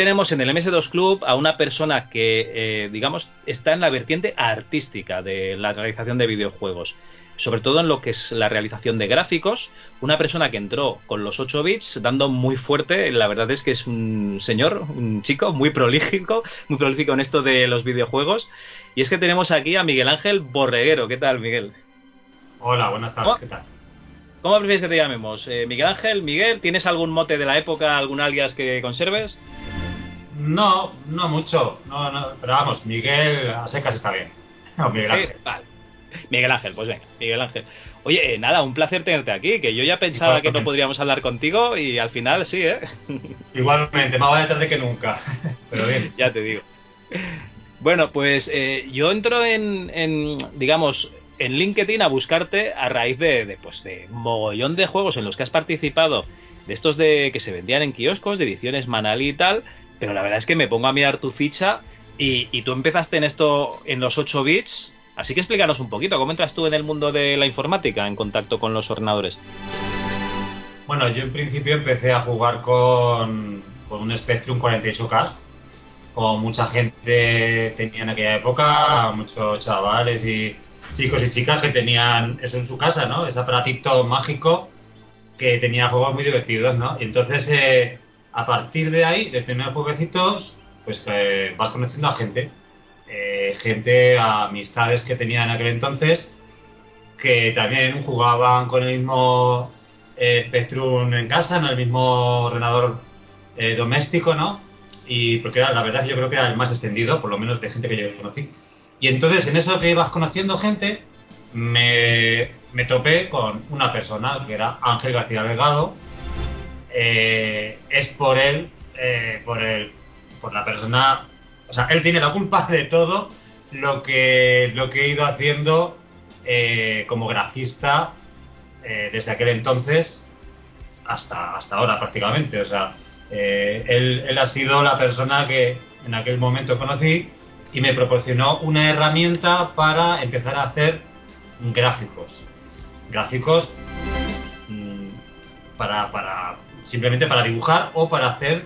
Tenemos en el MS2 Club a una persona que, eh, digamos, está en la vertiente artística de la realización de videojuegos. Sobre todo en lo que es la realización de gráficos. Una persona que entró con los 8 bits dando muy fuerte. La verdad es que es un señor, un chico muy prolífico, muy prolífico en esto de los videojuegos. Y es que tenemos aquí a Miguel Ángel Borreguero. ¿Qué tal, Miguel? Hola, buenas tardes. ¿Qué tal? ¿Cómo prefieres que te llamemos? Eh, Miguel Ángel, Miguel, ¿tienes algún mote de la época, algún alias que conserves? No, no mucho. No, no, pero vamos, Miguel a secas está bien. No, Miguel Ángel. vale. Miguel Ángel, pues venga, Miguel Ángel. Oye, eh, nada, un placer tenerte aquí, que yo ya pensaba que no podríamos hablar contigo y al final sí, ¿eh? Igualmente, más vale tarde que nunca. Pero bien. ya te digo. Bueno, pues eh, yo entro en, en, digamos, en LinkedIn a buscarte a raíz de, de, pues, de mogollón de juegos en los que has participado, de estos de que se vendían en kioscos, de ediciones Manali y tal, pero la verdad es que me pongo a mirar tu ficha y, tú empezaste en esto en los 8 bits, así que explícanos un poquito, ¿cómo entras tú en el mundo de la informática, en contacto con los ordenadores? Bueno, yo en principio empecé a jugar con, con un Spectrum 48K, como mucha gente tenía en aquella época, muchos chavales y chicos y chicas que tenían eso en su casa, ¿no? Ese aparatito mágico que tenía juegos muy divertidos, ¿no? Y entonces, eh, a partir de ahí, de tener jueguecitos, pues que vas conociendo a gente. Eh, gente, amistades que tenía en aquel entonces, que también jugaban con el mismo eh, Spectrum en casa, en el mismo ordenador eh, doméstico, ¿no? Y porque era, la verdad yo creo que era el más extendido, por lo menos de gente que yo conocí. Y entonces en eso que ibas conociendo gente, me, me topé con una persona que era Ángel García Delgado. Eh, es por él, eh, por el, por la persona, o sea, él tiene la culpa de todo lo que, lo que he ido haciendo eh, como grafista desde aquel entonces hasta, hasta ahora prácticamente. O sea, él, él ha sido la persona que en aquel momento conocí y me proporcionó una herramienta para empezar a hacer gráficos. Gráficos mmm, para, para, simplemente para dibujar o para hacer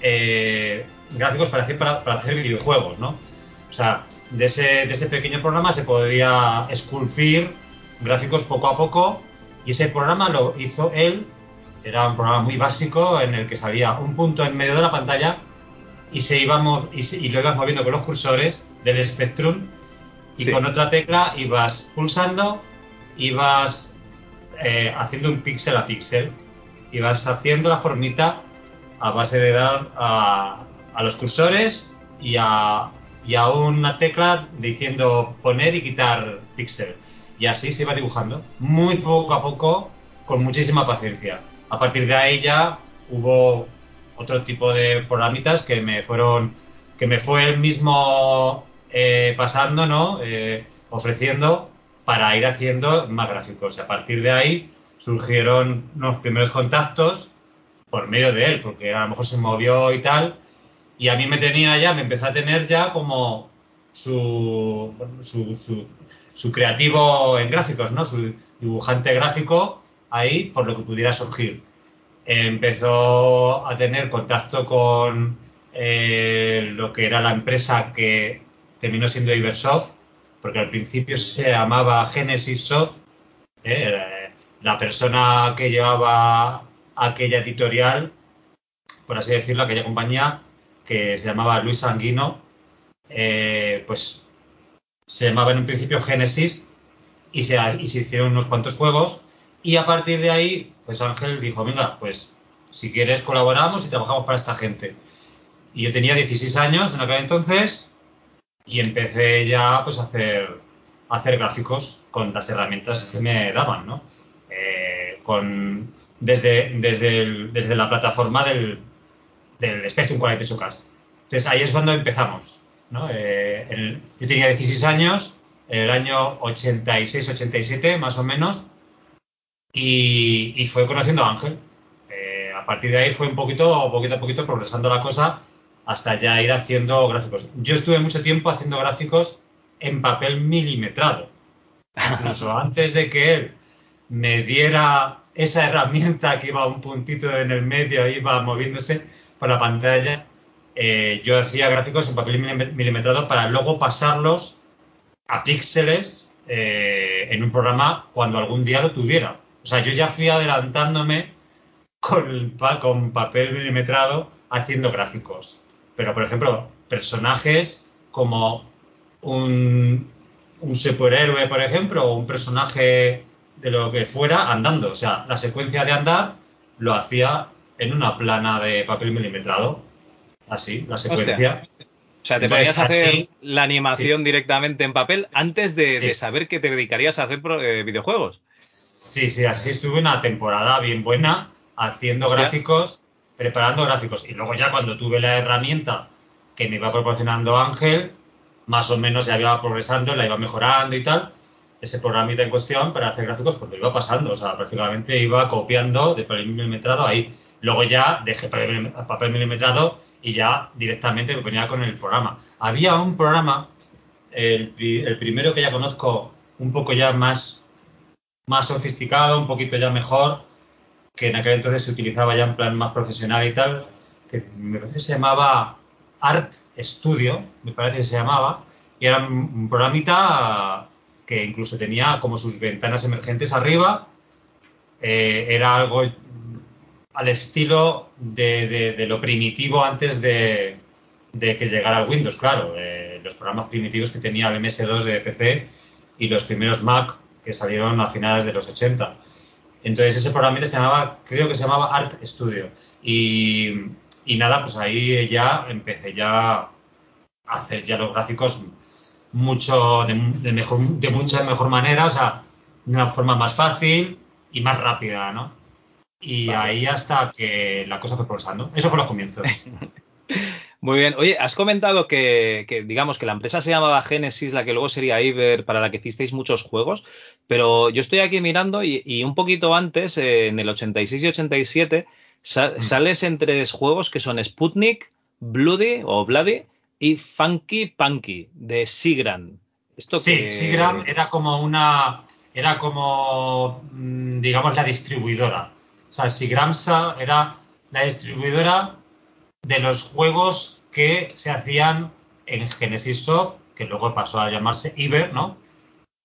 eh, gráficos para hacer, para, para, hacer videojuegos, ¿no? O sea, de ese, de ese pequeño programa se podía esculpir gráficos poco a poco y ese programa lo hizo él. Era un programa muy básico en el que salía un punto en medio de la pantalla y se íbamos y, se, y lo ibas moviendo con los cursores del Spectrum y sí. con otra tecla ibas pulsando, ibas eh, haciendo un píxel a píxel, ibas haciendo la formita a base de dar a, los cursores y a, y una tecla diciendo poner y quitar píxel. Y así se iba dibujando, muy poco a poco, con muchísima paciencia. A partir de ahí ya hubo otro tipo de programitas que me fueron que me fue el mismo eh, pasando no eh, ofreciendo para ir haciendo más gráficos y a partir de ahí surgieron los primeros contactos por medio de él porque a lo mejor se movió y tal y a mí me tenía ya me empezó a tener ya como su su, su, su creativo en gráficos no su dibujante gráfico ahí por lo que pudiera surgir empezó a tener contacto con eh, lo que era la empresa que terminó siendo Ibersoft, porque al principio se llamaba Genesis Soft. Eh, la persona que llevaba aquella editorial, por así decirlo, aquella compañía, que se llamaba Luis Sanguino, eh, pues se llamaba en un principio Genesis y se, hicieron unos cuantos juegos y a partir de ahí, pues Ángel dijo, venga, pues si quieres colaboramos y trabajamos para esta gente. Y yo tenía 16 años en aquel entonces y empecé ya pues a hacer, a hacer gráficos con las herramientas que me daban, ¿no? Con, desde, desde, desde la plataforma del, del Spectrum 48K. Entonces ahí es cuando empezamos. ¿no? Eh, yo tenía 16 años, en el año 86-87 más o menos, y, fue conociendo a Ángel. Eh, a partir de ahí fue un poquito, poquito a poquito progresando la cosa hasta ya ir haciendo gráficos. Yo estuve mucho tiempo haciendo gráficos en papel milimetrado. Incluso antes de que él me diera esa herramienta que iba un puntito en el medio, iba moviéndose por la pantalla, eh, yo hacía gráficos en papel milimetrado para luego pasarlos a píxeles eh, en un programa cuando algún día lo tuviera. O sea, yo ya fui adelantándome con, con papel milimetrado haciendo gráficos. Pero, por ejemplo, personajes como un, un superhéroe, por ejemplo, o un personaje de lo que fuera andando. O sea, la secuencia de andar lo hacía en una plana de papel milimetrado. Así, la secuencia. O sea, te podías hacer la animación directamente en papel antes de, saber que te dedicarías a hacer eh, videojuegos. Sí, sí, así estuve una temporada bien buena haciendo gráficos, preparando gráficos. Y luego ya cuando tuve la herramienta que me iba proporcionando Ángel, más o menos ya iba progresando, la iba mejorando y tal, ese programita en cuestión para hacer gráficos, pues lo iba pasando. O sea, prácticamente iba copiando de papel milimetrado ahí. Luego ya dejé papel milimetrado y ya directamente me ponía con el programa. Había un programa, el, el primero que ya conozco, un poco ya más más sofisticado, un poquito ya mejor, que en aquel entonces se utilizaba ya en plan más profesional y tal, que me parece que se llamaba Art Studio, me parece que se llamaba, y era un programita que incluso tenía como sus ventanas emergentes arriba, eh, era algo al estilo de, lo primitivo antes de, que llegara el Windows, claro, los programas primitivos que tenía el MS2 de PC y los primeros Mac que salieron a finales de los 80. Entonces ese programa se llamaba, creo que se llamaba Art Studio. Y, nada, pues ahí ya empecé ya a hacer ya los gráficos mucho de, mejor, de mucha mejor manera, o sea, de una forma más fácil y más rápida, ¿no? Y ahí hasta que la cosa fue progresando. Eso fue los comienzos. Muy bien. Oye, has comentado que, digamos, que la empresa se llamaba Genesis, la que luego sería Iber, para la que hicisteis muchos juegos, pero yo estoy aquí mirando y, un poquito antes, eh, en el 86 y 87, mm. sales entre juegos que son Sputnik, Bloody o Bloody y Funky Punky de Sigram. ¿Esto sí, Sigram era como una, era como, mm, digamos, la distribuidora. O sea, Sigramsa era la distribuidora de los juegos que se hacían en Genesis Soft, que luego pasó a llamarse Iber, ¿no?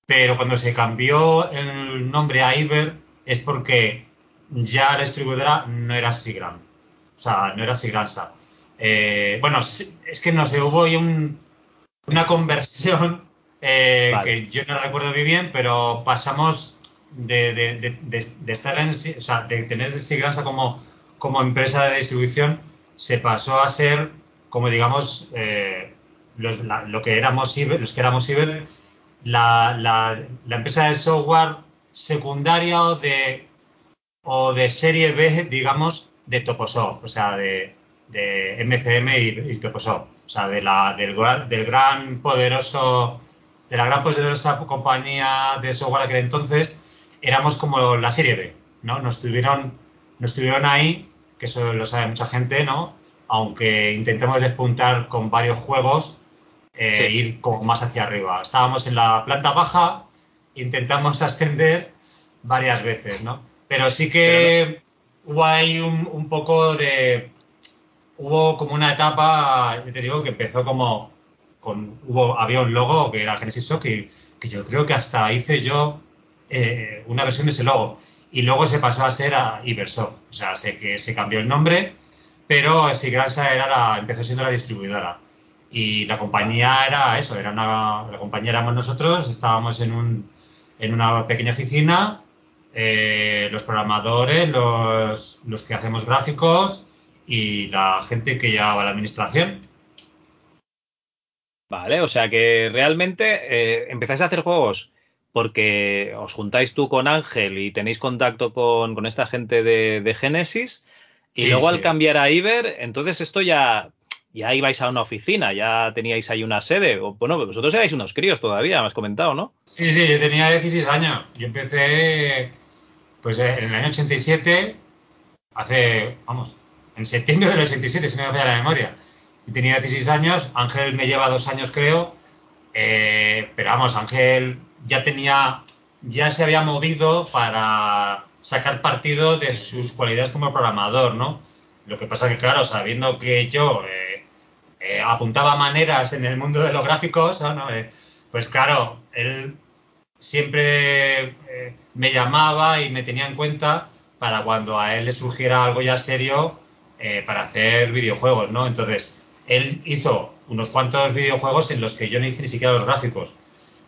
Pero cuando se cambió el nombre a Iber es porque ya la distribuidora no era Sigram. O sea, no era Sigransa. Eh, bueno, es que no sé, hubo ahí una conversión eh, que yo no recuerdo muy bien, pero pasamos de, estar en, o sea, de tener Sigransa como, como empresa de distribución se pasó a ser, como digamos, eh, lo que éramos los que éramos Iber, la, la, empresa de software secundaria o de, o de serie B, digamos, de Toposoft, o sea, de, de MCM y, Toposoft, o sea, de la, del, del gran poderoso, de la gran poderosa compañía de software aquel entonces, éramos como la serie B, ¿no? Nos tuvieron, nos tuvieron ahí que eso lo sabe mucha gente, ¿no? Aunque intentemos despuntar con varios juegos, eh, ir como más hacia arriba. Estábamos en la planta baja, intentamos ascender varias veces, ¿no? Pero sí que hubo ahí un, poco de... Hubo como una etapa, te digo, que empezó como... Con, hubo, había un logo que era Genesis Shock que, que yo creo que hasta hice yo eh, una versión de ese logo y luego se pasó a ser a Ibersoft. O sea, sé que se cambió el nombre, pero Sigransa era la, empezó siendo la distribuidora. Y la compañía era eso, era una, la compañía éramos nosotros, estábamos en, un, en una pequeña oficina, eh, los programadores, los, los que hacemos gráficos y la gente que llevaba la administración. Vale, o sea que realmente eh, empezáis a hacer juegos porque os juntáis tú con Ángel y tenéis contacto con, con esta gente de, de Genesis y Sí, luego sí. al cambiar a Iber, entonces esto ya, ya ibais a una oficina, ya teníais ahí una sede. O, bueno, vosotros erais unos críos todavía, me has comentado, ¿no? Sí, sí, yo tenía 16 años. Yo empecé pues en el año 87, hace, vamos, en septiembre del 87, si no me falla la memoria. Y tenía 16 años, Ángel me lleva dos años creo, eh, pero vamos, Ángel ya tenía, ya se había movido para sacar partido de sus cualidades como programador, ¿no? Lo que pasa que, claro, sabiendo que yo eh, eh, apuntaba maneras en el mundo de los gráficos, ¿no? Eh, pues claro, él siempre eh, me llamaba y me tenía en cuenta para cuando a él le surgiera algo ya serio eh, para hacer videojuegos, ¿no? Entonces, él hizo unos cuantos videojuegos en los que yo no hice ni siquiera los gráficos,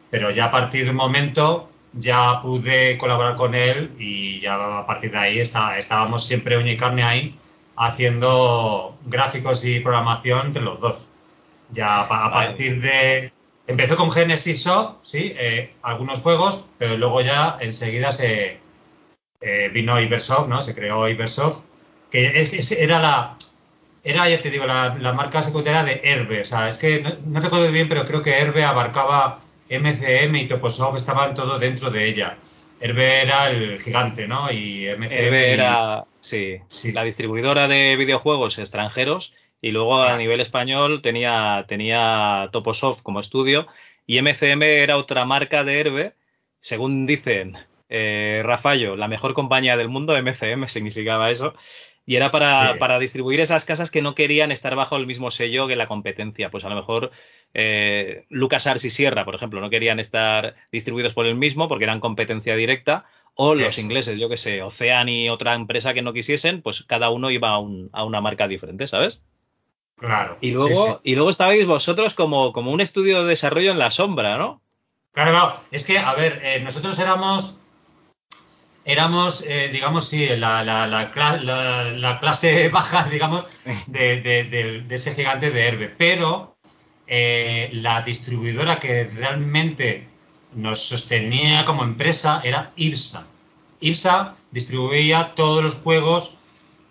pero ya a partir de un momento ya pude colaborar con él y ya a partir de ahí está, estábamos siempre uña y carne ahí haciendo gráficos y programación entre los dos. Ya a partir de... Empezó con Genesis Soft, sí, eh, algunos juegos, pero luego ya enseguida se eh, vino Ibersoft, ¿no? Se creó Ibersoft, que es- era la... Era, ya te digo, la, la marca secundaria de Herbe. O sea, es que no, no recuerdo bien, pero creo que Herbe abarcaba MCM y Toposoft estaban todo dentro de ella. Herbe era el gigante, ¿no? Y MCM Herbe y- era, sí, Sí. la distribuidora de videojuegos extranjeros y luego a nivel español tenía, tenía Toposoft como estudio y MCM era otra marca de Herbe, según dicen eh, Rafallo, la mejor compañía del mundo, MCM significaba eso, y era para, Sí. para distribuir esas casas que no querían estar bajo el mismo sello que la competencia. Pues a lo mejor eh, LucasArts y Sierra, por ejemplo, no querían estar distribuidos por el mismo porque eran competencia directa, o los ingleses, yo que sé, Ocean y otra empresa que no quisiesen, pues cada uno iba a, un- a una marca diferente, ¿sabes? Claro. Y sí, luego, sí. y luego estabais vosotros como, como un estudio de desarrollo en la sombra, ¿no? Claro, claro. Es que, a ver, eh, nosotros éramos, éramos, eh, digamos, sí, la, la, la, cla- la- la clase baja, digamos, de, de- de- de ese gigante de Herbe. Pero eh, la distribuidora que realmente nos sostenía como empresa era IRSA. IRSA distribuía todos los juegos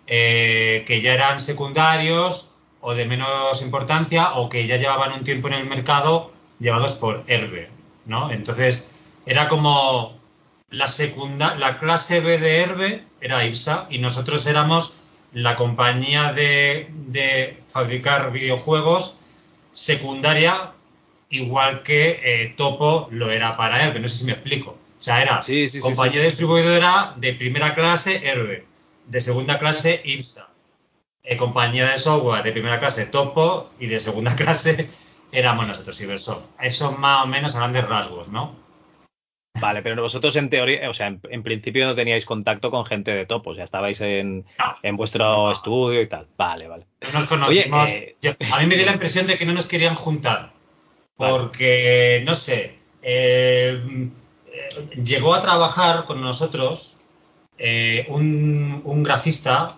eh, que ya eran secundarios o de menos importancia o que ya llevaban un tiempo en el mercado llevados por Herbe, ¿no? Entonces era como la segunda, la clase B de Herbe era IPSA y nosotros éramos la compañía de, de fabricar videojuegos secundaria igual que eh, Topo lo era para Herbe, no sé si me explico. O sea, era Sí, sí, sí, compañía sí. distribuidora de primera clase Herbe, de segunda clase IPSA, eh, compañía de software de primera clase Topo y de segunda clase éramos nosotros, Cybersoft. Eso más o menos a grandes rasgos, ¿no? Vale, pero vosotros en teoría, o sea, en, en principio no teníais contacto con gente de topos, ya estabais en, No. en vuestro No. estudio y tal. Vale, vale. No nos conocimos. Oye, eh, Yo- a mí me dio la impresión de que no nos querían juntar. Vale. Porque, no sé, eh, eh, llegó a trabajar con nosotros eh, un, un grafista.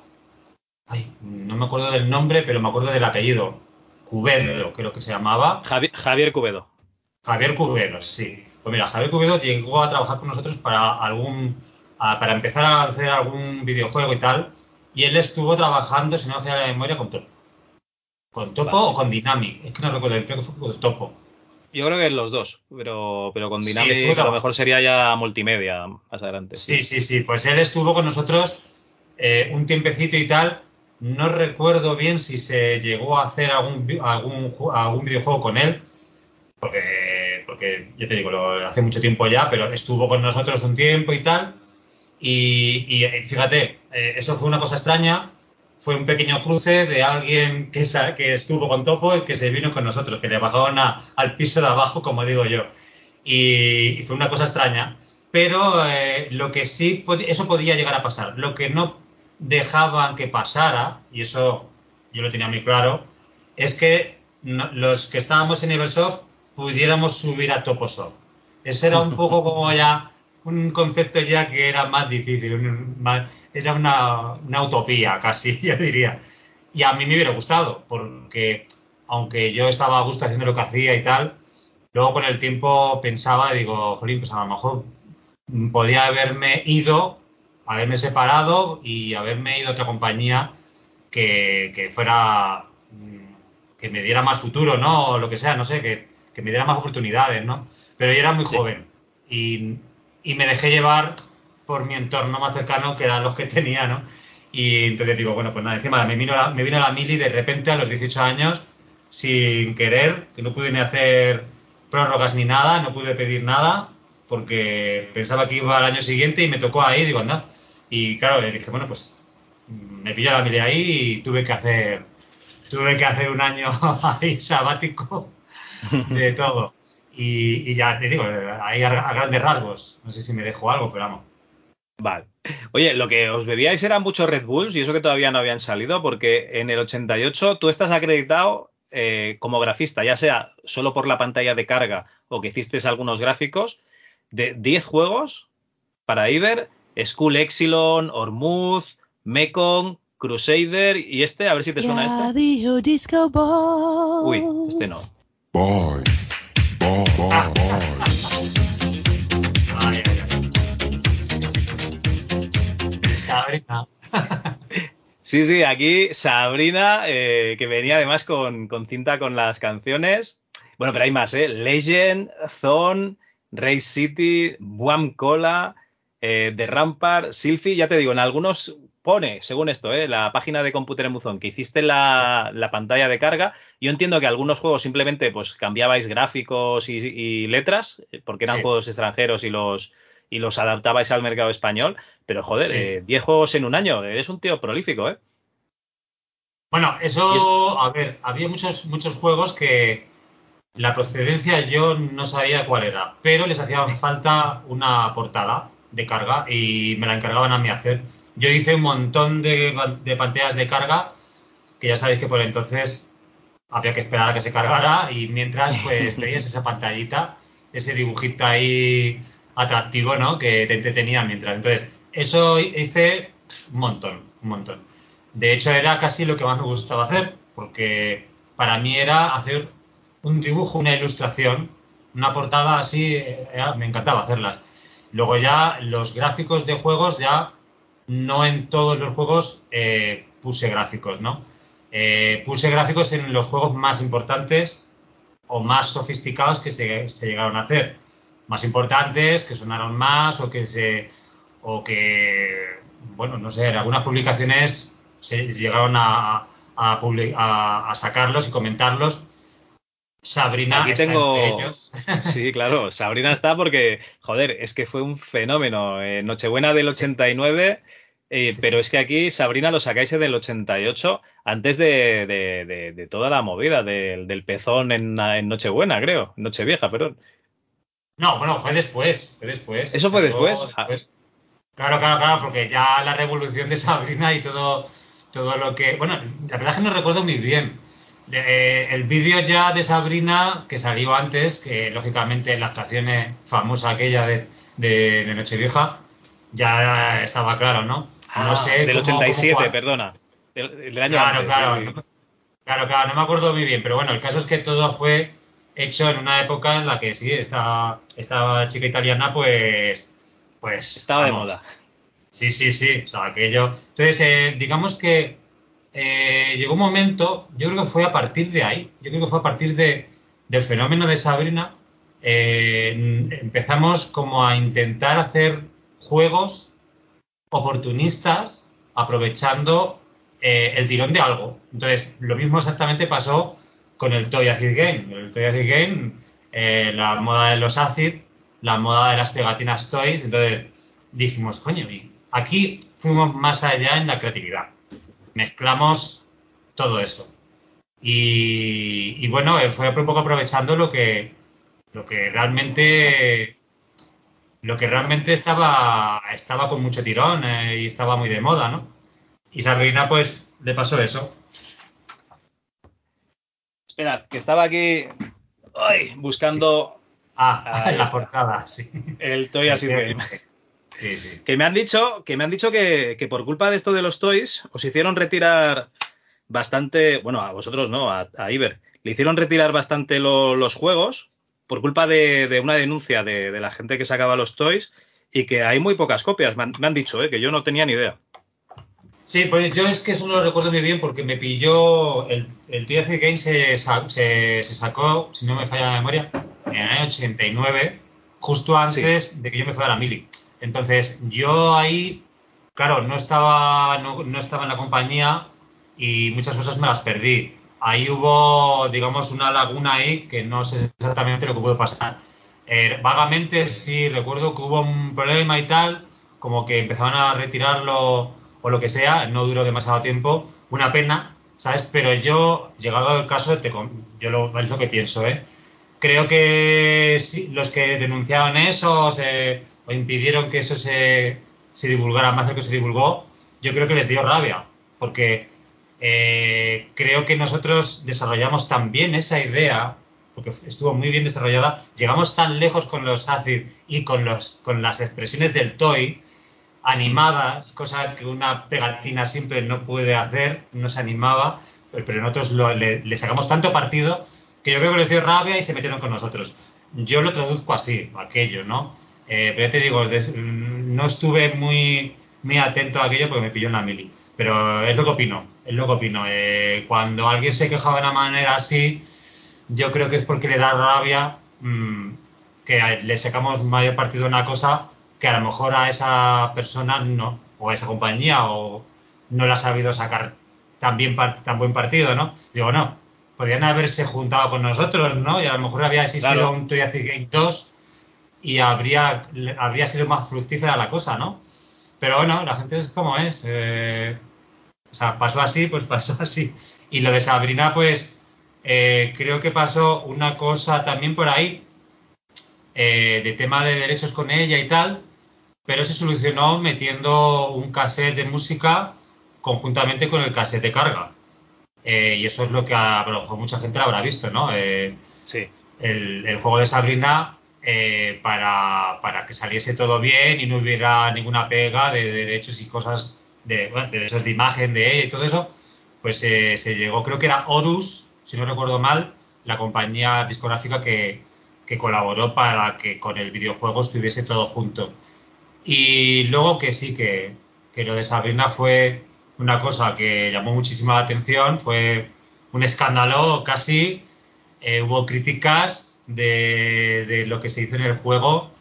Ay, no me acuerdo del nombre, pero me acuerdo del apellido. Cubedo, creo que se llamaba. Javi- Javier Cubedo. Javier Cubedo, sí. Pues mira, Javier Cubedo llegó a trabajar con nosotros para algún a- para empezar a hacer algún videojuego y tal. Y él estuvo trabajando, si no me falla la memoria, con Topo. ¿Con Topo Vale. o con Dynamic? Es que no recuerdo, creo que fue con Topo. Yo creo que los dos, pero, pero con Dynamic a lo mejor sería ya multimedia más adelante. Sí, sí, sí. Pues él estuvo con nosotros eh, un tiempecito y tal. No recuerdo bien si se llegó a hacer algún, algún, algún videojuego con él, porque, porque ya te digo, lo, hace mucho tiempo ya, pero estuvo con nosotros un tiempo y tal. Y, y, eh, fíjate, eh, eso fue una cosa extraña. Fue un pequeño cruce de alguien que, que estuvo con Topo y que se vino con nosotros, que le bajaron a- al piso de abajo, como digo yo. Y, y fue una cosa extraña. Pero eh, lo que sí, eso podía llegar a pasar. Lo que no dejaban que pasara, y eso yo lo tenía muy claro, es que los que estábamos en Eversoft pudiéramos subir a Toposoft. Eso era un poco como ya un concepto ya que era más difícil, era una, una, utopía casi, yo diría. Y a mí me hubiera gustado, porque aunque yo estaba a gusto haciendo lo que hacía y tal, luego con el tiempo pensaba, digo, jolín, pues a lo mejor podía haberme ido, haberme separado y haberme ido a otra compañía que, que fuera, que me diera más futuro, ¿no? O lo que sea, no sé, que, que me diera más oportunidades, ¿no? Pero yo era muy joven y, y, me dejé llevar por mi entorno más cercano, que eran los que tenía, ¿no? Y entonces digo, bueno, pues nada, encima me vino, la, me vino la mili de repente a los 18 años, sin querer, que no pude ni hacer prórrogas ni nada, no pude pedir nada, porque pensaba que iba al año siguiente y me tocó ahí, digo, anda. Y claro, le dije, bueno, pues me pilló la mili ahí y tuve que hacer, tuve que hacer un año ahí sabático de todo. Y, ya te digo, ahí a, grandes rasgos. No sé si me dejo algo, pero vamos. Vale. Oye, lo que os bebíais eran muchos Red Bulls y eso que todavía no habían salido, porque en el 88 tú estás acreditado eh, como grafista, ya sea solo por la pantalla de carga o que hiciste algunos gráficos, de 10 juegos para Iber, School Exilon, Ormuz, Mekong, Crusader y este, a ver si te suena este. Uy, este no. Boys. Sabrina. Sí, sí, aquí Sabrina, eh, que venía además con, cinta con las canciones. Bueno, pero hay más, ¿eh? Legend, Zone, Race City, Buam Cola, eh, The Rampart, Silphy, ya te digo, en algunos pone, según esto, ¿eh? la página de Computer Emuzón, que hiciste la, pantalla de carga. Yo entiendo que algunos juegos simplemente pues cambiabais gráficos y, letras, eh, porque eran juegos extranjeros y los, y los adaptabais al mercado español. Pero joder, 10 juegos en un año, eres un tío prolífico, ¿eh? Bueno, eso, a ver, había muchos, muchos juegos que la procedencia yo no sabía cuál era, pero les hacía falta una portada de carga y me la encargaban a mí hacer. Yo hice un montón de, pantallas de carga que ya sabéis que por entonces había que esperar a que se cargara y mientras pues veías esa pantallita, ese dibujito ahí atractivo, ¿no? Que te entretenía mientras. Entonces, eso hice un montón, un montón. De hecho, era casi lo que más me gustaba hacer, porque para mí era hacer un dibujo, una ilustración, una portada así, eh, me encantaba hacerlas. Luego ya los gráficos de juegos, ya no en todos los juegos eh, puse gráficos, ¿no? Eh, puse gráficos en los juegos más importantes o más sofisticados que se, llegaron a hacer. Más importantes, que sonaron más o que se. o que. bueno, no sé, en algunas publicaciones se llegaron a, a, a sacarlos y comentarlos Sabrina Aquí tengo... ellos. Sí, claro, Sabrina está porque, joder, es que fue un fenómeno. Eh, Nochebuena del 89, eh, pero es que aquí Sabrina lo sacáis del 88, antes de, de, toda la movida del, pezón en, Nochebuena, creo. Nochevieja, perdón. No, bueno, fue después, fue después. ¿Eso fue después? Ah. Claro, claro, claro, porque ya la revolución de Sabrina y todo, todo lo que... Bueno, la verdad es que no recuerdo muy bien eh, el vídeo ya de Sabrina, que salió antes, que lógicamente la actuación famosa aquella de, de, Nochevieja, ya estaba claro, ¿no? No ah, sé. Del 87, perdona. Del, año claro, claro, No, claro, claro, no me acuerdo muy bien, pero bueno, el caso es que todo fue hecho en una época en la que sí, esta, esta chica italiana, pues. pues Estaba de moda. Sí, sí, sí. O sea, aquello. Entonces, eh, digamos que eh, llegó un momento, yo creo que fue a partir de ahí, yo creo que fue a partir de, del fenómeno de Sabrina, eh, empezamos como a intentar hacer juegos oportunistas aprovechando eh, el tirón de algo. Entonces, lo mismo exactamente pasó con el Toy Acid Game. El Toy Acid Game, la moda de los Acid, la moda de las pegatinas Toys. Entonces, dijimos, coño, aquí fuimos más allá en la creatividad mezclamos todo eso. Y, bueno, eh, fue un poco aprovechando lo que, lo que realmente lo que realmente estaba, estaba con mucho tirón eh, y estaba muy de moda, ¿no? Y Sabrina, pues, le pasó eso. Esperad, que estaba aquí ay, buscando. Ah, la está. portada, sí. El Toy Game. Sí, sí. Que me han dicho, que me han dicho que, que, por culpa de esto de los toys, os hicieron retirar bastante. Bueno, a vosotros no, a, a Iber. Le hicieron retirar bastante lo, los juegos por culpa de, de una denuncia de, de, la gente que sacaba los toys y que hay muy pocas copias. Me han, me han dicho, ¿eh? que yo no tenía ni idea. Sí, pues yo es que eso no lo recuerdo muy bien porque me pilló. El, el TF Game se, se, se, sacó, si no me falla la memoria, en el año 89, justo antes sí. de que yo me fuera a la Mili. Entonces, yo ahí, claro, no estaba, no, no estaba en la compañía y muchas cosas me las perdí. Ahí hubo, digamos, una laguna ahí que no sé exactamente lo que pudo pasar. Eh, vagamente sí recuerdo que hubo un problema y tal, como que empezaban a retirarlo o lo que sea, no duró demasiado tiempo, una pena, ¿sabes? Pero yo, llegado al caso, te, yo lo, es lo que pienso, ¿eh? Creo que sí, los que denunciaban eso se, o impidieron que eso se, se, divulgara más de lo que se divulgó, yo creo que les dio rabia, porque eh, creo que nosotros desarrollamos también esa idea, porque estuvo muy bien desarrollada, llegamos tan lejos con los ACID y con, los, con las expresiones del TOY, animadas, cosa que una pegatina simple no puede hacer, no se animaba, pero nosotros lo, le, le, sacamos tanto partido que yo creo que les dio rabia y se metieron con nosotros. Yo lo traduzco así, aquello, ¿no? Eh, pero ya te digo, no estuve muy, muy atento a aquello porque me pilló en la mili. Pero es lo que opino, es lo que opino. Eh, cuando alguien se quejaba de una manera así, yo creo que es porque le da rabia mmm, que le sacamos mayor partido a una cosa que a lo mejor a esa persona no, o a esa compañía, o no le ha sabido sacar tan, bien, tan buen partido, ¿no? Digo, no, podrían haberse juntado con nosotros, ¿no? Y a lo mejor había existido claro. un Toy Game 2 y habría, habría sido más fructífera la cosa, ¿no? Pero bueno, la gente es como es. Eh, o sea, pasó así, pues pasó así. Y lo de Sabrina, pues eh, creo que pasó una cosa también por ahí, eh, de tema de derechos con ella y tal, pero se solucionó metiendo un cassette de música conjuntamente con el cassette de carga. Eh, y eso es lo que a, lo mejor mucha gente lo habrá visto, ¿no? Sí. El, el, juego de Sabrina, eh, para, para, que saliese todo bien y no hubiera ninguna pega de derechos y cosas, de, bueno, de de imagen de ella y todo eso, pues se llegó, creo que era Horus, si no recuerdo mal, la compañía discográfica que, que colaboró para que con el videojuego estuviese todo junto. Y luego que sí, que, que lo de Sabrina fue una cosa que llamó muchísima la atención, fue un escándalo casi, eh, hubo críticas de, de, lo que se hizo en el juego,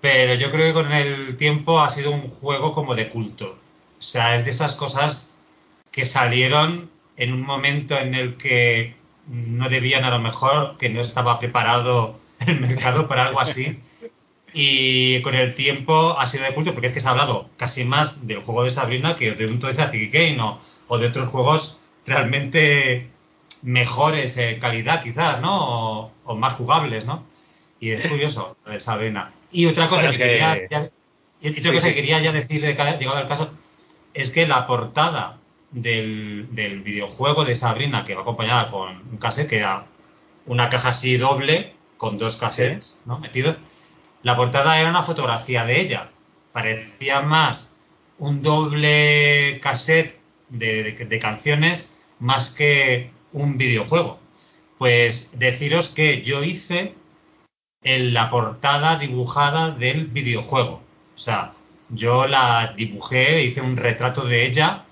pero yo creo que con el tiempo ha sido un juego como de culto. O sea, es de esas cosas que salieron en un momento en el que no debían a lo mejor, que no estaba preparado el mercado para algo así y con el tiempo ha sido de culto porque es que se ha hablado casi más del juego de Sabrina que de un Acid Game o, o, de otros juegos realmente mejores en calidad quizás, ¿no? O, o, más jugables, ¿no? Y es curioso lo de Sabrina. Y otra cosa bueno, que, que, quería, ya, y otra sí, cosa sí. que quería ya decir de llegado al caso es que la portada del, del, videojuego de Sabrina que va acompañada con un cassette que era una caja así doble con dos cassettes, ¿no? Metidos la portada era una fotografía de ella. Parecía más un doble cassette de, de, de canciones más que un videojuego. Pues deciros que yo hice en la portada dibujada del videojuego. O sea, yo la dibujé, hice un retrato de ella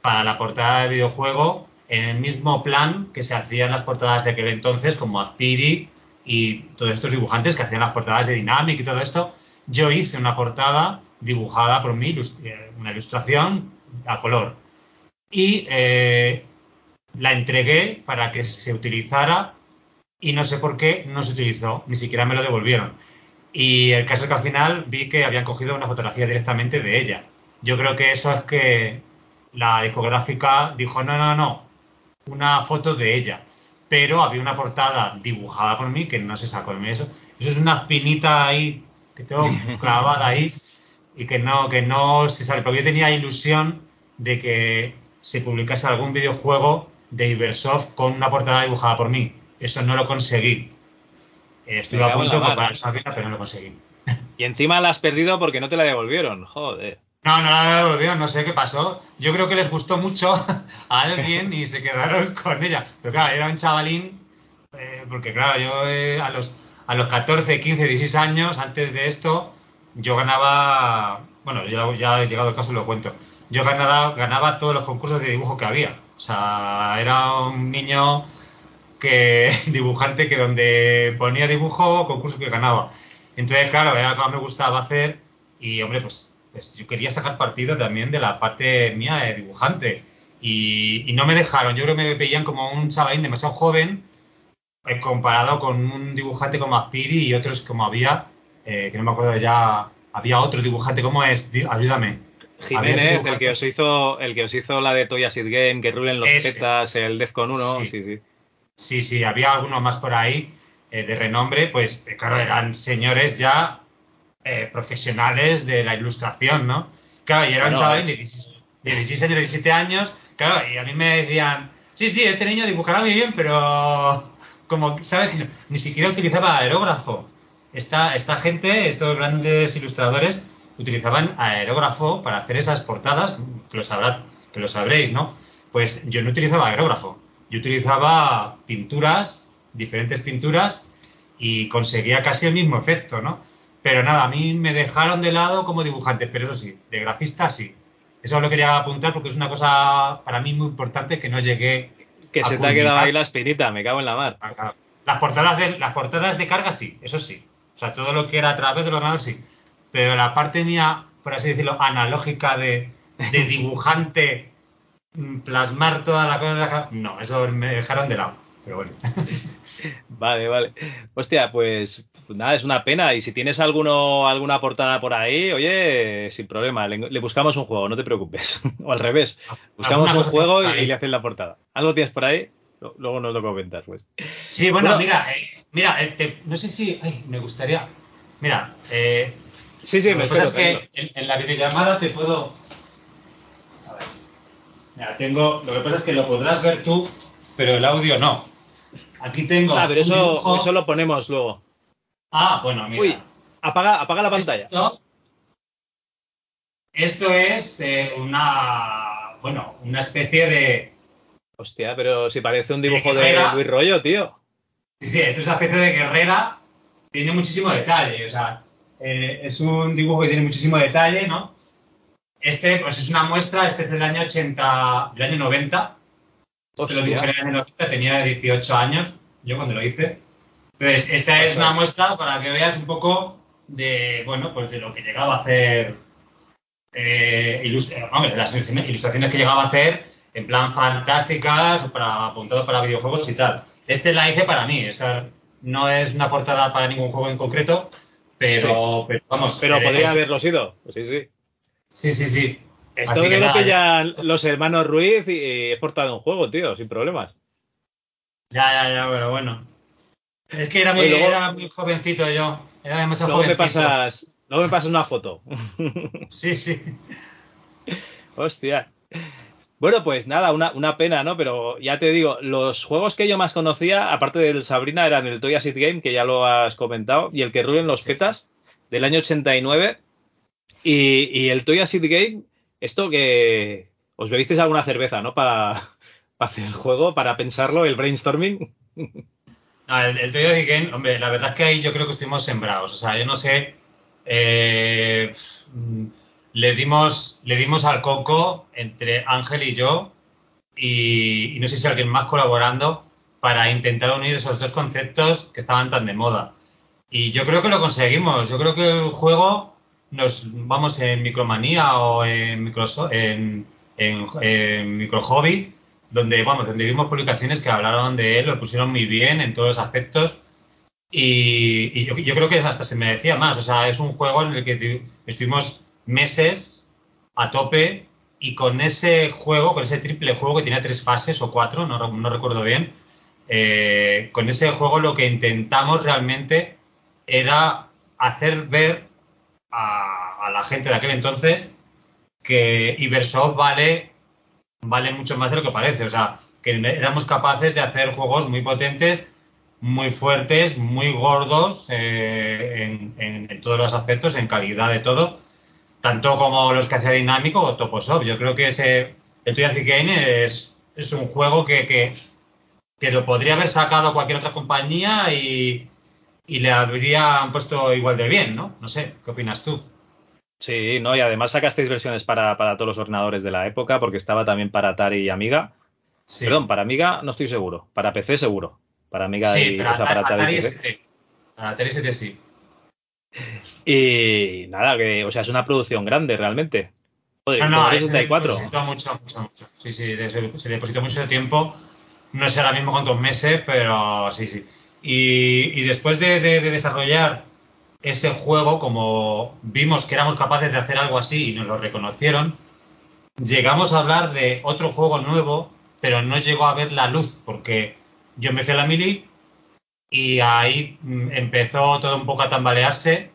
para la portada del videojuego en el mismo plan que se hacían las portadas de aquel entonces, como Aspiri y todos estos dibujantes que hacían las portadas de Dynamic y todo esto, yo hice una portada dibujada por mí, una ilustración a color. Y eh, la entregué para que se utilizara y no sé por qué no se utilizó, ni siquiera me lo devolvieron. Y el caso es que al final vi que habían cogido una fotografía directamente de ella. Yo creo que eso es que la discográfica dijo, no, no, no, una foto de ella pero había una portada dibujada por mí que no se sacó de mí. Eso, eso es una espinita ahí que tengo clavada ahí y que no, que no se sale. Porque yo tenía ilusión de que se publicase algún videojuego de Ibersoft con una portada dibujada por mí. Eso no lo conseguí. Eh, estuve a punto la por mar. para Sabina, pero no lo conseguí. Y encima la has perdido porque no te la devolvieron. Joder. No, no la devolvieron, no sé qué pasó. Yo creo que les gustó mucho a alguien y se quedaron con ella. Pero claro, era un chavalín, eh, porque claro, yo eh, a, los, a los 14, 15, 16 años, antes de esto, yo ganaba, bueno, ya, ya he llegado el caso y lo cuento. Yo ganaba, ganaba todos los concursos de dibujo que había. O sea, era un niño que dibujante que donde ponía dibujo, concurso que ganaba. Entonces, claro, era lo que más me gustaba hacer y, hombre, pues, pues yo quería sacar partido también de la parte mía de dibujante. Y, y no me dejaron, yo creo que me veían como un chavalín demasiado joven eh, comparado con un dibujante como Aspiri y otros como había, eh, que no me acuerdo ya, había otro dibujante, ¿cómo es? Ayúdame. Jiménez, el que os hizo, el que os hizo la de Toy Acid Game, que rulen los Ese. el Defcon 1, Sí. sí, sí. Sí, sí, había algunos más por ahí eh, de renombre, pues eh, claro, eran señores ya eh, profesionales de la ilustración, ¿no? Claro, y era un chaval eh. de 16, de 16 años, de 17 años, claro, y a mí me decían, sí, sí, este niño dibujará muy bien, pero como, ¿sabes? Ni, ni siquiera utilizaba aerógrafo. Esta, esta gente, estos grandes ilustradores, utilizaban aerógrafo para hacer esas portadas, que lo, sabrá, que lo sabréis, ¿no? Pues yo no utilizaba aerógrafo. Yo utilizaba pinturas, diferentes pinturas, y conseguía casi el mismo efecto, ¿no? Pero nada, a mí me dejaron de lado como dibujante, pero eso sí, de grafista sí. Eso lo quería apuntar porque es una cosa para mí muy importante que no llegué Que a se te ha quedado ahí la espinita, me cago en la mar. a- Las portadas, de, las portadas de carga sí, eso sí. O sea, todo lo que era a través del ordenador sí. Pero la parte mía, por así decirlo, analógica de, de dibujante, plasmar toda la cosa, no, eso me dejaron de lado. Pero bueno. Vale, vale. Hostia, pues pues nada, es una pena. Y si tienes alguno, alguna portada por ahí, oye, sin problema, le, le buscamos un juego, no te preocupes. o al revés, buscamos Alguna un juego y, le hacen la portada. ¿Algo tienes por ahí? Lo- Luego nos lo comentas, pues. Sí, bueno, Bueno. mira, eh, mira, eh, te- no sé si, ay, me gustaría, mira, eh, Sí, sí, me espero. es que en, en la videollamada te puedo, mira, tengo, lo que pasa es que lo podrás ver tú, pero el audio no. Aquí tengo Ah, pero eso, eso lo ponemos luego. Ah, bueno, mira. Uy, apaga, apaga la pantalla. Esto, esto es eh, una, bueno, una especie de, Hostia, pero si parece un dibujo De de. Luis Rollo, tío. Sí, sí, esto es una especie de guerrera, tiene muchísimo detalle, o sea, eh, es un dibujo que tiene muchísimo detalle, ¿no? Este, pues es una muestra, este es del año 80, del año 90, este lo dibujé en el año 90, tenía 18 años, yo cuando lo hice. Entonces, esta es una muestra para que veas un poco de, bueno, pues de lo que llegaba a hacer, eh, hombre, las ilustraciones que llegaba a hacer en plan fantásticas o para apuntado para videojuegos y tal. Este la hice para mí, o sea, no es una portada para ningún juego en concreto, pero, pero vamos. Pero eh, podría es- haberlo sido. Sí, sí. Sí, sí, sí. Esto Así que pillan los hermanos Ruiz y, y he portado un juego, tío, sin problemas. Ya, ya, ya, pero bueno. Es que era muy, Oye, luego- era muy jovencito yo. Era demasiado Luego me jovencito. pasas, luego me pasas una foto. Sí, sí. Hostia. Bueno, pues nada, una, una pena, ¿no? Pero ya te digo, los juegos que yo más conocía, aparte del Sabrina, eran el Toy Acid Game, que ya lo has comentado, y el que rulen los petas, del año 89. Y, el Toy Acid Game, esto que os bebisteis alguna cerveza, ¿no? Para hacer el juego, para pensarlo, el brainstorming. No, el, el Toy Story Game, hombre, la verdad es que ahí yo creo que estuvimos sembrados. O sea, yo no sé. eh, le dimos le dimos al coco entre Ángel y yo, y, y no sé si alguien más colaborando para intentar unir esos dos conceptos que estaban tan de moda. Y yo creo que lo conseguimos. Yo creo que el juego nos vamos en Micromanía o en en, en, en Microhobby, donde vamos, donde vimos publicaciones que hablaron de él, lo pusieron muy bien en todos los aspectos. Y, y yo, yo creo que hasta se me decía más. O sea, es un juego en el que tu- estuvimos meses a tope y con ese juego, con ese triple juego que tenía tres fases o cuatro, no, no recuerdo bien, eh, con ese juego lo que intentamos realmente era hacer ver a, la gente de aquel entonces que Ibersoft vale, vale mucho más de lo que parece. O sea, que éramos capaces de hacer juegos muy potentes, muy fuertes, muy gordos eh, en, todos los aspectos, en calidad de todo, tanto como los que hacía Dinámico o Toposov. Yo creo que ese, el Toy Game es, es un juego que, que, que, lo podría haber sacado cualquier otra compañía y, y le habrían puesto igual de bien, ¿no? No sé, ¿qué opinas tú? Sí, no, y además sacasteis versiones para, para, todos los ordenadores de la época, porque estaba también para Atari y Amiga. Perdón, para Amiga no estoy seguro, para PC seguro. Para Amiga sí, y para, o sea, para Atari, Atari Para Atari ST sí. Y nada, que, o sea, es una producción grande realmente. Joder, no, no, 64. Se depositó mucho, mucho, mucho. Sí, sí, se, se depositó mucho tiempo. No sé ahora mismo cuántos meses, pero sí, sí. Y, y después de, de, de desarrollar ese juego, como vimos que éramos capaces de hacer algo así y nos lo reconocieron, llegamos a hablar de otro juego nuevo, pero no llegó a ver la luz, porque yo me fui a la mili y ahí mm, empezó todo un poco a tambalearse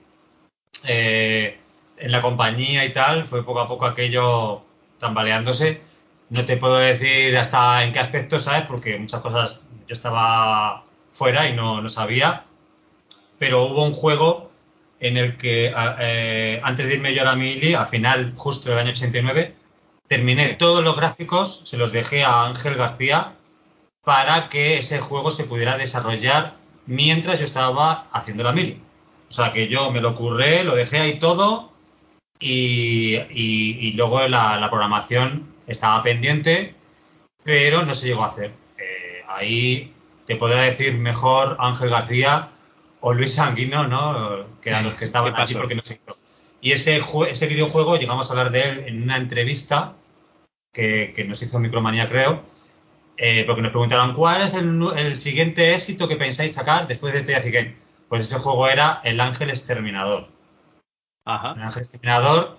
eh, en la compañía y tal, fue poco a poco aquello tambaleándose. No te puedo decir hasta en qué aspecto, ¿sabes? Porque muchas cosas yo estaba fuera y no, no sabía, pero hubo un juego en el que eh, antes de irme yo a la mili, al final, justo del año 89, terminé todos los gráficos, se los dejé a Ángel García para que ese juego se pudiera desarrollar mientras yo estaba haciendo la mili. O sea que yo me lo curré, lo dejé ahí todo y, y, luego la, la, programación estaba pendiente, pero no se llegó a hacer. Eh, ahí te podría decir mejor Ángel García o Luis Sanguino, ¿no? Que eran los que estaban allí porque no se hizo. Y ese, ese videojuego, llegamos a hablar de él en una entrevista que, que nos hizo Micromanía, creo, eh, porque nos preguntaron cuál es el, el, siguiente éxito que pensáis sacar después de Teafic Game. Pues ese juego era El Ángel Exterminador. Ajá. El Ángel Exterminador,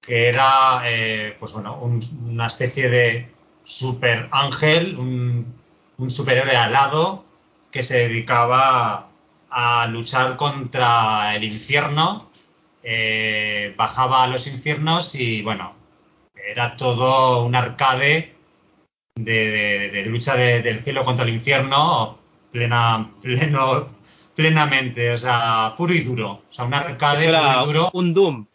que era, eh, pues bueno, un, una especie de super ángel, un, un superhéroe alado que se dedicaba a luchar contra el infierno, eh, bajaba a los infiernos y bueno, era todo un arcade de, de, lucha del cielo contra el infierno plena, pleno, plenamente, o sea, puro y duro. O sea, un arcade puro y duro. Un Doom.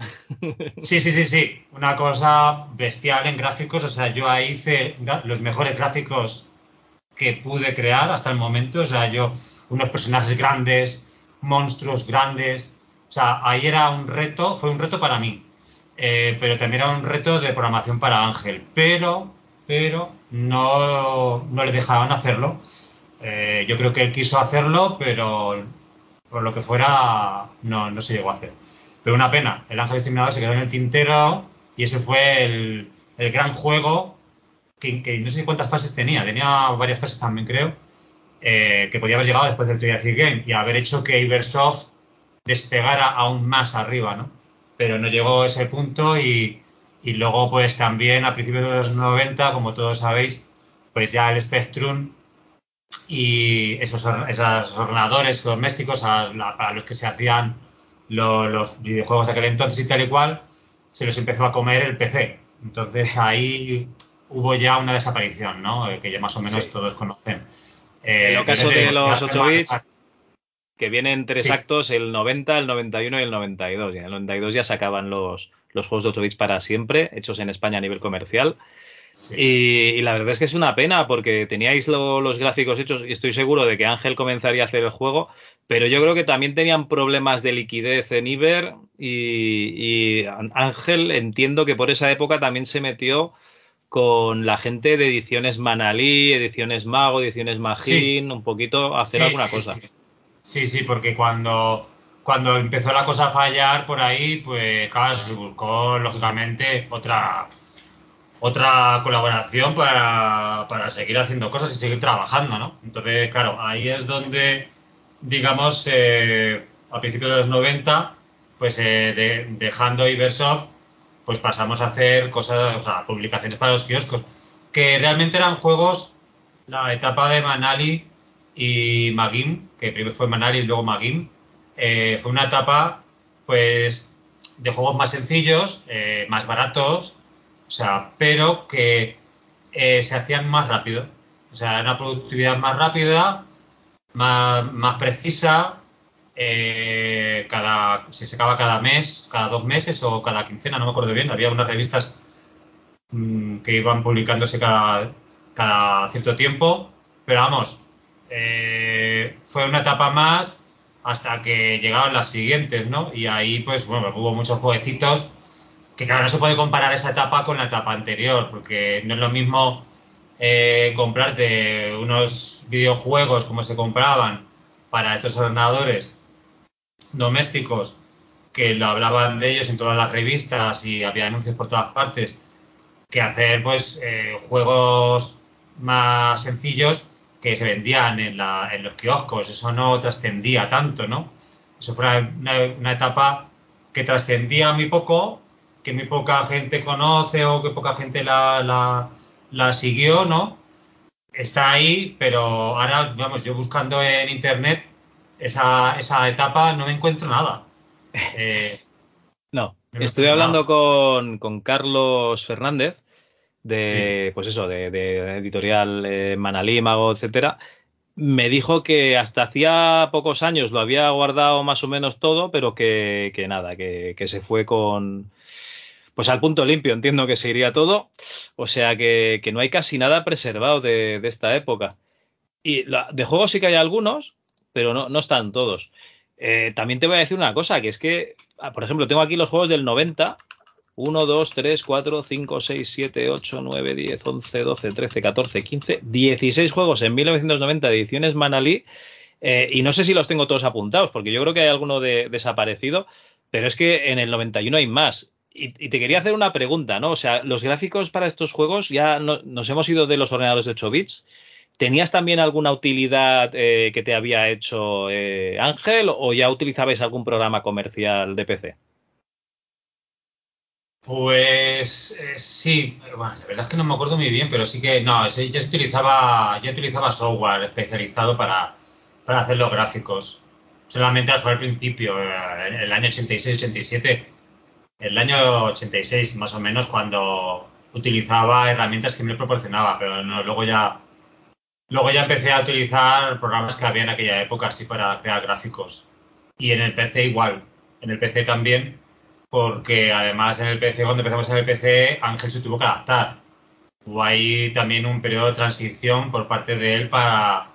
Sí, sí, sí, sí. Una cosa bestial en gráficos. O sea, yo ahí hice los mejores gráficos que pude crear hasta el momento. O sea, yo unos personajes grandes, monstruos grandes. O sea, ahí era un reto, fue un reto para mí, eh, pero también era un reto de programación para Ángel. Pero, pero no, no le dejaban hacerlo. Eh, yo creo que él quiso hacerlo, pero por lo que fuera, no, no se llegó a hacer. Pero una pena, el Ángel Exterminador se quedó en el tintero y ese fue el, el gran juego que, que, no sé cuántas fases tenía, tenía varias fases también creo, eh, que podía haber llegado después del Toy Game y haber hecho que Ibersoft despegara aún más arriba, ¿no? Pero no llegó a ese punto y, y luego pues también a principios de los 90, como todos sabéis, pues ya el Spectrum y esos, esos ordenadores domésticos a, para los que se hacían lo, los videojuegos de aquel entonces y tal y cual, se los empezó a comer el PC. Entonces ahí hubo ya una desaparición, ¿no? Eh, que ya más o menos sí. todos conocen. Eh, en el caso de los 8 bits, que vienen tres sí. actos, el 90, el 91 y el 92. Y en el 92 ya sacaban los, los juegos de 8 bits para siempre, hechos en España a nivel comercial. Sí. Y, y, la verdad es que es una pena porque teníais lo, los gráficos hechos y estoy seguro de que Ángel comenzaría a hacer el juego, pero yo creo que también tenían problemas de liquidez en Iber y, y Ángel entiendo que por esa época también se metió con la gente de ediciones Manalí, ediciones Mago, ediciones Magin, sí. un poquito hacer sí, alguna sí, cosa. Sí. sí, porque cuando, cuando empezó la cosa a fallar por ahí, pues claro, se buscó lógicamente otra otra colaboración para, para seguir haciendo cosas y seguir trabajando, ¿no? Entonces, claro, ahí es donde, digamos, eh, a principios de los 90, pues eh, de, dejando Ibersoft, pues pasamos a hacer cosas, o sea, publicaciones para los kioscos, que realmente eran juegos, la etapa de Manali y Magim, que primero fue Manali y luego Magim, eh, fue una etapa, pues, de juegos más sencillos, eh, más baratos, o sea, pero que eh, se hacían más rápido. O sea, una productividad más rápida, más, más precisa. Eh, cada, se sacaba cada mes, cada dos meses o cada quincena, no me acuerdo bien. Había unas revistas mm, que iban publicándose cada, cada cierto tiempo. Pero vamos, eh, fue una etapa más hasta que llegaron las siguientes, ¿no? Y ahí, pues, bueno, hubo muchos jueguecitos que, claro, no se puede comparar esa etapa con la etapa anterior, porque no es lo mismo eh, comprarte unos videojuegos como se compraban para estos ordenadores domésticos que lo hablaban de ellos en todas las revistas y había anuncios por todas partes, que hacer pues eh, juegos más sencillos que se vendían en, los kioscos. Eso no trascendía tanto, ¿no? Eso fue una, una etapa que trascendía muy poco, que muy poca gente conoce o que poca gente la, la, la siguió, ¿no? Está ahí, pero ahora, vamos, yo buscando en internet esa, esa etapa no me encuentro nada. Eh, no, no estoy hablando con, con, Carlos Fernández de, sí. pues eso, de, de editorial eh, Manalí, Mago, etcétera. Me dijo que hasta hacía pocos años lo había guardado más o menos todo, pero que, que nada, que, que, se fue con, pues al punto limpio, entiendo que se iría todo. O sea que, que no hay casi nada preservado de, de esta época. Y la, de juegos sí que hay algunos, pero no, no están todos. Eh, también te voy a decir una cosa, que es que, ah, por ejemplo, tengo aquí los juegos del 90. 1, 2, 3, 4, 5, 6, 7, 8, 9, 10, 11, 12, 13, 14, 15, 16 juegos en 1990 de ediciones Manalí. Eh, y no sé si los tengo todos apuntados, porque yo creo que hay alguno de, desaparecido, pero es que en el 91 hay más. Y, y, te quería hacer una pregunta, ¿no? O sea, los gráficos para estos juegos ya no, nos hemos ido de los ordenadores de 8 bits. ¿Tenías también alguna utilidad eh, que te había hecho eh, Ángel o ya utilizabais algún programa comercial de PC? Pues eh, sí, bueno, la verdad es que no me acuerdo muy bien, pero sí que no, ya se utilizaba, ya utilizaba software especializado para, para hacer los gráficos. Solamente fue al principio, en el año 86-87, el año 86 más o menos, cuando utilizaba herramientas que me proporcionaba, pero no, luego ya Luego ya empecé a utilizar programas que había en aquella época así para crear gráficos. Y en el PC igual. En el PC también, porque además en el PC, cuando empezamos en el PC, Ángel se tuvo que adaptar. Hubo ahí también un periodo de transición por parte de él para,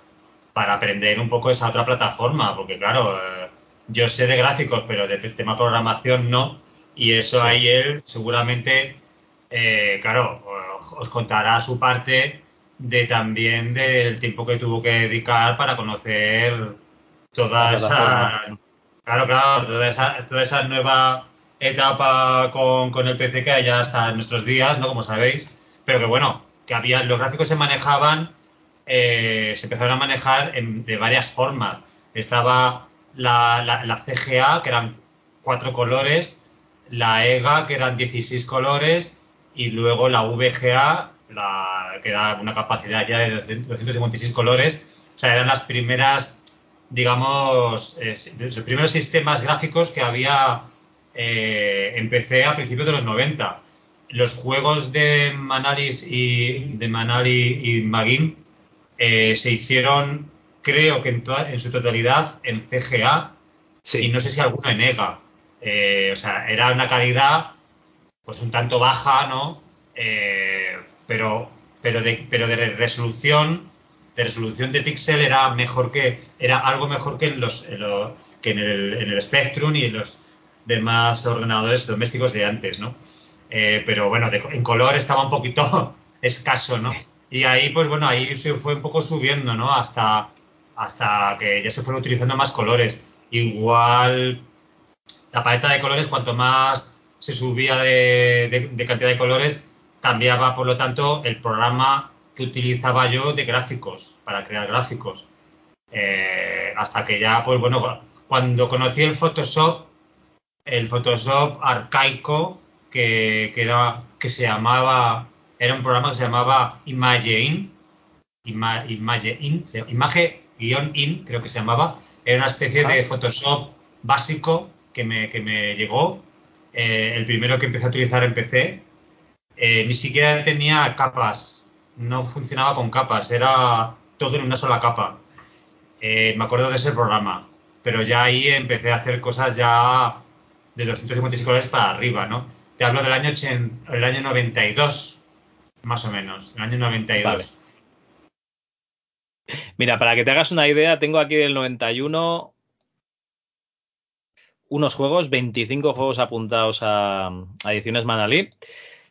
para aprender un poco esa otra plataforma, porque claro, eh, yo sé de gráficos, pero de tema programación no. Y eso sí. ahí él seguramente, eh, claro, os contará su parte de también del tiempo que tuvo que dedicar para conocer toda esa claro claro toda esa, toda esa nueva etapa con, con, el PC que hay ya hasta nuestros días no como sabéis. Pero que bueno que había los gráficos se manejaban eh, se empezaron a manejar en, de varias formas. Estaba la, la, la CGA que eran cuatro colores la EGA que eran 16 colores y luego la VGA la, que da una capacidad ya de 256 colores. O sea, eran las primeras, digamos, eh, los primeros sistemas gráficos que había eh, en PC a principios de los 90. Los juegos de Manalis y de Manali y Magin eh, se hicieron, creo que en, toda, en, su totalidad, en CGA sí. y no sé si alguno en EGA. Eh, o sea, era una calidad pues un tanto baja, ¿no? Eh, pero, pero, de, pero de resolución, de resolución de píxel era mejor que, era algo mejor que en los, que en el, Spectrum y en los demás ordenadores domésticos de antes, ¿no? Eh, pero bueno, de, en color estaba un poquito escaso, ¿no? Y ahí, pues bueno, ahí se fue un poco subiendo, ¿no? Hasta, hasta que ya se fueron utilizando más colores. Igual la paleta de colores, cuanto más se subía de cantidad de colores, cambiaba, por lo tanto, el programa que utilizaba yo de gráficos, para crear gráficos. Eh, hasta que ya, pues bueno, cuando conocí el Photoshop, el Photoshop arcaico, que, que, era, que se llamaba, era un programa que se llamaba Imagine, Ima, Imagine, Image-in, creo que se llamaba, era una especie de Photoshop básico que me, que me llegó, eh, el primero que empecé a utilizar en PC, eh, ni siquiera tenía capas no funcionaba con capas, era todo en una sola capa. Eh, me acuerdo de ese programa, pero ya ahí empecé a hacer cosas ya de 256 colores para arriba, ¿no? Te hablo del año, el año 92, más o menos, el año 92. Mira, para que te hagas una idea, tengo aquí del 91 unos juegos, 25 juegos apuntados a, ediciones Manalí.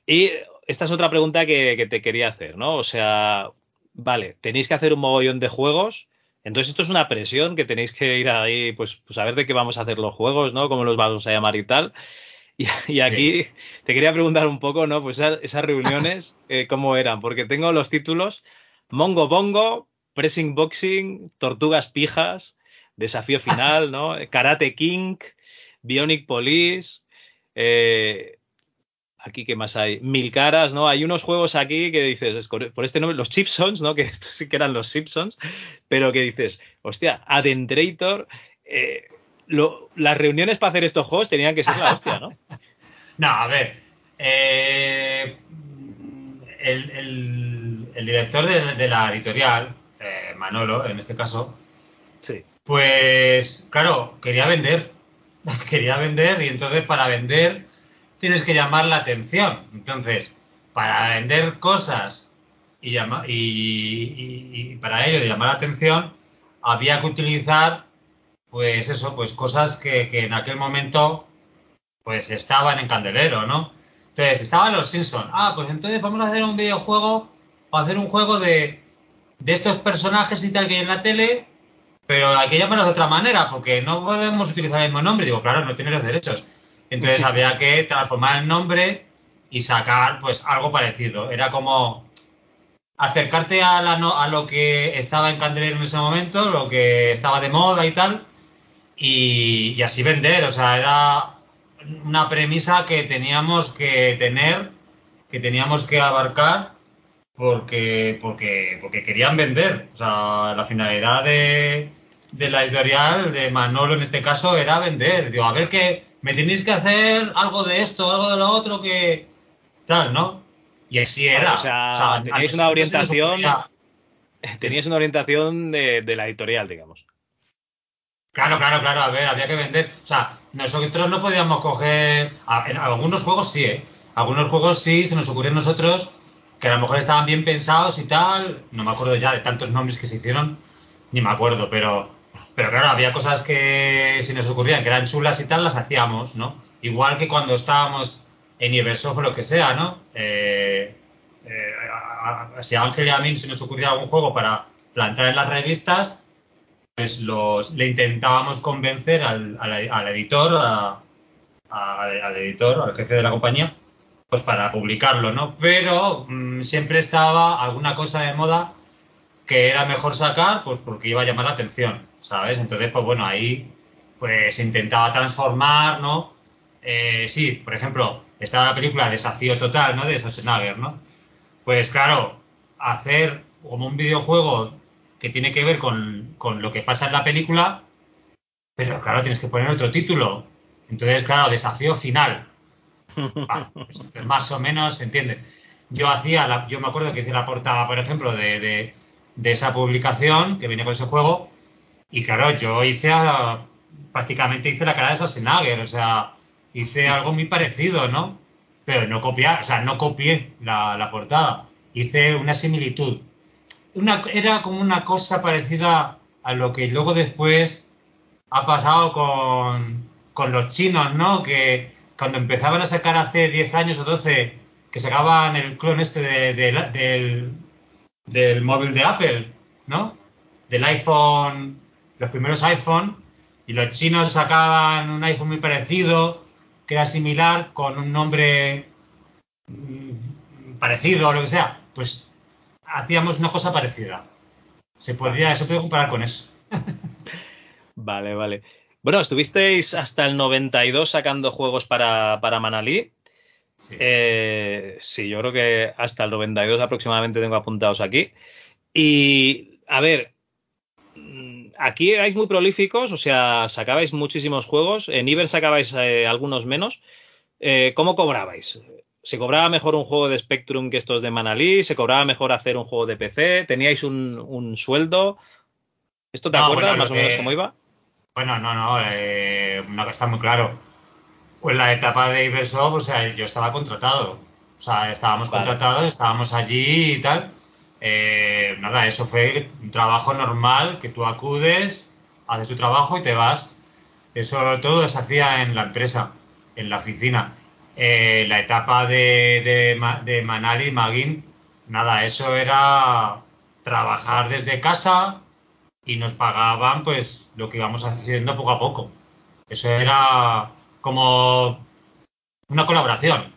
Y esta es otra pregunta que, te quería hacer, ¿no? O sea, vale, tenéis que hacer un mogollón de juegos. Entonces esto es una presión que tenéis que ir ahí, pues, pues a ver de qué vamos a hacer los juegos, ¿no? Cómo los vamos a llamar y tal. Y, aquí te quería preguntar un poco, ¿no? Pues esas, reuniones, eh, ¿cómo eran? Porque tengo los títulos Mongo Bongo, Pressing Boxing, Tortugas Pijas, Desafío Final, ¿no? Karate King, Bionic Police, eh, aquí qué más hay, mil caras, ¿no? Hay unos juegos aquí que dices, por este nombre, los Chipsons, ¿no? Que estos sí que eran los Simpsons, pero que dices, hostia, Adentrator, eh, las reuniones para hacer estos juegos tenían que ser la hostia, ¿no? no, a ver, eh, el, director de, la editorial, Manolo, en este caso, sí. pues claro, quería vender quería vender y entonces para vender tienes que llamar la atención. Entonces, para vender cosas y, y, para ello de llamar la atención, había que utilizar, pues eso, pues cosas que, en aquel momento pues estaban en candelero, ¿no? Entonces, estaban los Simpsons. Ah, pues entonces vamos a hacer un videojuego o hacer un juego de, de estos personajes y tal que hay en la tele pero hay que llamarlos de otra manera, porque no podemos utilizar el mismo nombre. Digo, claro, no tiene los derechos. Entonces había que transformar el nombre y sacar pues algo parecido. Era como acercarte a, la a lo que estaba en Candelero en ese momento, lo que estaba de moda y tal, y, así vender. O sea, era una premisa que teníamos que tener, que teníamos que abarcar porque, porque, porque querían vender. O sea, la finalidad de, de la editorial, de Manolo en este caso, era vender. Digo, a ver que me tenéis que hacer algo de esto, algo de lo otro que tal, ¿no? Y así era. o sea, teníais una orientación. Teníais una orientación de, de, la editorial, digamos. Claro, claro, claro. A ver, había que vender. O sea, nosotros no podíamos coger. En algunos juegos sí, ¿eh? Algunos juegos sí se nos ocurrió a nosotros que a lo mejor estaban bien pensados y tal. No me acuerdo ya de tantos nombres que se hicieron, ni me acuerdo, pero pero claro, había cosas que se nos ocurrían que eran chulas y tal, las hacíamos, ¿no? Igual que cuando estábamos en Ibersoft o lo que sea, ¿no? Eh, eh, si a Ángel y a mí se nos ocurría algún juego para plantar en las revistas, pues los, le intentábamos convencer al, editor, al editor, al jefe de la compañía, pues para publicarlo, ¿no? Pero mm, siempre estaba alguna cosa de moda que era mejor sacar, pues porque iba a llamar la atención. ¿Sabes? Entonces, pues bueno, ahí pues intentaba transformar, ¿no? Eh, sí, por ejemplo, estaba la película Desafío Total, ¿no? De Schwarzenegger, ¿no? Pues claro, hacer como un videojuego que tiene que ver con, lo que pasa en la película, pero claro, tienes que poner otro título. Entonces, claro, desafío final. Ah, pues más o menos, ¿se entiende? Yo hacía, la, yo me acuerdo que hice la portada, por ejemplo, de, de esa publicación que viene con ese juego, y claro, yo hice prácticamente hice la cara de Schwarzenegger, o sea, hice algo muy parecido, ¿no? Pero no copié, o sea, no copié la, portada, hice una similitud. Una, era como una cosa parecida a lo que luego después ha pasado con, con los chinos, ¿no? Que cuando empezaban a sacar hace 10 años o 12, que sacaban el clon este del, del móvil de Apple, ¿no? Del iPhone los primeros iPhone y los chinos sacaban un iPhone muy parecido, que era similar, con un nombre mm, parecido o lo que sea, pues hacíamos una cosa parecida. Se podría, se puede comparar con eso. vale, vale. Bueno, estuvisteis hasta el 92 sacando juegos para, para Manalí. Sí. Eh, sí, yo creo que hasta el 92 aproximadamente tengo apuntados aquí. Y, a ver, aquí erais muy prolíficos, o sea, sacabais muchísimos juegos. En Iber sacabais eh, algunos menos. Eh, ¿Cómo cobrabais? ¿Se cobraba mejor un juego de Spectrum que estos de Manalí? ¿Se cobraba mejor hacer un juego de PC? ¿Teníais un, un sueldo? ¿Esto te No, acuerdas bueno, más o menos que- cómo iba? Bueno, no, no, eh, cosa está muy claro. Pues la etapa de Ibersoft, o sea, yo estaba contratado. O sea, estábamos Vale. contratados, estábamos allí y tal. Eh, nada, eso fue un trabajo normal que tú acudes, haces tu trabajo y te vas. Eso todo se hacía en la empresa, en la oficina. Eh, la etapa de, de, de Manali, Magin, nada, eso era trabajar desde casa y nos pagaban pues lo que íbamos haciendo poco a poco. Eso era como una colaboración.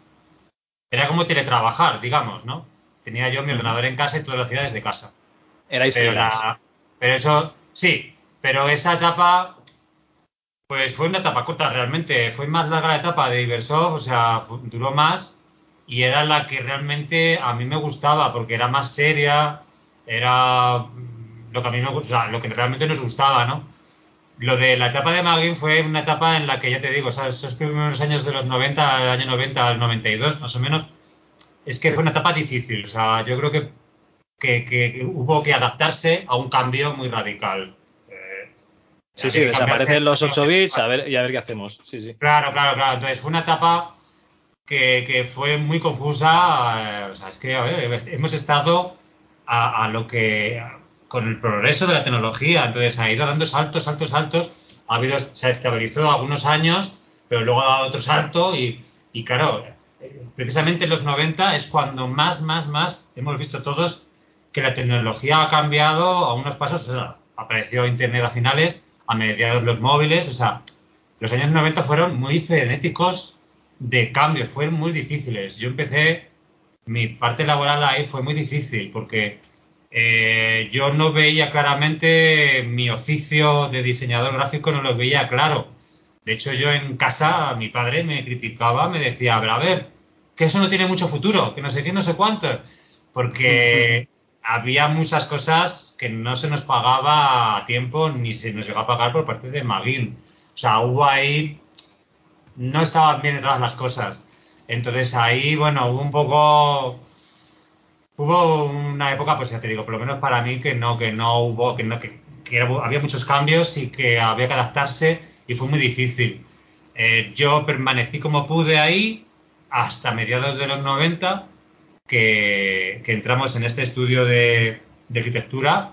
Era como teletrabajar, digamos, ¿no? Tenía yo mi ordenador en casa y lo hacía desde casa. Erais Pero, la- pero eso, sí, pero esa etapa, pues fue una etapa corta realmente. Fue más larga la etapa de Ibersoft, o sea, duró más y era la que realmente a mí me gustaba porque era más seria, era mm, lo que a mí me o sea, lo que realmente nos gustaba, ¿no? Lo de la etapa de Magin fue una etapa en la que, ya te digo, o sea, esos primeros años de los 90, el año 90 al 92, más o menos, es que fue una etapa difícil. O sea, yo creo que que, hubo que adaptarse a un cambio muy radical. Eh, Sí, sí, desaparecen los 8 bits a ver, y a ver qué hacemos. Sí, sí. Claro, claro, claro. Entonces fue una etapa que, que fue muy confusa. eh, o sea, es que, a ver, hemos estado a, a lo que. a- con el progreso de la tecnología. Entonces ha ido dando saltos, saltos, saltos. Ha habido, se estabilizó algunos años, pero luego ha dado otro salto y, y claro, precisamente en los 90 es cuando más, más, más hemos visto todos que la tecnología ha cambiado a unos pasos. O sea, apareció Internet a finales, a mediados los móviles, o sea, los años 90 fueron muy frenéticos de cambio, fueron muy difíciles. Yo empecé, mi parte laboral ahí fue muy difícil porque eh, yo no veía claramente mi oficio de diseñador gráfico, no lo veía claro. De hecho, yo en casa, mi padre me criticaba, me decía, a ver, a ver, que eso no tiene mucho futuro, que no sé qué, no sé cuánto. Porque había muchas cosas que no se nos pagaba a tiempo ni se nos llegó a pagar por parte de Magin. O sea, hubo ahí, no estaban bien todas las cosas. Entonces ahí, bueno, hubo un poco, hubo una época, pues ya te digo, por lo menos para mí que no, que no hubo, que no, que, que había muchos cambios y que había que adaptarse y fue muy difícil. Eh, yo permanecí como pude ahí hasta mediados de los 90, que, entramos en este estudio de, arquitectura,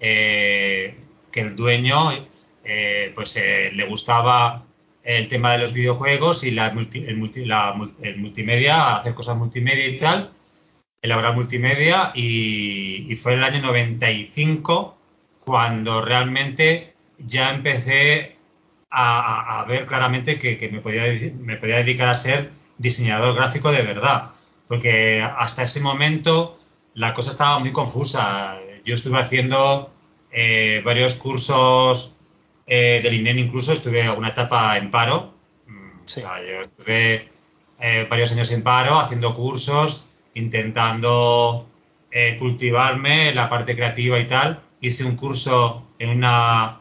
eh, que el dueño eh, pues le gustaba el tema de los videojuegos y la, multi- el, multi- la el multimedia, hacer cosas multimedia y tal, elaborar multimedia y, y fue el año 95 cuando realmente ya empecé a, a- ver claramente que, que me, podía, me podía dedicar a ser diseñador gráfico de verdad, porque hasta ese momento la cosa estaba muy confusa. Yo estuve haciendo eh, varios cursos eh, del INEN, incluso estuve alguna etapa en paro. Mm, Sí. O sea, yo estuve eh, varios años en paro haciendo cursos, intentando eh, cultivarme la parte creativa y tal. Hice un curso en una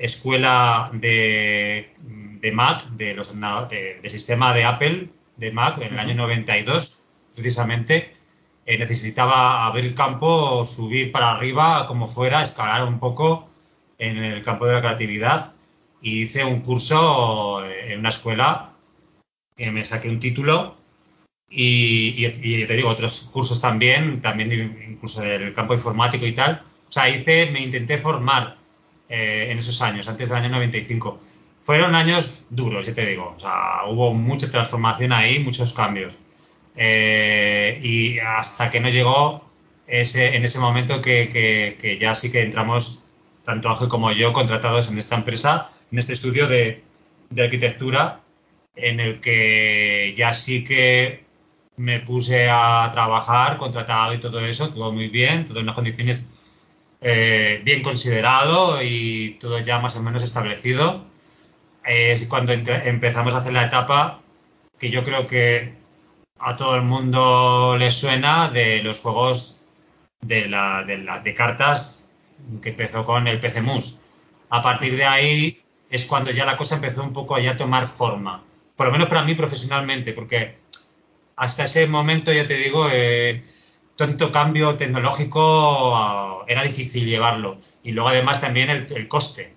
escuela de, de Mac, de los de, de sistema de Apple, de Mac, en el año 92, precisamente. Eh, necesitaba abrir campo, subir para arriba, como fuera, escalar un poco en el campo de la creatividad. Y hice un curso eh, en una escuela que me saqué un título y, y- y te digo, otros cursos también, también incluso del campo informático y tal. O sea, hice, me intenté formar eh, en esos años, antes del año 95. Fueron años duros, ya te digo. O sea, hubo mucha transformación ahí, muchos cambios. Eh, y hasta que no llegó ese, en ese momento que, que- que ya sí que entramos, tanto Ángel como yo, contratados en esta empresa, en este estudio de, de arquitectura, en el que ya sí que me puse a trabajar, contratado y todo eso, todo muy bien, todo en unas condiciones eh, bien considerado y todo ya más o menos establecido. Es cuando empezamos a hacer la etapa que yo creo que a todo el mundo le suena de los juegos de, la, de, la- de cartas que empezó con el PC Mus. A partir de ahí es cuando ya la cosa empezó un poco ya a tomar forma. Por lo menos para mí profesionalmente, porque hasta ese momento, ya te digo, eh, tanto cambio tecnológico era difícil llevarlo. Y luego además también el, coste,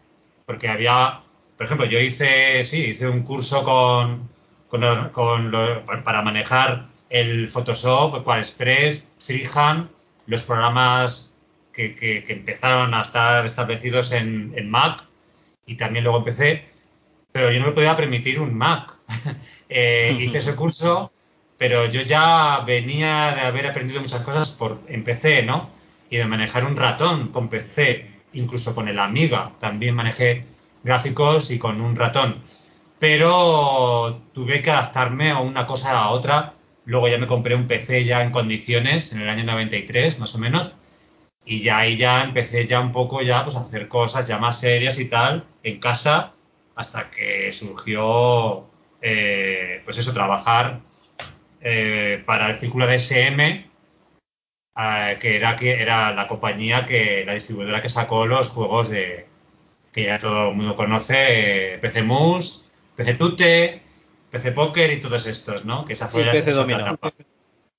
porque había, por ejemplo, yo hice, sí, hice un curso con, con, para manejar el Photoshop, Express, Freehand, los programas que, que, empezaron a estar establecidos en, en Mac y también luego empecé, pero yo no me podía permitir un Mac. Eh, hice ese curso, pero yo ya venía de haber aprendido muchas cosas por, en PC, ¿no? Y de manejar un ratón con PC, incluso con el Amiga, también manejé gráficos y con un ratón. Pero tuve que adaptarme a una cosa a otra. Luego ya me compré un PC ya en condiciones, en el año 93 más o menos, y ya ahí ya empecé ya un poco ya pues a hacer cosas ya más serias y tal en casa hasta que surgió eh, pues eso trabajar eh, para el círculo de SM eh, que era que era la compañía que la distribuidora que sacó los juegos de que ya todo el mundo conoce PC Mus PC Tute PC Poker y todos estos no que esa fue la, PC etapa.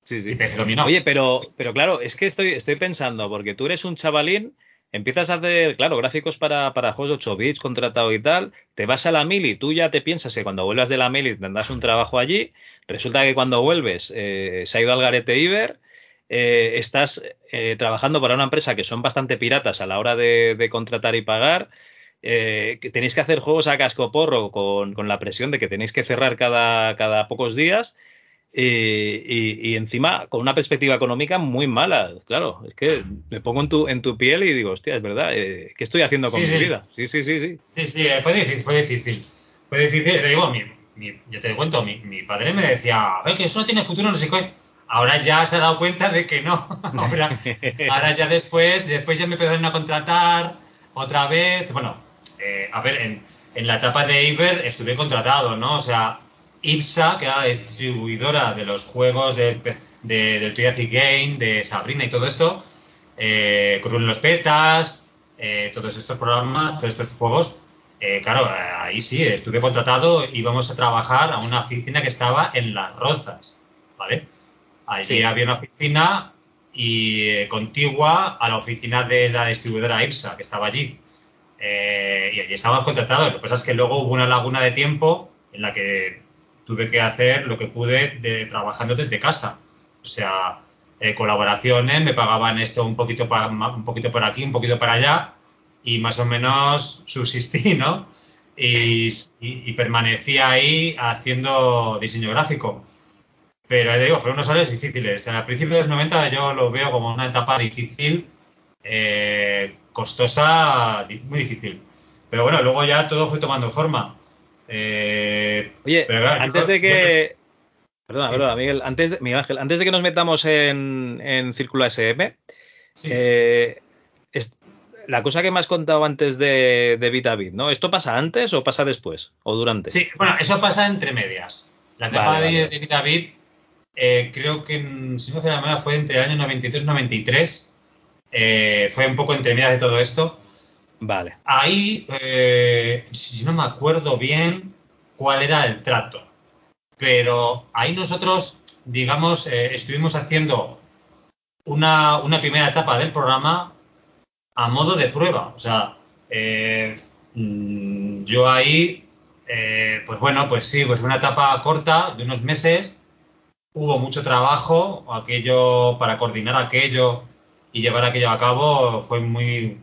Sí, sí. Oye, pero, pero claro, es que estoy, estoy pensando, porque tú eres un chavalín, empiezas a hacer, claro, gráficos para, para juegos 8 bits, contratado y tal, te vas a la mili, tú ya te piensas que cuando vuelvas de la mili tendrás un trabajo allí, resulta que cuando vuelves eh, se ha ido al garete Iber, eh, estás eh, trabajando para una empresa que son bastante piratas a la hora de, contratar y pagar, que tenéis que hacer juegos a casco porro con, con, la presión de que tenéis que cerrar cada, cada pocos días y, encima con una perspectiva económica muy mala. Claro, es que me pongo en tu, en tu piel y digo, hostia, es verdad, ¿qué estoy haciendo con mi vida? Sí, sí, sí, sí. Sí, sí, fue difícil, fue difícil. Fue difícil, le digo, mi, mi, yo te cuento, mi, mi, padre me decía, a ver, que eso no tiene futuro, no sé qué. Ahora ya se ha dado cuenta de que no. ahora, ahora, ya después, después ya me empezaron a contratar otra vez. Bueno, eh, a ver, en, en la etapa de Iber estuve contratado, ¿no? O sea, IPSA, que era la distribuidora de los juegos de, del Triassic Game, de Sabrina y todo esto, eh, con los Petas, eh, todos estos programas, todos estos juegos, eh, claro, ahí sí, estuve contratado, íbamos a trabajar a una oficina que estaba en Las Rozas, ¿vale? Allí había una oficina y eh, contigua a la oficina de la distribuidora IPSA, que estaba allí. y allí estábamos contratados. Lo que pasa es que luego hubo una laguna de tiempo en la que tuve que hacer lo que pude de, trabajando desde casa. O sea, eh, colaboraciones, me pagaban esto un poquito, un poquito por aquí, un poquito para allá, y más o menos subsistí, ¿no? Y, y, permanecí ahí haciendo diseño gráfico. Pero digo, fueron unos años difíciles. Al principio de los 90 yo lo veo como una etapa difícil, eh, costosa, muy difícil. Pero bueno, luego ya todo fue tomando forma. Eh, Oye, antes de que. Perdona, perdona, Miguel, antes de, Miguel Ángel, antes de que nos metamos en, en Círculo SM, eh, la cosa que me has contado antes de, de Vitavit, ¿no? ¿Esto pasa antes o pasa después? ¿O durante? Sí, bueno, eso pasa entre medias. La etapa de, Vitavit, eh, creo que, si no me la memoria, fue entre el año 93 y 93. fue un poco entre medias de todo esto. Vale. Ahí, eh, si no me acuerdo bien cuál era el trato, pero ahí nosotros, digamos, eh, estuvimos haciendo una, primera etapa del programa a modo de prueba. O sea, eh, mm, yo ahí, pues bueno, pues sí, pues una etapa corta de unos meses. Hubo mucho trabajo, aquello para coordinar aquello y llevar aquello a cabo fue muy,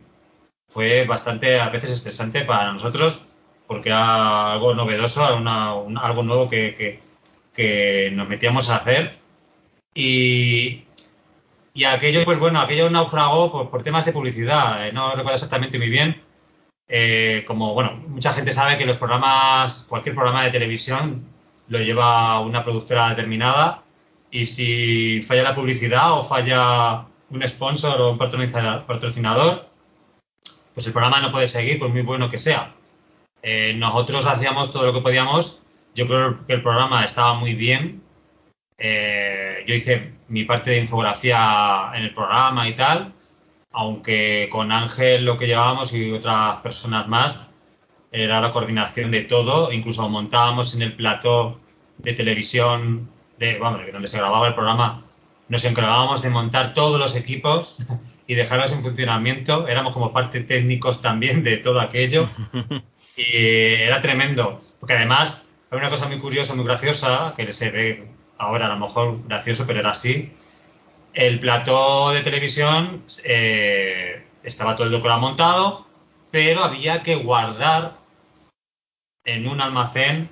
fue bastante a veces estresante para nosotros porque era algo novedoso, algo nuevo que, nos metíamos a hacer. Y, y aquello, pues bueno, aquello naufragó por, temas de publicidad, eh, no recuerdo exactamente muy bien. Eh, como, bueno, mucha gente sabe que los programas, cualquier programa de televisión lo lleva una productora determinada y si falla la publicidad o falla un sponsor o un patrocinador, pues el programa no puede seguir por muy bueno que sea. Eh, nosotros hacíamos todo lo que podíamos. Yo creo que el programa estaba muy bien. Eh, yo hice mi parte de infografía en el programa y tal, aunque con Ángel lo que llevábamos y otras personas más era la coordinación de todo. Incluso montábamos en el plató de televisión de, vamos, donde se grababa el programa, nos encargábamos de montar todos los equipos y dejarlos en funcionamiento. Éramos como parte técnicos también de todo aquello. Y era tremendo, porque además hay una cosa muy curiosa, muy graciosa, que se ve ahora a lo mejor gracioso, pero era así. El plató de televisión eh, estaba todo el decorado montado, pero había que guardar en un almacén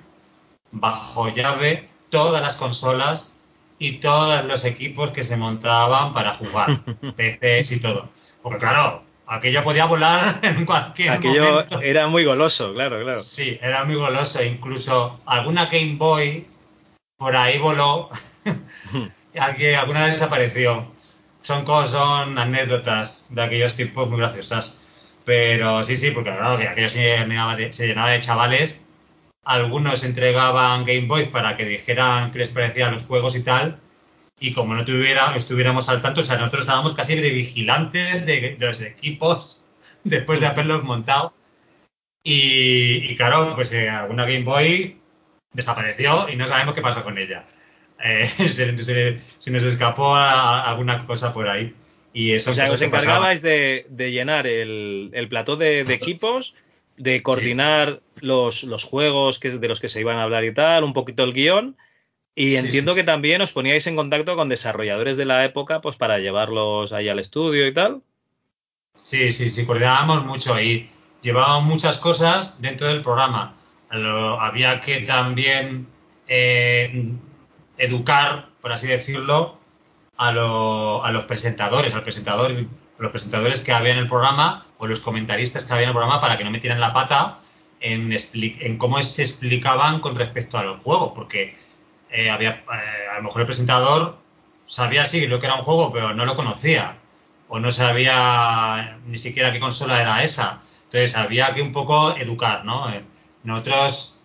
bajo llave todas las consolas y todos los equipos que se montaban para jugar, PCs y todo. Porque claro, aquello podía volar en cualquier aquello era muy goloso, claro, claro. Sí, era muy goloso. Incluso alguna Game Boy por ahí voló, alguna vez desapareció. Son cosas, son anécdotas de aquellos tiempos muy graciosas. Pero sí, sí, porque claro, que aquello se llenaba de, se llenaba de chavales. Algunos entregaban Game Boy para que dijeran qué les parecían los juegos y tal. Y como no tuviera, estuviéramos al tanto, o sea, nosotros estábamos casi de vigilantes de, los equipos después de haberlos montado. Y, claro, pues eh, alguna Game Boy desapareció y no sabemos qué pasó con ella. Eh, se, nos escapó alguna cosa por ahí. Y eso o sea, os encargabais de, llenar el, plató de, equipos, de coordinar los, los, juegos que, de los que se iban a hablar y tal, un poquito el guion. Y entiendo que también os poníais en contacto con desarrolladores de la época, pues para llevarlos ahí al estudio y tal. Sí, sí, sí, coordinábamos mucho y llevábamos muchas cosas dentro del programa. Había que también eh, educar, por así decirlo, a, los presentadores, al presentador, los presentadores que había en el programa o los comentaristas que había en el programa para que no metieran la pata en, en cómo se explicaban con respecto a los juegos, porque eh, había, eh, a lo mejor el presentador sabía sí lo que era un juego, pero no lo conocía o no sabía ni siquiera qué consola era esa. Entonces había que un poco educar, ¿no? Eh, nosotros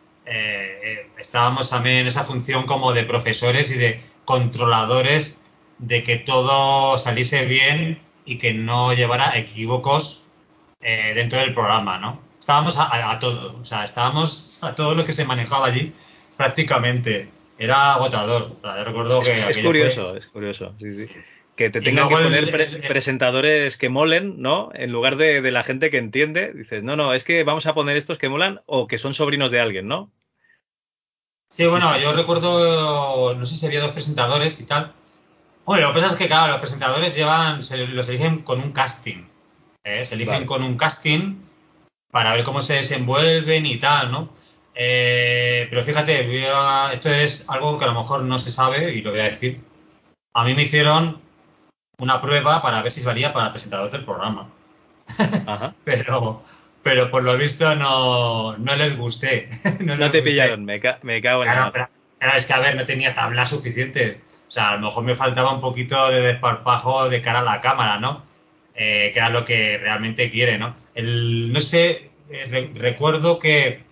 estábamos también en esa función como de profesores y de controladores de que todo saliese bien y que no llevara equívocos dentro del programa, ¿no? Estábamos a, todo, o sea, estábamos a todo lo que se manejaba allí prácticamente era agotador. recuerdo es, que es curioso, es curioso, sí, sí. Que te tengan que poner presentadores que molen, ¿no? En lugar de, la gente que entiende, dices, no, no, es que vamos a poner estos que molan o que son sobrinos de alguien, ¿no? Sí, bueno, yo recuerdo, no sé si había dos presentadores y tal. Bueno, lo que pasa es que, claro, los presentadores llevan, se los eligen con un casting. ¿eh? Se eligen con un casting para ver cómo se desenvuelven y tal, ¿no? Eh, pero fíjate, esto es algo que a lo mejor no se sabe y lo voy a decir. A mí me hicieron una prueba para ver si valía para presentador del programa. pero, pero por lo visto no, no les gusté. no, te pillaron, me, cago en claro, claro, es que a ver, no tenía tabla suficiente. O sea, a lo mejor me faltaba un poquito de desparpajo de cara a la cámara, ¿no? Eh, que era lo que realmente quiere, ¿no? El, no sé, eh, recuerdo que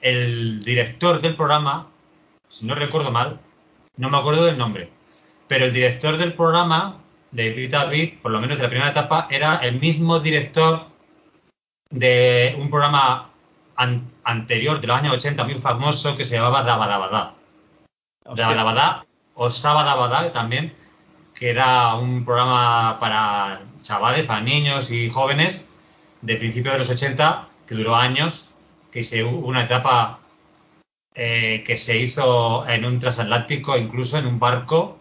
el director del programa, si no recuerdo mal, no me acuerdo del nombre, pero el director del programa, David David, por lo menos de la primera etapa, era el mismo director de un programa anterior, de los años 80, muy famoso, que se llamaba Dabadabada. Dabadabada o Sabadabada también, que era un programa para chavales, para niños y jóvenes de principios de los 80, que duró años que se hubo una etapa eh, que se hizo en un transatlántico, incluso en un barco,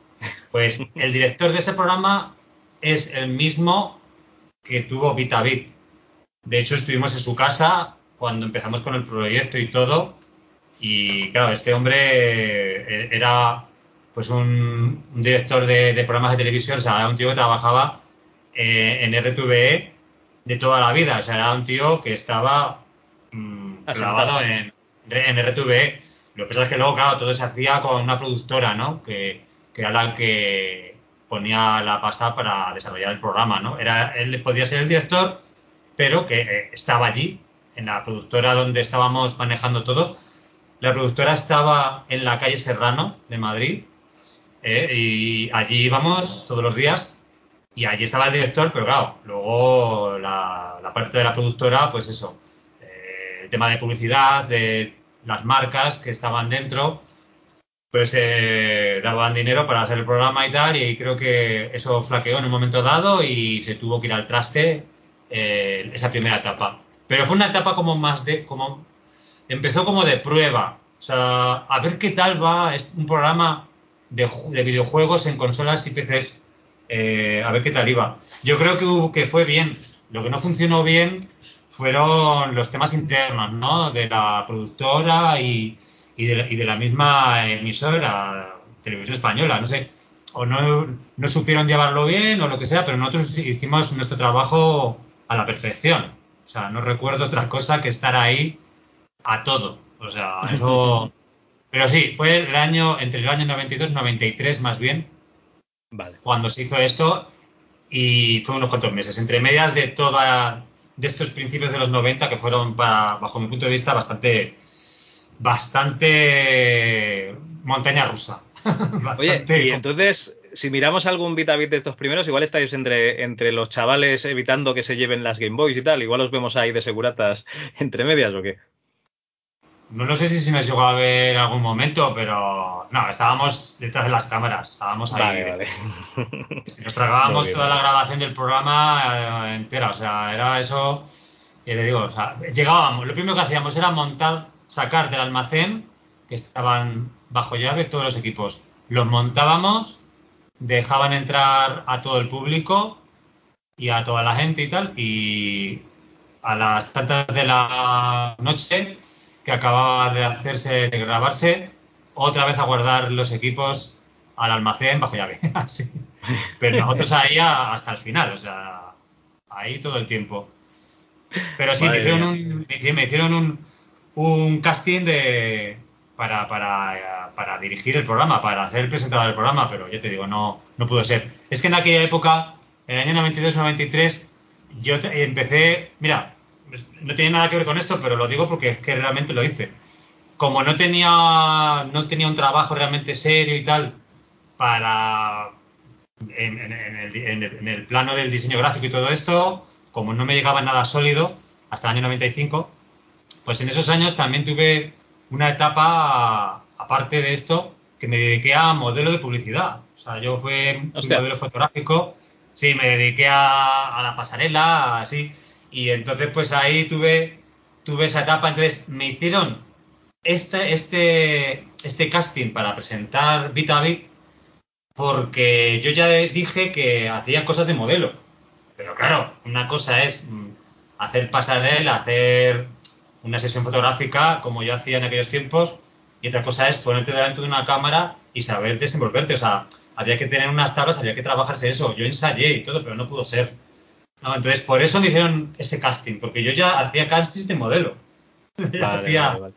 pues el director de ese programa es el mismo que tuvo VitaVit. De hecho, estuvimos en su casa cuando empezamos con el proyecto y todo. Y claro, este hombre eh, era pues un, director de, programas de televisión, o sea, era un tío que trabajaba eh, en RTVE de toda la vida. O sea, era un tío que estaba Mm, grabado en, en RTV. Lo que pasa es que luego, claro, todo se hacía con una productora, ¿no? Que, era la que ponía la pasta para desarrollar el programa, ¿no? Era, él podía ser el director, pero que eh, estaba allí, en la productora donde estábamos manejando todo. La productora estaba en la calle Serrano de Madrid eh, y allí íbamos todos los días y allí estaba el director, pero claro, luego la, la parte de la productora, pues eso, tema de publicidad, de las marcas que estaban dentro. Pues eh, daban dinero para hacer el programa y tal, y creo que eso flaqueó en un momento dado y se tuvo que ir al traste eh, esa primera etapa. Pero fue una etapa como más de, como, empezó como de prueba, o sea, a ver qué tal va es un programa de, de videojuegos en consolas y PCs, eh, a ver qué tal iba. Yo creo que, que fue bien, lo que no funcionó bien fueron los temas internos, ¿no? De la productora y y de, la, y de la misma emisora, Televisión Española, no sé, o no, no supieron llevarlo bien o lo que sea, pero nosotros hicimos nuestro trabajo a la perfección. O sea, no recuerdo otra cosa que estar ahí a todo. O sea, eso... Pero sí, fue el año, entre el año 92 y 93 más bien, Vale. cuando se hizo esto y fue unos cuantos meses, entre medias de toda de estos principios de los 90 que fueron, para, bajo mi punto de vista, bastante bastante montaña rusa. Oye, y entonces, si miramos algún bit a bit de estos primeros, igual estáis entre, entre los chavales evitando que se lleven las Game Boys y tal, igual os vemos ahí de seguratas entre medias o qué. No, no sé si se nos llegó a ver en algún momento, pero no, estábamos detrás de las cámaras, estábamos ahí. Vale, vale. Nos tragábamos toda la grabación del programa eh, entera, o sea, era eso, y le digo, o sea, llegábamos, lo primero que hacíamos era montar, sacar del almacén, que estaban bajo llave todos los equipos. Los montábamos, dejaban entrar a todo el público y a toda la gente y tal, y a las tantas de la noche que acababa de hacerse, de grabarse, otra vez a guardar los equipos al almacén bajo llave. Así. Pero nosotros ahí a- hasta el final, o sea, ahí todo el tiempo. Pero sí, me hicieron, un, me hicieron un, un casting de para, para, para dirigir el programa, para ser el presentador del programa, pero yo te digo, no, no pudo ser. Es que en aquella época, en el año 92-93, yo empecé, mira, no tiene nada que ver con esto, pero lo digo porque es que realmente lo hice. Como no tenía, no tenía un trabajo realmente serio y tal, para en el- en el plano del diseño gráfico y todo esto, como no me llegaba nada sólido hasta el año 95, pues en esos años también tuve una etapa, aparte de esto, que me dediqué a modelo de publicidad. O sea, yo fui, Hostia. modelo fotográfico, sí, me dediqué a, a la pasarela, así, y entonces pues ahí tuve, tuve esa etapa, entonces me hicieron este, este, este casting para presentar Bit porque yo ya dije que hacía cosas de modelo. Pero claro, una cosa es mm, hacer pasarela, hacer una sesión fotográfica como yo hacía en aquellos tiempos, y otra cosa es ponerte delante de una cámara y saber desenvolverte. O sea, había que tener unas tablas, había que trabajarse eso. Yo ensayé y todo, pero no pudo ser. No, entonces, por eso me hicieron ese casting, porque yo ya hacía castings de modelo. Ya Vale, hacía- vale, vale.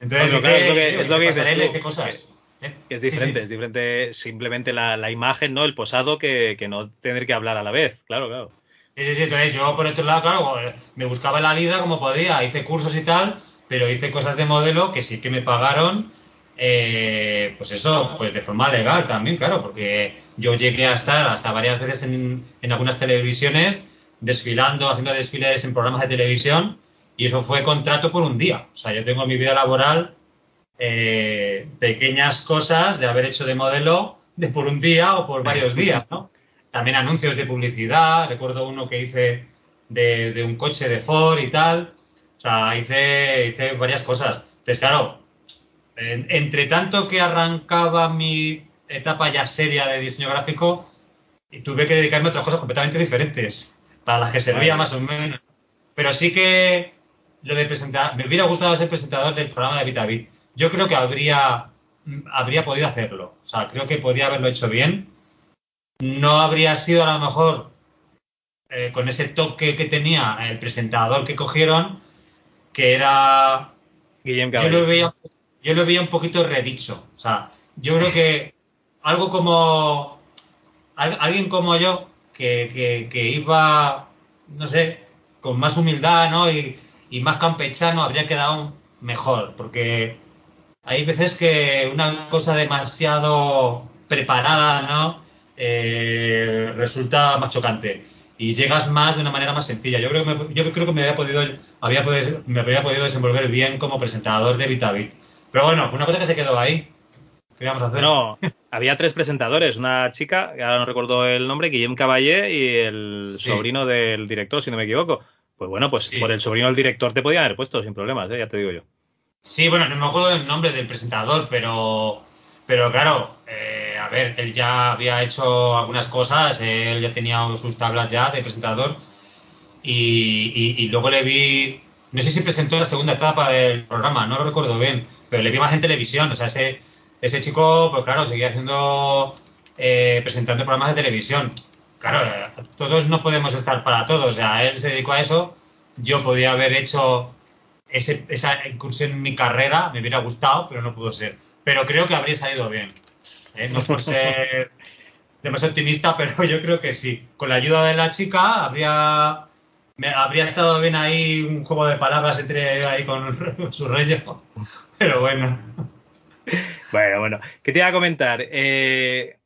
Entonces, Bueno, claro, es lo que- ¿qué- es lo que qué cosas? ¿Eh? Sí, diferente, sí. es diferente simplemente la, la imagen, ¿no? El posado que, que no tener que hablar a la vez, claro, claro. Sí, sí, sí, entonces yo por otro lado, claro, me buscaba la vida como podía, hice cursos y tal, pero hice cosas de modelo que sí que me pagaron, eh, pues eso, pues de forma legal también, claro, porque yo llegué a estar hasta varias veces en, en algunas televisiones desfilando, haciendo desfiles en programas de televisión y eso fue contrato por un día. O sea, yo tengo en mi vida laboral eh, pequeñas cosas de haber hecho de modelo de por un día o por varios días, ¿no? También anuncios de publicidad, recuerdo uno que hice de, de un coche de Ford y tal. O sea, hice, hice varias cosas. Entonces, claro, en- entre tanto que arrancaba mi etapa ya seria de diseño gráfico, y tuve que dedicarme a otras cosas completamente diferentes, para las que servía más o menos. Pero sí que lo de presentar, me hubiera gustado ser presentador del programa de Vitavit. Yo creo que habría, mm, habría podido hacerlo. O sea, creo que podía haberlo hecho bien. No habría sido a lo mejor eh, con ese toque que tenía el presentador que cogieron, que era Guillem yo lo veía yo lo veía un poquito redicho. O sea yo creo que algo como al- alguien como yo que, que- que iba no sé con más humildad no y, y más campechano habría quedado mejor porque hay veces que una cosa demasiado preparada no Eh, resulta más chocante y llegas más de una manera más sencilla yo creo que me, yo creo que me había podido había podido, me habría podido desenvolver bien como presentador de Vitavit pero bueno fue una cosa que se quedó ahí ¿Qué íbamos a hacer? No, había tres presentadores, una chica, ahora no recuerdo el nombre, Guillem Caballé y el Sí. sobrino del director, si no me equivoco. Pues bueno, pues Sí. por el sobrino del director te podían haber puesto sin problemas, ¿eh? ya te digo yo. Sí, bueno, no me acuerdo del nombre del presentador, pero, pero claro, eh, a ver, él ya había hecho algunas cosas, él ya tenía sus tablas ya de presentador y, y- y luego le vi, no sé si presentó la segunda etapa del programa, no lo recuerdo bien, pero le vi más en televisión, o sea, ese, ese chico, pues claro, seguía haciendo, eh, presentando programas de televisión. Claro, todos no podemos estar para todos, o sea, él se dedicó a eso, yo podía haber hecho ese- esa incursión en mi carrera me hubiera gustado, pero no pudo ser. Pero creo que habría salido bien. ¿Eh? No por ser demasiado optimista, pero yo creo que sí. Con la ayuda de la chica habría, habría estado bien ahí un juego de palabras entre ahí con su rollo. Pero bueno. Bueno, bueno. ¿Qué te iba a comentar? Eh,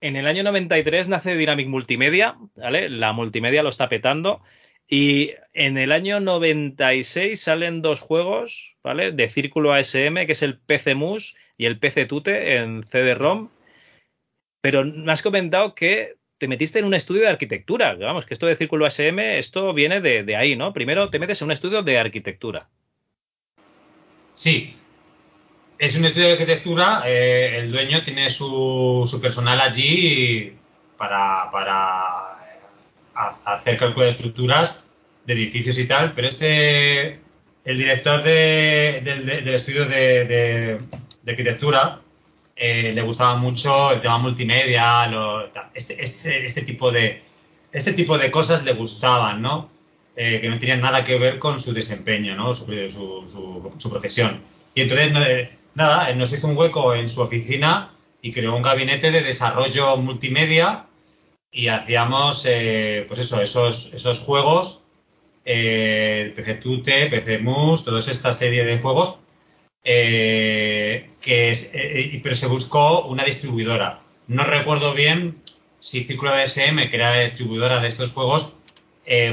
en el año 93 nace Dynamic Multimedia, ¿vale? La multimedia lo está petando. Y en el año 96 salen dos juegos, ¿vale? De Círculo ASM, que es el PC Mus y el PC Tute en CD-ROM. Pero me has comentado que te metiste en un estudio de arquitectura. Vamos, que esto de Círculo ASM, esto viene de, de ahí, ¿no? Primero te metes en un estudio de arquitectura. Sí. Es un estudio de arquitectura. eh, el dueño tiene su, su personal allí para, para eh, ha- hacer cálculo de estructuras de edificios y tal. Pero este, el director de- del estudio de, de- arquitectura, eh, le gustaba mucho el tema multimedia, este, este, este tipo de, este tipo de cosas le gustaban, ¿no? Eh, que no tenían nada que ver con su desempeño, ¿no? Su, su- profesión. Y entonces, eh, nada, nos hizo un hueco en su oficina y creó un gabinete de desarrollo multimedia y hacíamos, eh, pues eso, esos, esos juegos, PC Tute, PC Mus, toda esta serie de juegos, eh, que eh, eh, pero se buscó una distribuidora. No recuerdo bien si Círculo de SM, que era distribuidora de estos juegos,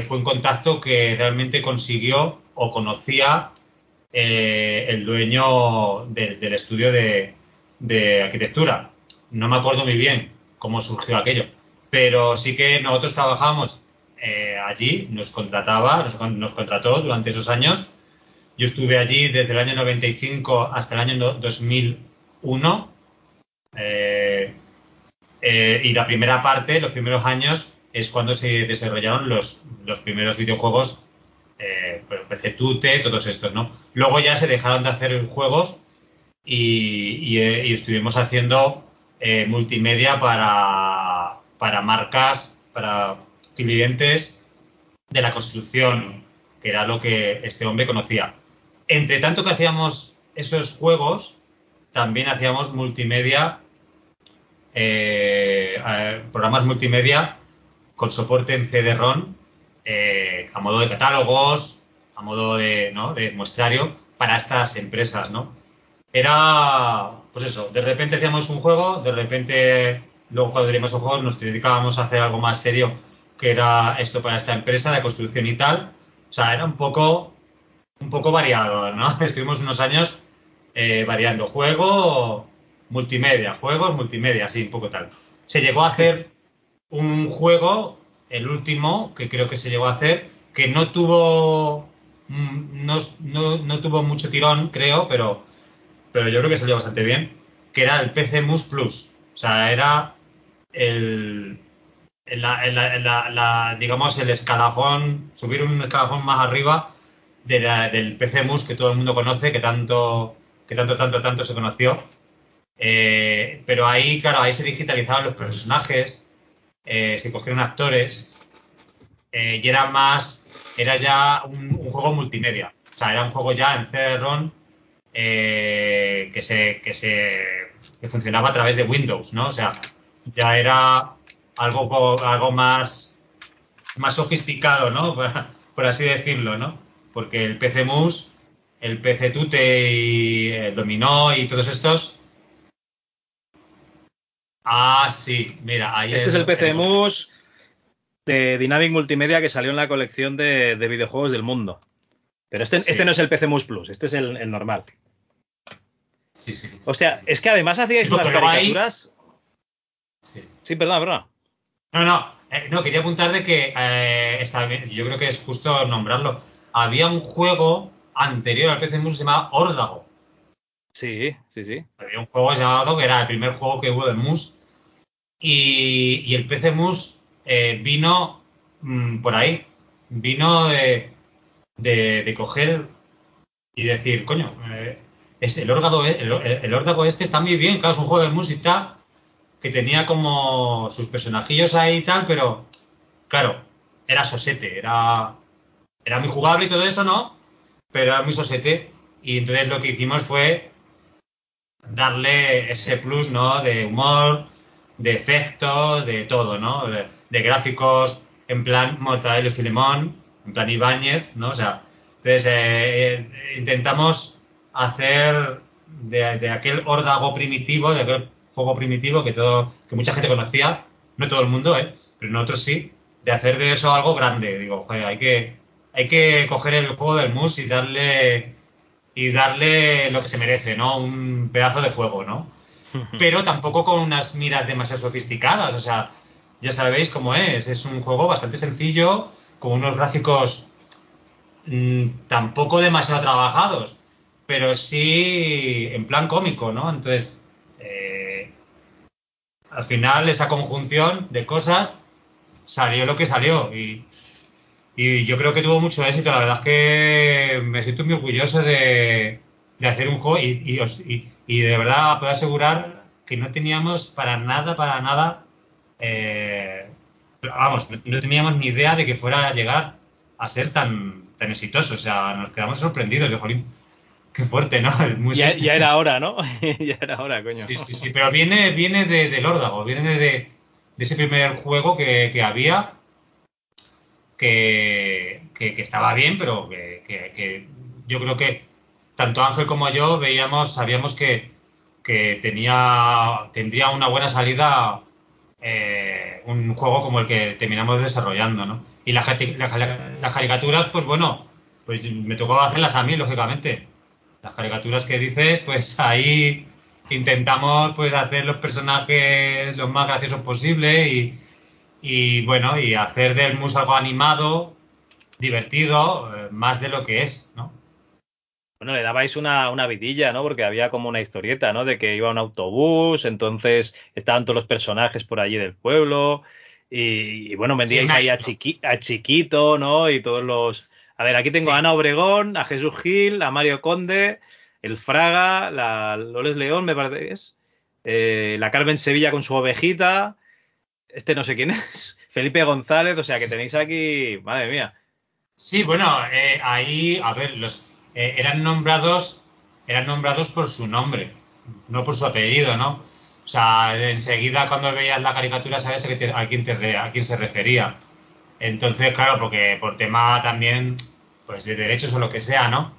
fue un contacto que realmente consiguió o conocía el dueño del, estudio de, de arquitectura. No me acuerdo muy bien cómo surgió aquello, pero sí que nosotros trabajábamos eh, allí, nos contrataba, nos, con- nos contrató durante esos años. Yo estuve allí desde el año 95 hasta el año no- 2001. eh, eh, y la primera parte, los primeros años, es cuando se desarrollaron los, los primeros videojuegos, eh, pues, PC Tute, todos estos, ¿no? Luego ya se dejaron de hacer juegos y, y, eh, estuvimos haciendo eh, multimedia para, para marcas, para clientes de la construcción, que era lo que este hombre conocía. Entre tanto que hacíamos esos juegos, también hacíamos multimedia, eh, programas multimedia con soporte en CD-ROM, eh, a modo de catálogos, a modo de, ¿no? de muestrario para estas empresas, ¿no? Era, pues eso, de repente hacíamos un juego, de repente, luego cuando teníamos un juego nos dedicábamos a hacer algo más serio, que era esto para esta empresa de construcción y tal. O sea, era un poco, un poco variado, ¿no? Estuvimos unos años eh, variando juego, multimedia, juegos, multimedia, así, un poco tal. Se llegó a hacer un juego, el último, que creo que se llegó a hacer, que no tuvo, mm, no, no, no tuvo mucho tirón, creo, pero, pero yo creo que salió bastante bien, que era el PC Mus Plus. O sea, era el, el- el- la- la- digamos, el escalafón, subir un escalafón más arriba de la- del PC Mus que todo el mundo conoce, que tanto, que tanto, tanto, tanto se conoció. Eh, pero ahí, claro, ahí se digitalizaban los personajes, eh, se cogieron actores eh, y era más, era ya un, juego multimedia. O sea, era un juego ya en CD-ROM que, se, que, se, que funcionaba a través de Windows, ¿no? O sea, ya era algo, algo más, más sofisticado, ¿no? Por así decirlo, ¿no? Porque el PC Mus, el PC Tute y el Dominó y todos estos. Ah, sí, mira, ahí Este es el PC Mus de Dynamic Multimedia que salió en la colección de, de videojuegos del mundo. Pero este, Sí. este no es el PC Mus Plus, este es el, el normal. Sí, sí. O sea, es que además hacíais Sí, unas ahí- caricaturas. Sí. Sí, perdona, perdona. No, no, eh, no, quería apuntar de que eh, está bien, yo creo que es justo nombrarlo. Había un juego anterior al PC Mus que se llamaba Órdago. Sí, sí, sí. Había un juego llamado que era el primer juego que hubo del MUS. Y, y el PC MUS eh, vino mm, por ahí. Vino de, de, de coger y decir, coño, eh, es el, órgano, el, el- el órdago este está muy bien, claro, es un juego de MUS y tal, que tenía como sus personajillos ahí y tal, pero claro, era sosete, era, era muy jugable y todo eso, ¿no? Pero era muy sosete. Y entonces lo que hicimos fue darle ese plus, ¿no? De humor, de efecto, de todo, ¿no? De, gráficos en plan Mortadelo y Filemón, en plan Ibáñez, ¿no? O sea, entonces eh, eh, intentamos hacer de, de aquel órdago primitivo, de aquel juego primitivo que todo, que mucha gente conocía, no todo el mundo, ¿eh? Pero nosotros sí, de hacer de eso algo grande. Digo, joder, hay que, hay que coger el juego del mus y darle y darle lo que se merece, ¿no? Un pedazo de juego, ¿no? Pero tampoco con unas miras demasiado sofisticadas, o sea, ya sabéis cómo es, es un juego bastante sencillo, con unos gráficos mm, tampoco demasiado trabajados, pero sí en plan cómico, ¿no? Entonces, eh, al final esa conjunción de cosas salió lo que salió y, y yo creo que tuvo mucho éxito. La verdad es que me siento muy orgulloso de, de hacer un juego y, y os- y- y de verdad puedo asegurar que no teníamos para nada, para nada, eh, vamos, no, no teníamos ni idea de que fuera a llegar a ser tan, tan exitoso. O sea, nos quedamos sorprendidos de, jolín, qué fuerte, ¿no? Ya, ya era hora, ¿no? ya era hora, coño. Sí, sí, sí, pero viene, viene de, del órdago, viene de, de, de ese primer juego que, que había, que, estaba bien, pero que, yo creo que tanto Ángel como yo veíamos, sabíamos que, tenía, tendría una buena salida eh, un juego como el que terminamos desarrollando, ¿no? Y las, caricaturas, pues bueno, pues me tocó hacerlas a mí, lógicamente. Las caricaturas que dices, pues ahí intentamos pues hacer los personajes lo más graciosos posible y, y, bueno, y hacer del mus algo animado, divertido, eh, más de lo que es, ¿no? Bueno, le dabais una, una vidilla, ¿no? Porque había como una historieta, ¿no? De que iba un autobús, entonces estaban todos los personajes por allí del pueblo. Y, y, bueno, vendíais una ahí a, intro. Chiqui- a Chiquito, ¿no? Y todos los. A ver, aquí tengo Sí. a Ana Obregón, a Jesús Gil, a Mario Conde, el Fraga, la Loles León, me parece que es. eh, la Carmen Sevilla con su ovejita. Este no sé quién es. Felipe González, o sea que tenéis aquí. Madre mía. Sí, bueno, eh, ahí, a ver, los eh, eran nombrados, eran nombrados por su nombre, no por su apellido, ¿no? O sea, enseguida cuando veías la caricatura sabes a, quién a quién se refería. Entonces, claro, porque por tema también, pues de derechos o lo que sea, ¿no?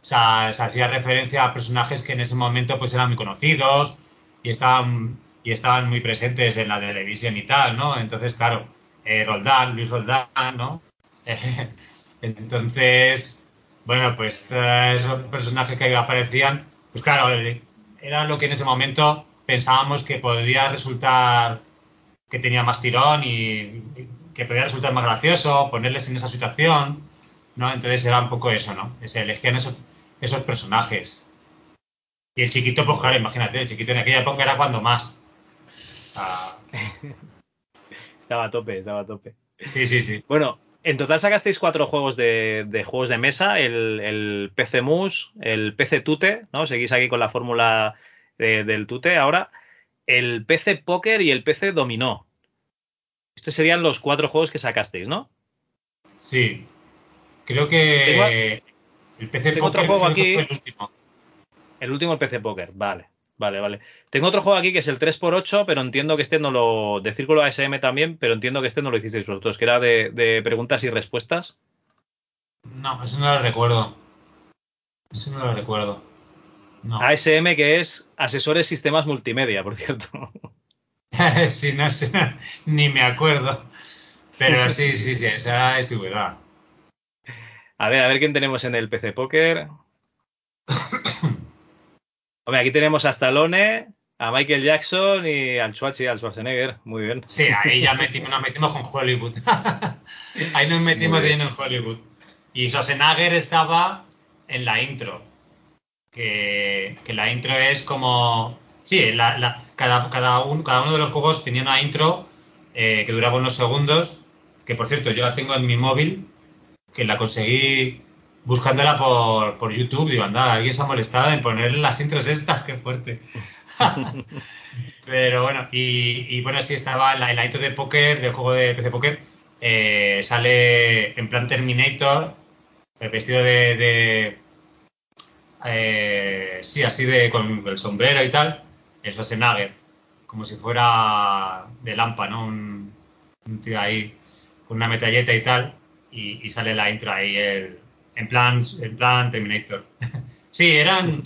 O sea, se hacía referencia a personajes que en ese momento pues eran muy conocidos y estaban, y estaban muy presentes en la televisión y tal, ¿no? Entonces, claro, eh, Roldán, Luis Roldán, ¿no? Entonces, bueno, pues eh, esos personajes que aparecían, pues claro, eh, era lo que en ese momento pensábamos que podría resultar que tenía más tirón y, y que podía resultar más gracioso, ponerles en esa situación, ¿no? Entonces era un poco eso, ¿no? Se elegían esos, esos personajes. Y el chiquito, pues claro, imagínate, el chiquito en aquella época era cuando más. Ah, Estaba a tope, estaba a tope. sí, sí, sí. Bueno, en total sacasteis cuatro juegos de, de juegos de mesa, el, el PC Mus, el PC Tute, ¿no? Seguís aquí con la fórmula de- del Tute ahora, el PC Póker y el PC Dominó. Estos serían los cuatro juegos que sacasteis, ¿no? Sí. Creo que el PC tengo otro Poker juego creo que aquí. fue el último. El último el PC Póker, vale, vale, vale. Tengo otro juego aquí que es el 3x8, pero entiendo que este no lo. de Círculo ASM también, pero entiendo que este no lo hicisteis vosotros, que era de, de preguntas y respuestas. No, eso no lo recuerdo. Eso no lo recuerdo. No. ASM, que es Asesores Sistemas Multimedia, por cierto. sí, no sé, ni me acuerdo. Pero sí, sí, sí, esa es tu verdad. A ver, a ver quién tenemos en el PC Póker. Hombre, aquí tenemos a Stallone, a Michael Jackson y al Schwarzenegger, al Schwarzenegger. Muy bien. Sí, ahí ya metimos, nos metimos con Hollywood. ahí nos metimos bien en Hollywood. Y Schwarzenegger estaba en la intro. Que, que la intro es como. Sí, la, la, cada, cada, un, cada uno de los juegos tenía una intro eh, que duraba unos segundos. Que por cierto, yo la tengo en mi móvil. Que la conseguí buscándola por, por YouTube. Digo, anda, alguien se ha molestado en ponerle las intros estas, qué fuerte. Pero bueno, y, y, bueno, sí estaba en la, en la intro de póker, del juego de PC Poker. Eh, sale en plan Terminator, el vestido de, de eh, sí, así de con el sombrero y tal, el Schwarzenegger, como si fuera de Lampa, ¿no? Un, un tío ahí con una metralleta y tal, y, y, sale la intro ahí el, en plan, en plan Terminator. sí, eran.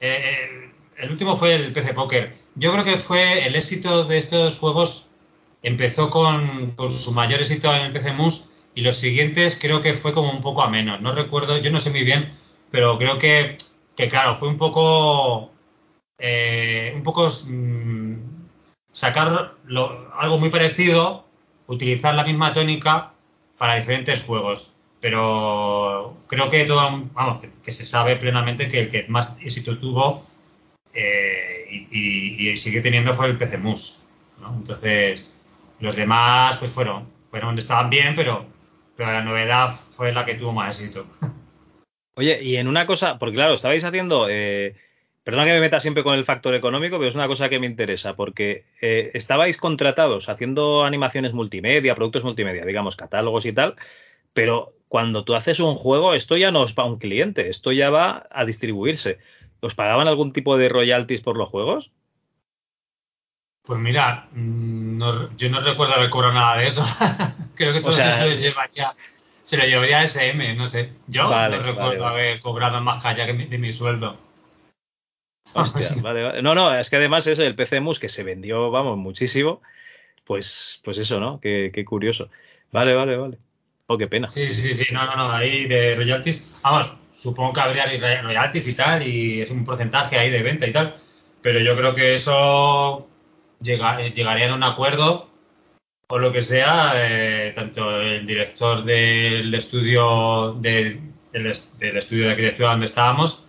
Eh, el último fue el PC Poker. Yo creo que fue el éxito de estos juegos. Empezó con, con su mayor éxito en el PC Mus y los siguientes creo que fue como un poco a menos. No recuerdo, yo no sé muy bien, pero creo que, que claro, fue un poco. Eh, un poco mmm, sacar lo, algo muy parecido, utilizar la misma tónica para diferentes juegos pero creo que todo, vamos, que, se sabe plenamente que el que más éxito tuvo eh, y, y, sigue teniendo fue el PC Mus, ¿no? Entonces, los demás pues fueron, fueron, estaban bien, pero, pero la novedad fue la que tuvo más éxito. Oye, y en una cosa, porque claro, estabais haciendo, eh, perdona que me meta siempre con el factor económico, pero es una cosa que me interesa, porque eh, estabais contratados haciendo animaciones multimedia, productos multimedia, digamos, catálogos y tal, pero cuando tú haces un juego, esto ya no es para un cliente, esto ya va a distribuirse. ¿Os pagaban algún tipo de royalties por los juegos? Pues mira, no, yo no recuerdo haber cobrado nada de eso. Creo que todo o sea, eso se lo llevaría, se lo llevaría a SM, no sé. Yo vale, no recuerdo vale, haber cobrado más allá mi, de mi sueldo. Hostia, vale, vale. No, no, es que además es el PC Mus que se vendió, vamos, muchísimo. Pues, pues eso, ¿no? Qué, qué curioso. Vale, vale, vale. Oh, qué pena. Sí, sí, sí, no, no, no, ahí de royalties, vamos, supongo que habría royalties y tal, y es un porcentaje ahí de venta y tal, pero yo creo que eso llega, llegaría a un acuerdo o lo que sea, eh, tanto el director del estudio de, del, del, estudio de arquitectura donde estábamos,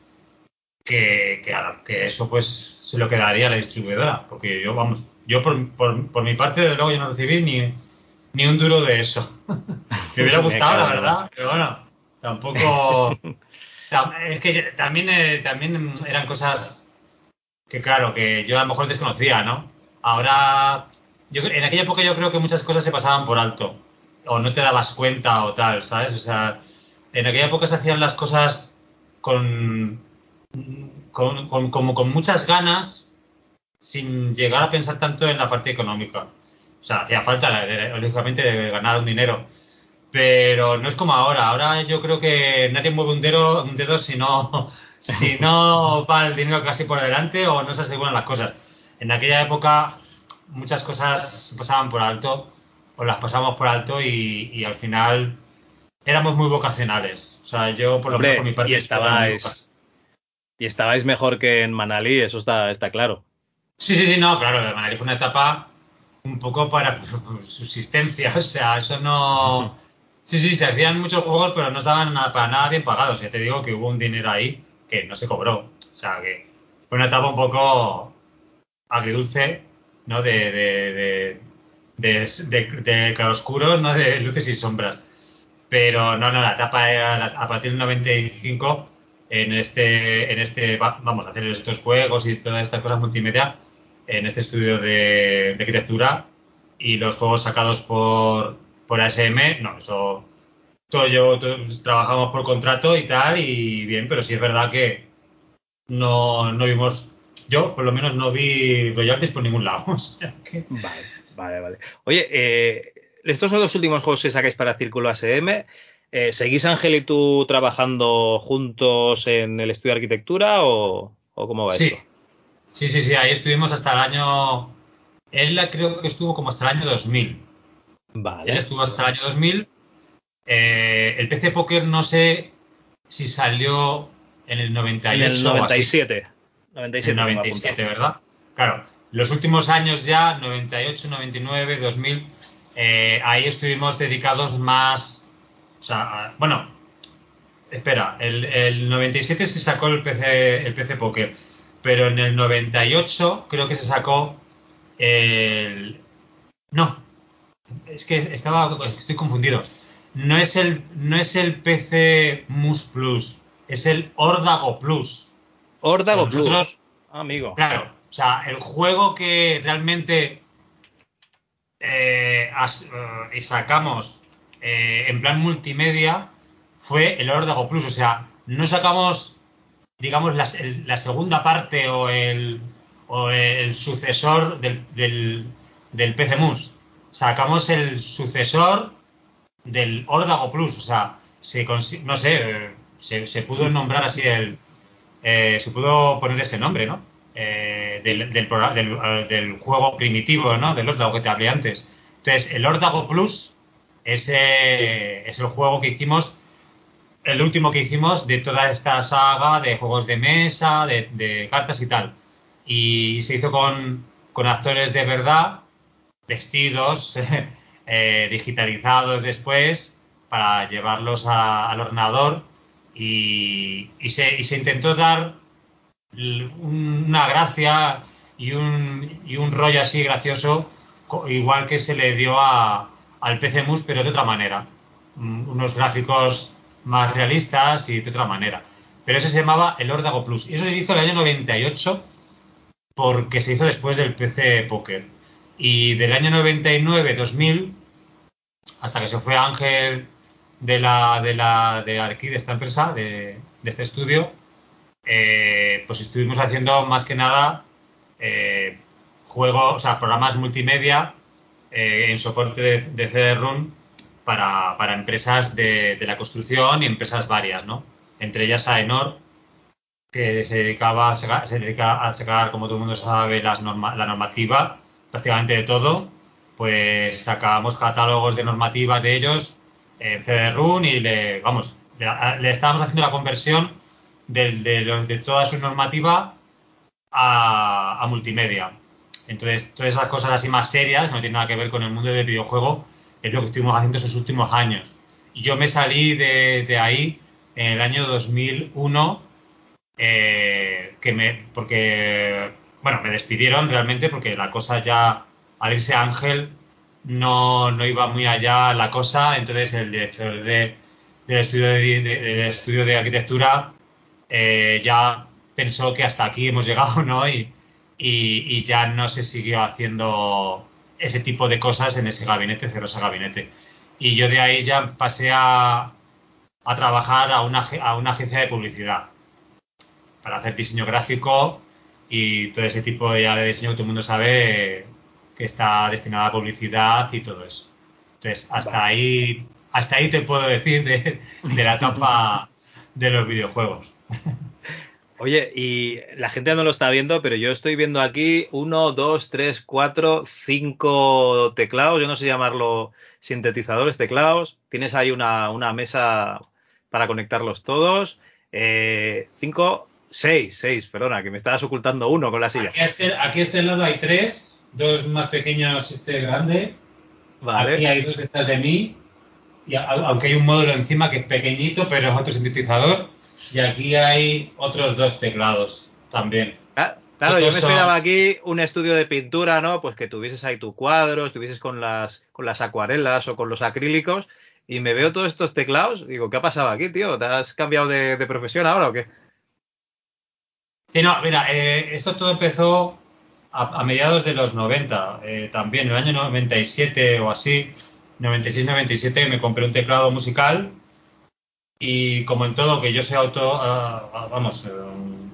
que, que, que, eso pues se lo quedaría a la distribuidora, porque yo, vamos, yo por, por, por mi parte, desde luego, yo no recibí ni, ni un duro de eso. Me hubiera gustado, la verdad, pero bueno, tampoco. es que también, eh, también eran cosas que, claro, que yo a lo mejor desconocía, ¿no? Ahora, yo, en aquella época yo creo que muchas cosas se pasaban por alto, o no te dabas cuenta o tal, ¿sabes? O sea, en aquella época se hacían las cosas con, con, con, como con muchas ganas, sin llegar a pensar tanto en la parte económica. O sea, hacía falta, lógicamente, de ganar un dinero. Pero no es como ahora. Ahora yo creo que nadie mueve un dedo, un dedo si, no, si no va el dinero casi por delante o no se aseguran las cosas. En aquella época muchas cosas pasaban por alto o las pasamos por alto y, y al final éramos muy vocacionales. O sea, yo por lo menos por mi parte... Y estabais, y estabais mejor que en Manali, eso está, está claro. Sí, sí, sí, no, claro, Manali fue una etapa un poco para subsistencia, o sea, eso no... Sí, sí, se hacían muchos juegos, pero no estaban nada, para nada bien pagados. Ya te digo que hubo un dinero ahí que no se cobró. O sea, que fue una etapa un poco agridulce, ¿no? De, de, de, de, claroscuros, ¿no? De luces y sombras. Pero no, no, la etapa era a partir del 95 en este, en este, vamos a hacer estos juegos y todas estas cosas multimedia en este estudio de, de arquitectura y los juegos sacados por, por ASM, no, eso todo yo todos trabajamos por contrato y tal, y bien, pero sí es verdad que no, no vimos, yo por lo menos no vi royalties por ningún lado. O sea que... Vale, vale, vale. Oye, eh, estos son los últimos juegos que sacáis para Círculo ASM. Eh, ¿Seguís Ángel y tú trabajando juntos en el estudio de arquitectura o, o cómo va sí. esto? Sí, sí, sí, ahí estuvimos hasta el año. Él creo que estuvo como hasta el año 2000. Vale. Él estuvo hasta el año 2000. Eh, el PC Poker no sé si salió en el 98. En el 97. 97. 97, ¿verdad? Claro, los últimos años ya, 98, 99, 2000, ahí estuvimos dedicados más, o sea, bueno, espera, el, el, 97 se sacó el PC, el PC Poker, pero en el 98 creo que se sacó el... No, es que estaba, estoy confundido. No es el, no es el PC Mus Plus, es el Ordago Plus. Ordago Plus. amigo. Claro, o sea, el juego que realmente eh, eh sacamos eh, en plan multimedia fue el Ordago Plus. O sea, no sacamos, digamos, la, la segunda parte o el, o el sucesor del, del, del PC Mus. Sacamos el sucesor del Ordago Plus. O sea, se, no sé, se, se pudo nombrar así el. Eh, se pudo poner ese nombre, ¿no? Eh, del, del, del, del, juego primitivo, ¿no? Del Ordago que te hablé antes. Entonces, el Ordago Plus es, es el juego que hicimos el último que hicimos de toda esta saga de juegos de mesa, de, cartas y tal. Y se hizo con, actores de verdad, vestidos, eh, digitalizados después, para llevarlos al ordenador. Y, se, se, intentó dar una gracia y un, y un rollo así gracioso, igual que se le dio a, al PC Mus, pero de otra manera. Mm, unos gráficos más realistas y de otra manera. Pero ese se llamaba el Ordago Plus. Y eso se hizo en el año 98 porque se hizo después del PC Poker. Y del año 99-2000, hasta que se fue Ángel de la de la de aquí, de esta empresa, de, este estudio, eh, pues estuvimos haciendo más que nada eh, juegos, o sea, programas multimedia eh, en soporte de, de CD-ROOM para, para empresas de, de, la construcción y empresas varias, ¿no? Entre ellas Aenor, que se dedicaba a se dedica a sacar, como todo el mundo sabe, las norma, la normativa, prácticamente de todo. Pues sacábamos catálogos de normativa de ellos en CD-RUN y le, vamos, le, estábamos haciendo la conversión de, de, de toda su normativa a, multimedia. Entonces, todas esas cosas así más serias, no tienen nada que ver con el mundo del videojuego, es lo que estuvimos haciendo esos últimos años. Y yo me salí de, de ahí en el año 2001, eh, que me, porque, bueno, me despidieron realmente porque la cosa ya, al irse Ángel, no, no iba muy allá la cosa, entonces el director de, del, estudio de, de, del estudio de arquitectura eh, ya pensó que hasta aquí hemos llegado, ¿no? Y, y, y ya no se siguió haciendo ese tipo de cosas en ese gabinete, cerró ese gabinete. Y yo de ahí ya pasé a, a trabajar a una, a una agencia de publicidad para hacer diseño gráfico y todo ese tipo ya de diseño que todo el mundo sabe que está destinado a publicidad y todo eso. Entonces, hasta ahí, hasta ahí te puedo decir de, de la etapa de los videojuegos. Oye, y la gente no lo está viendo, pero yo estoy viendo aquí uno, dos, tres, cuatro, cinco teclados. Yo no sé llamarlo sintetizadores, teclados. Tienes ahí una, una mesa para conectarlos todos. Eh, cinco, seis, seis, perdona, que me estabas ocultando uno con la silla. Aquí a este, aquí a este lado hay tres, dos más pequeños, este grande. Vale. Aquí hay dos detrás de mí. Y aunque hay un módulo encima que es pequeñito, pero es otro sintetizador y aquí hay otros dos teclados también. Ah, claro, yo me esperaba aquí un estudio de pintura, ¿no? Pues que tuvieses ahí tu cuadro, estuvieses con las, con las acuarelas o con los acrílicos y me veo todos estos teclados. Digo, ¿qué ha pasado aquí, tío? ¿Te has cambiado de, de profesión ahora o qué? Sí, no, mira, eh, esto todo empezó a, a, mediados de los 90, eh, también, en el año 97 o así, 96-97, me compré un teclado musical y como en todo, que yo soy auto, uh, vamos, um,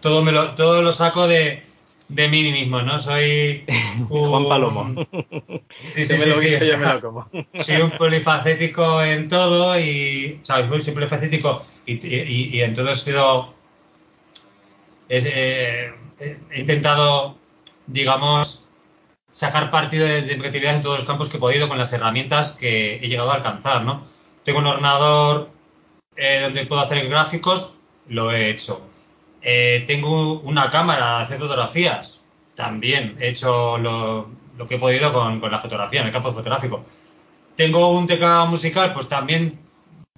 todo, me lo, todo lo saco de, de mí mismo, ¿no? Soy un... Juan Palomo. Sí, sí, sí, lo sí, sí, yo me lo como. Soy un polifacético en todo y, o sea, soy polifacético y, y, y en todo he sido, eh, he intentado, digamos, sacar partido de, creatividad en todos los campos que he podido con las herramientas que he llegado a alcanzar, ¿no? tengo un ordenador eh, donde puedo hacer gráficos, lo he hecho. Eh, tengo una cámara de hacer fotografías. También he hecho lo, lo que he podido con, con, la fotografía, en el campo fotográfico. Tengo un teclado musical, pues también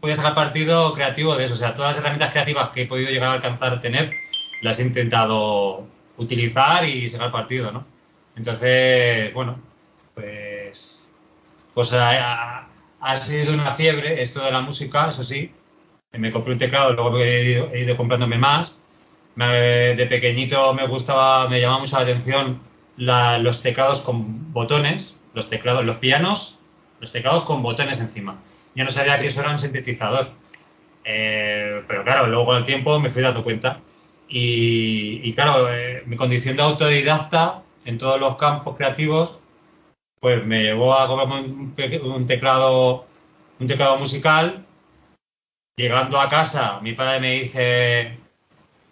voy a sacar partido creativo de eso. O sea, todas las herramientas creativas que he podido llegar a alcanzar a tener, las he intentado utilizar y sacar partido, ¿no? Entonces, bueno, pues, pues ha, ha sido una fiebre esto de la música, eso sí. Me compré un teclado, luego he ido, he ido comprándome más de pequeñito me gustaba, me llamaba mucho la atención la, los teclados con botones, los teclados, los pianos, los teclados con botones encima. Yo no sabía que eso era un sintetizador. Eh, pero claro, luego con el tiempo me fui dando cuenta. Y, y claro, eh, mi condición de autodidacta en todos los campos creativos, pues me llevó a comprarme un, un, teclado, un teclado musical. Llegando a casa, mi padre me dice,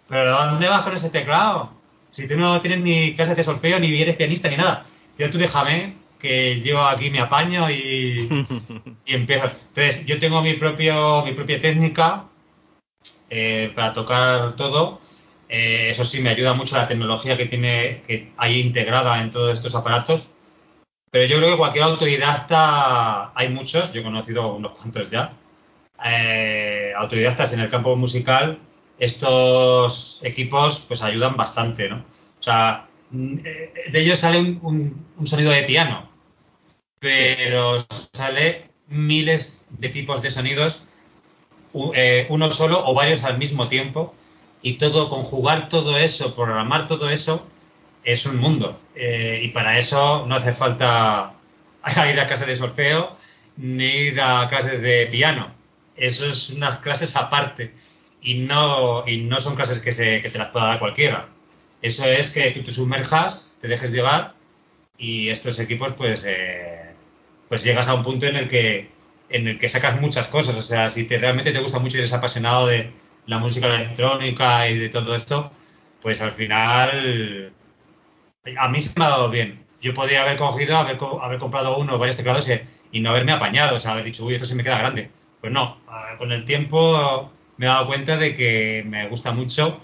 ¿pero dónde vas con ese teclado? Si tú no tienes ni clases de solfeo, ni eres pianista, ni nada. Yo tú déjame, que yo aquí me apaño y, y empiezo. Entonces, yo tengo mi, propio, mi propia técnica eh, para tocar todo. Eh, eso sí, me ayuda mucho la tecnología que tiene que hay integrada en todos estos aparatos. Pero yo creo que cualquier autodidacta, hay muchos, yo he conocido unos cuantos ya, eh, autodidactas en el campo musical estos equipos pues ayudan bastante, ¿no? O sea, de ellos sale un, un, sonido de piano, pero sale miles de tipos de sonidos, eh, uno solo o varios al mismo tiempo, y todo, conjugar todo eso, programar todo eso, es un mundo. Eh, y para eso no hace falta ir a clases de solfeo ni ir a clases de piano. Eso es unas clases aparte y no, y no son clases que, se, que te las pueda dar cualquiera. Eso es que tú te sumerjas, te dejes llevar y estos equipos pues, eh, pues llegas a un punto en el, que, en el que sacas muchas cosas. O sea, si te, realmente te gusta mucho y eres apasionado de la música electrónica y de todo esto, pues al final a mí se me ha dado bien. Yo podría haber cogido, haber, haber comprado uno o varios teclados y, no haberme apañado, o sea, haber dicho, uy, esto se me queda grande. Pues no, con el tiempo me he dado cuenta de que me gusta mucho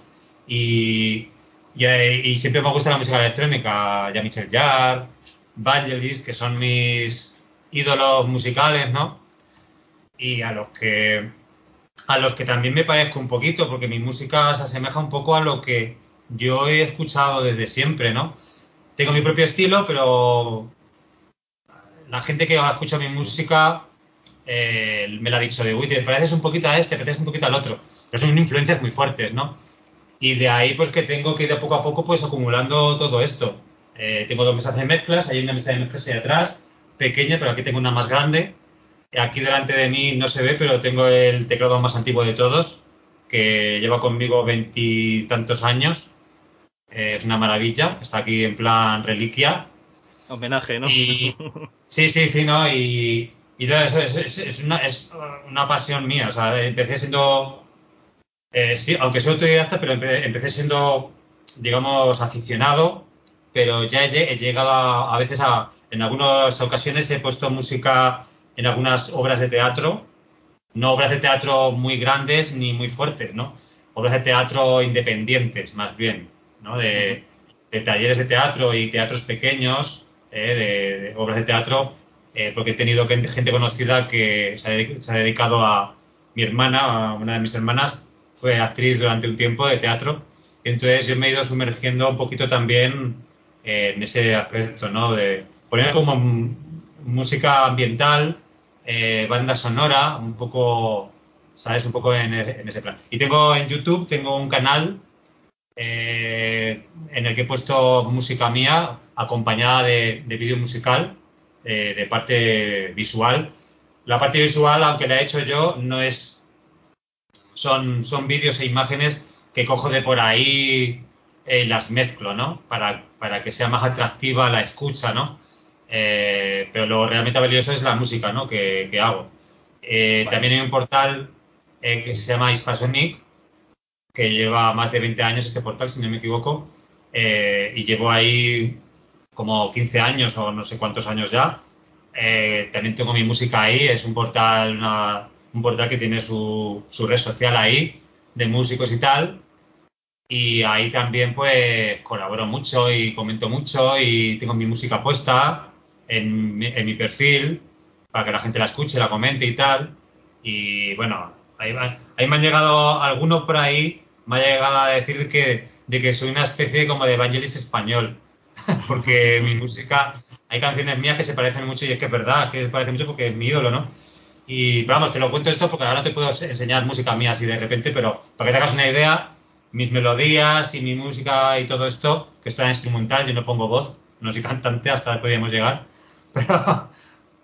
y, y, y siempre me gusta la música electrónica, ya Michel Jarre, Vangelis, que son mis ídolos musicales, ¿no? Y a los que a los que también me parezco un poquito, porque mi música se asemeja un poco a lo que yo he escuchado desde siempre, ¿no? Tengo mi propio estilo, pero la gente que escucha mi música eh, me lo ha dicho de, uy, te pareces un poquito a este, te pareces un poquito al otro. Pero son influencias muy fuertes, ¿no? Y de ahí, pues que tengo que ir de poco a poco, pues acumulando todo esto. Eh, tengo dos mesas de mezclas, hay una mesa de mezclas ahí atrás, pequeña, pero aquí tengo una más grande. Aquí delante de mí no se ve, pero tengo el teclado más antiguo de todos, que lleva conmigo veintitantos años. Eh, es una maravilla, está aquí en plan reliquia. Homenaje, ¿no? Y, sí, sí, sí, ¿no? Y, y eso es, es, es, una, es, una, pasión mía. O sea, empecé siendo. Eh, sí, aunque soy autodidacta, pero empecé, empecé, siendo, digamos, aficionado. Pero ya he, he llegado a, a, veces a. En algunas ocasiones he puesto música en algunas obras de teatro. No obras de teatro muy grandes ni muy fuertes, ¿no? Obras de teatro independientes, más bien, ¿no? De, de talleres de teatro y teatros pequeños, eh, de, de obras de teatro eh, porque he tenido gente conocida que se ha, se ha, dedicado a mi hermana, a una de mis hermanas, fue actriz durante un tiempo de teatro, y entonces yo me he ido sumergiendo un poquito también eh, en ese aspecto, ¿no? De poner como música ambiental, eh, banda sonora, un poco, ¿sabes? Un poco en, en, ese plan. Y tengo en YouTube, tengo un canal eh, en el que he puesto música mía acompañada de, de vídeo musical eh, de parte visual. La parte visual, aunque la he hecho yo, no es. Son, son vídeos e imágenes que cojo de por ahí y las mezclo, ¿no? Para, para, que sea más atractiva la escucha, ¿no? Eh, pero lo realmente valioso es la música, ¿no? Que, que hago. Eh, vale. También hay un portal que se llama Hispasonic, que lleva más de 20 años este portal, si no me equivoco, y llevo ahí como 15 años o no sé cuántos años ya. Eh, también tengo mi música ahí, es un portal, una, un portal que tiene su, su, red social ahí, de músicos y tal. Y ahí también pues colaboro mucho y comento mucho y tengo mi música puesta en, en mi perfil para que la gente la escuche, la comente y tal. Y bueno, ahí, va- ahí me han llegado algunos por ahí, me ha llegado a decir que, de que soy una especie como de evangelist español, porque mi música, hay canciones mías que se parecen mucho y es que es verdad, que se parecen mucho porque es mi ídolo, ¿no? Y vamos, te lo cuento esto porque ahora no te puedo enseñar música mía así de repente, pero para que te hagas una idea, mis melodías y mi música y todo esto, que esto es instrumental, yo no pongo voz, no soy cantante, hasta podríamos llegar, pero,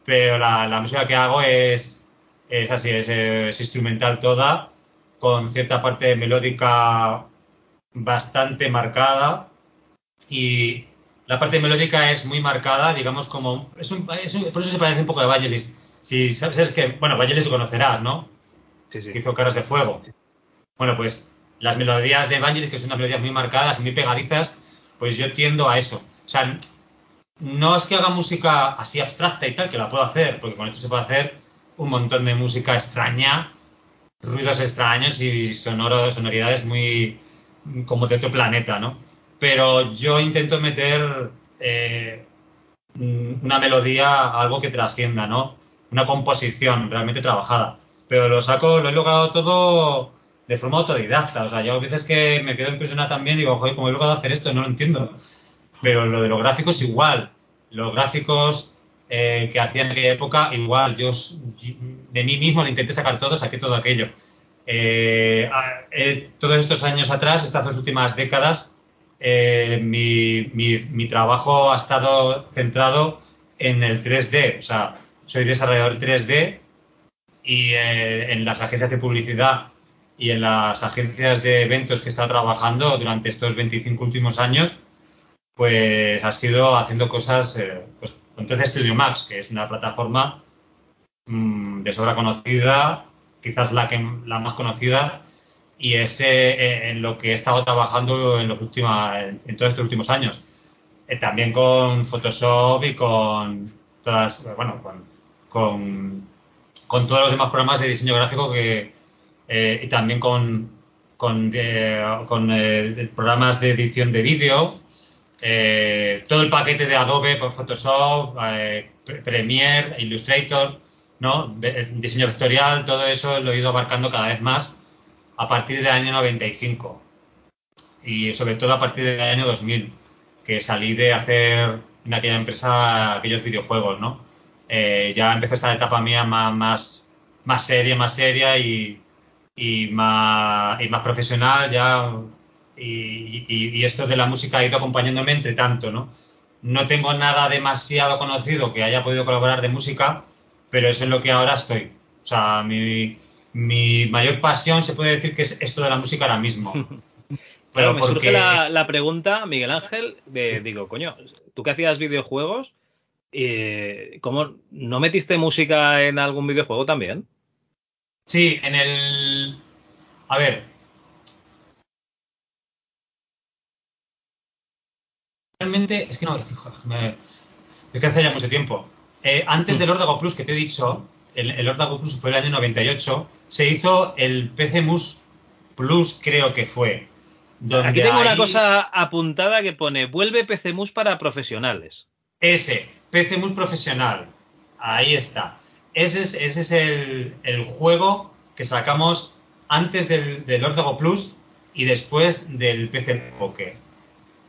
pero la, la música que hago es, es así, es, es instrumental toda, con cierta parte melódica bastante marcada y la parte melódica es muy marcada, digamos como... Es un, es un- por eso se parece un poco a Vangelis. Si sabes es que, bueno, Vangelis lo conocerás, ¿no? Sí, sí. que hizo Caras de Fuego. Bueno, pues las melodías de Vangelis, que son unas melodías muy marcadas y muy pegadizas, pues yo tiendo a eso. O sea, no es que haga música así abstracta y tal, que la puedo hacer, porque con esto se puede hacer un montón de música extraña, ruidos extraños y sonoridades muy como de otro planeta, ¿no? Pero yo intento meter eh, una melodía, algo que trascienda, ¿no? Una composición realmente trabajada. Pero lo saco, lo he logrado todo de forma autodidacta. O sea, yo a veces que me quedo impresionado también, digo, joder, ¿cómo he logrado hacer esto? No lo entiendo. Pero lo de los gráficos igual. Los gráficos eh, que hacía en aquella época, igual. Yo de mí mismo lo intenté sacar todo, saqué todo aquello. Eh, eh, todos estos años atrás, estas dos últimas décadas, eh, mi, mi- mi trabajo ha estado centrado en el 3D. O sea, soy desarrollador 3D y eh, en las agencias de publicidad y en las agencias de eventos que he estado trabajando durante estos 25 últimos años, pues ha sido haciendo cosas eh, pues, 3D Studio Max, que es una plataforma mm, de sobra conocida, quizás la, que, la más conocida, y es eh, en lo que he estado trabajando en, los últimos, en, todos estos últimos años. Eh, también con Photoshop y con todas, bueno, con, con, con todos los demás programas de diseño gráfico que, eh, y también con, con, eh, con eh, programas de edición de vídeo, eh, todo el paquete de Adobe Photoshop, eh, Premiere, Illustrator, ¿no? Ve- diseño vectorial, todo eso lo he ido abarcando cada vez más a partir del año 95 y sobre todo a partir del año 2000, que salí de hacer en aquella empresa aquellos videojuegos, ¿no? Eh, ya empezó esta etapa mía más, más, más seria, más seria y, y, más, y más profesional ya y, y- y esto de la música ha ido acompañándome entre tanto, ¿no? No tengo nada demasiado conocido que haya podido colaborar de música, pero es en lo que ahora estoy. O sea, mi, mi mayor pasión se puede decir que es esto de la música ahora mismo. Claro, me porque- surge la, la pregunta, Miguel Ángel, de, digo, coño, tú que hacías videojuegos, eh, ¿cómo no metiste música en algún videojuego también? Sí, en el... A ver. Realmente, es que no, me- es que hace ya mucho tiempo. Eh, antes del Ordago Plus que te he dicho, el, el Ordago Plus fue el año 98, se hizo el PC Mus Plus, creo que fue. Aquí tengo una cosa apuntada que pone, vuelve PCMUS para profesionales. Ese, PC Mus Profesional. Ahí está. Ese es, ese es el, el juego que sacamos antes del, del Ordago Plus y después del PC Poker.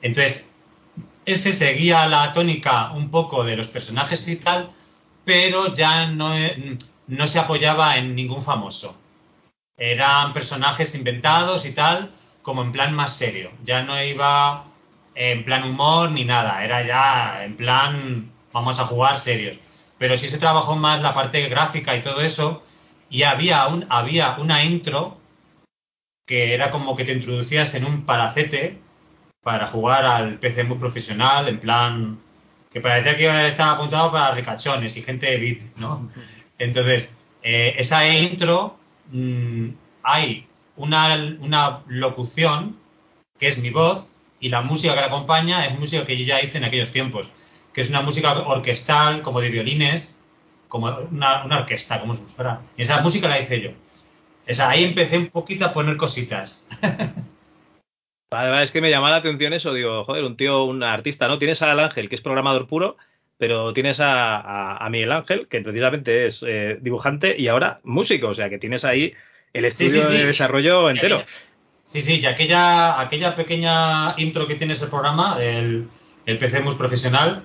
Entonces, ese seguía la tónica un poco de los personajes y tal, pero ya no, e- no se apoyaba en ningún famoso. Eran personajes inventados y tal, como en plan más serio. Ya no iba en plan humor ni nada, era ya en plan vamos a jugar serios. Pero sí se trabajó más la parte gráfica y todo eso, y había, un, había una intro que era como que te introducías en un palacete para jugar al PC muy profesional, en plan que parecía que estaba apuntado para ricachones y gente de VIP, ¿no? Entonces, eh, esa intro, mm, hay una, una locución que es mi voz y la música que la acompaña es música que yo ya hice en aquellos tiempos, que es una música orquestal, como de violines, como una, una orquesta, como si fuera. Y esa música la hice yo. O sea, ahí empecé un poquito a poner cositas. Vale, es que me llama la atención eso, digo, joder, un tío, un artista, ¿no? Tienes al Ángel, que es programador puro, pero tienes a, Miguel Ángel, que precisamente es eh, dibujante y ahora músico, o sea, que tienes ahí el estudio de desarrollo entero. sí, sí, y aquella, aquella pequeña intro que tiene ese programa, el, el PC Mus Profesional,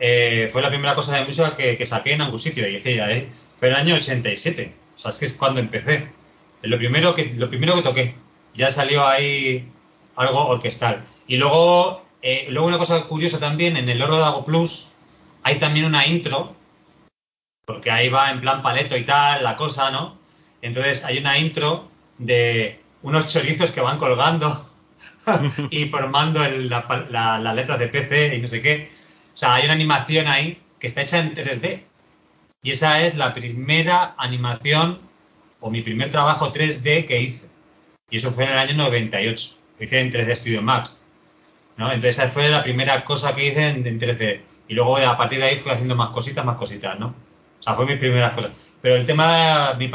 eh, fue la primera cosa de música que, saqué en algún sitio, y es que ya, eh, fue el año 87, o sea, es que es cuando empecé. Lo primero que, lo primero que toqué, ya salió ahí algo orquestal. Y luego, eh, luego una cosa curiosa también, en el Oro de Ago Plus hay también una intro, porque ahí va en plan paleto y tal, la cosa, ¿no? Entonces hay una intro de unos chorizos que van colgando y formando las letras de PC y no sé qué. O sea, hay una animación ahí que está hecha en 3D. Y esa es la primera animación o mi primer trabajo 3D que hice. Y eso fue en el año 98. Lo hice en 3D Studio Max. ¿no? Entonces esa fue la primera cosa que hice en, 3D. Y luego a partir de ahí fui haciendo más cositas, más cositas, ¿no? O sea, fue mis primeras cosas. Pero el tema, mi,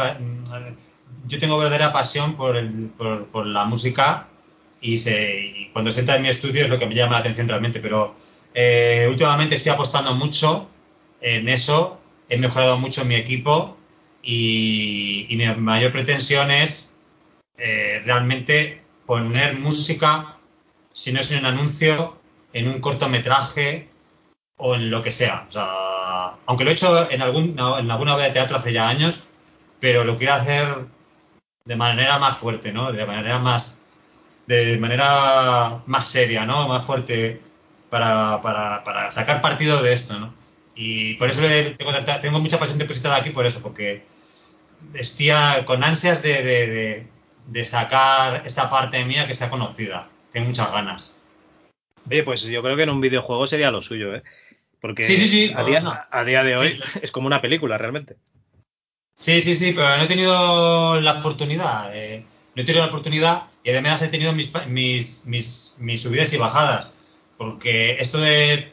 yo tengo verdadera pasión por, el, por, la música y, se, y cuando se entra en mi estudio es lo que me llama la atención realmente. Pero eh, últimamente estoy apostando mucho en eso, he mejorado mucho mi equipo y, mi mayor pretensión es eh, realmente poner música, si no es en un anuncio, en un cortometraje o en lo que sea. aunque lo he hecho en, algún, en alguna obra de teatro hace ya años, pero lo quiero hacer de manera más fuerte, ¿no? De manera más, de manera más seria, ¿no? Más fuerte para, para, para sacar partido de esto, ¿no? Y por eso tengo, tengo, mucha pasión depositada aquí, por eso, porque estoy con ansias de, sacar esta parte mía que sea conocida. Tengo muchas ganas. Oye, pues yo creo que en un videojuego sería lo suyo, ¿eh? Porque sí, sí, sí, a, día, a, día, de hoy es como una película, realmente. Sí, sí, sí, pero no he tenido la oportunidad. Eh, no he tenido la oportunidad y además he tenido mis, mis, mis, mis subidas y bajadas. Porque esto de.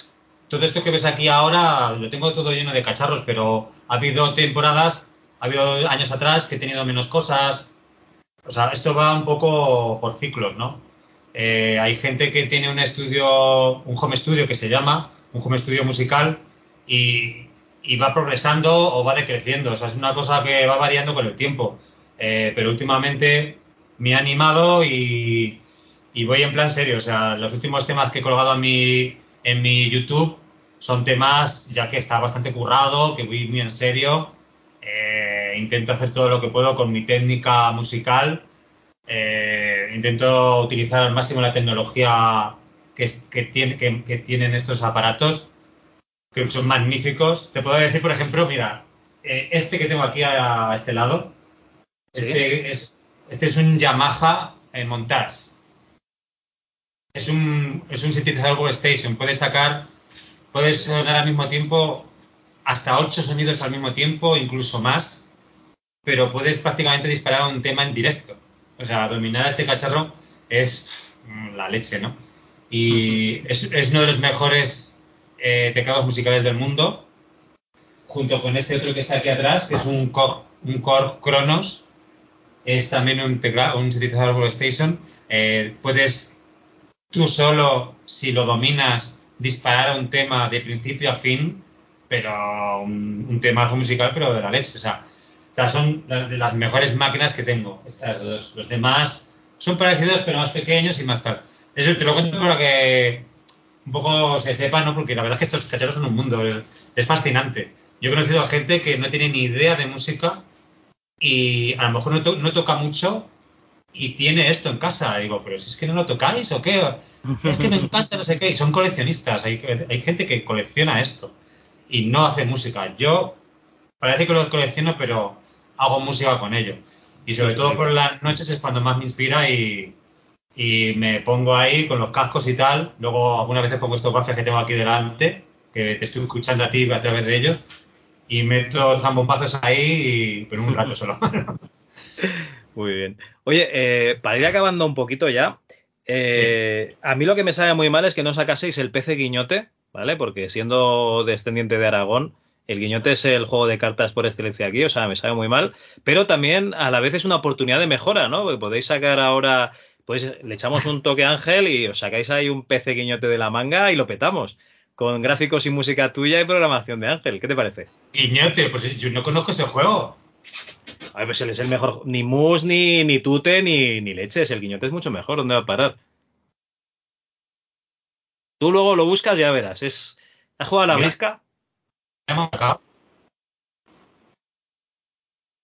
Todo esto que ves aquí ahora lo tengo todo lleno de cacharros, pero ha habido temporadas, ha habido años atrás que he tenido menos cosas. O sea, esto va un poco por ciclos, ¿no? Eh, hay gente que tiene un estudio, un home studio que se llama, un home studio musical, y, va progresando o va decreciendo. O sea, es una cosa que va variando con el tiempo. Eh, pero últimamente me ha animado y, y voy en plan serio. O sea, los últimos temas que he colgado en mi, en mi YouTube son temas ya que está bastante currado, que voy muy en serio. Eh, intento hacer todo lo que puedo con mi técnica musical. Eh, intento utilizar al máximo la tecnología que, que, tiene, que, tienen estos aparatos, que son magníficos. Te puedo decir, por ejemplo, mira, eh, este que tengo aquí a, este lado, este, es, este es un Yamaha Montage es un, es un sintetizador workstation. Puedes sacar, puedes sonar al mismo tiempo hasta ocho sonidos al mismo tiempo, incluso más, pero puedes prácticamente disparar un tema en directo. O sea, dominar este cacharro es la leche, ¿no? Y es, uno de los mejores eh, teclados musicales del mundo, junto con este otro que está aquí atrás, que es un Korg, un Korg Kronos. Es también un, teclado, un sintetizador workstation. Eh, puedes tú solo, si lo dominas, disparar un tema de principio a fin, pero un, un temazo musical, pero de la leche. O sea, son de las mejores máquinas que tengo. Estas. Los demás son parecidos, pero más pequeños y más tal. Eso te lo cuento para que un poco se sepa, ¿no? Porque la verdad es que estos cacharros son un mundo. Es, fascinante. Yo he conocido a gente que no tiene ni idea de música y a lo mejor no, no toca mucho, y tiene esto en casa. Digo, pero si es que no lo tocáis o qué. Es que me encanta, no sé qué. Y son coleccionistas. Hay, hay gente que colecciona esto y no hace música. Yo parece que lo colecciono, pero hago música con ello. Y sobre todo por las noches es cuando más me inspira y, y me pongo ahí con los cascos y tal. Luego algunas veces pongo estos bafes que tengo aquí delante, que te estoy escuchando a ti a través de ellos, y meto zambombazos ahí, pero un rato solo. Muy bien. Oye, eh, para ir acabando un poquito ya, eh, a mí lo que me sabe muy mal es que no sacaseis el PC Guiñote, ¿vale? Porque siendo descendiente de Aragón, el Guiñote es el juego de cartas por excelencia aquí, o sea, me sabe muy mal, pero también a la vez es una oportunidad de mejora, ¿no? Porque podéis sacar ahora pues le echamos un toque a Ángel y os sacáis ahí un PC guiñote de la manga y lo petamos. Con gráficos y música tuya y programación de Ángel. ¿Qué te parece? Guiñote, pues yo no conozco ese juego. A ver, pues él es el mejor. Ni mus, ni, ni tute, ni, ni leches. El guiñote es mucho mejor. ¿Dónde va a parar? Tú luego lo buscas y ya verás. Es, ¿Has jugado a la Mira.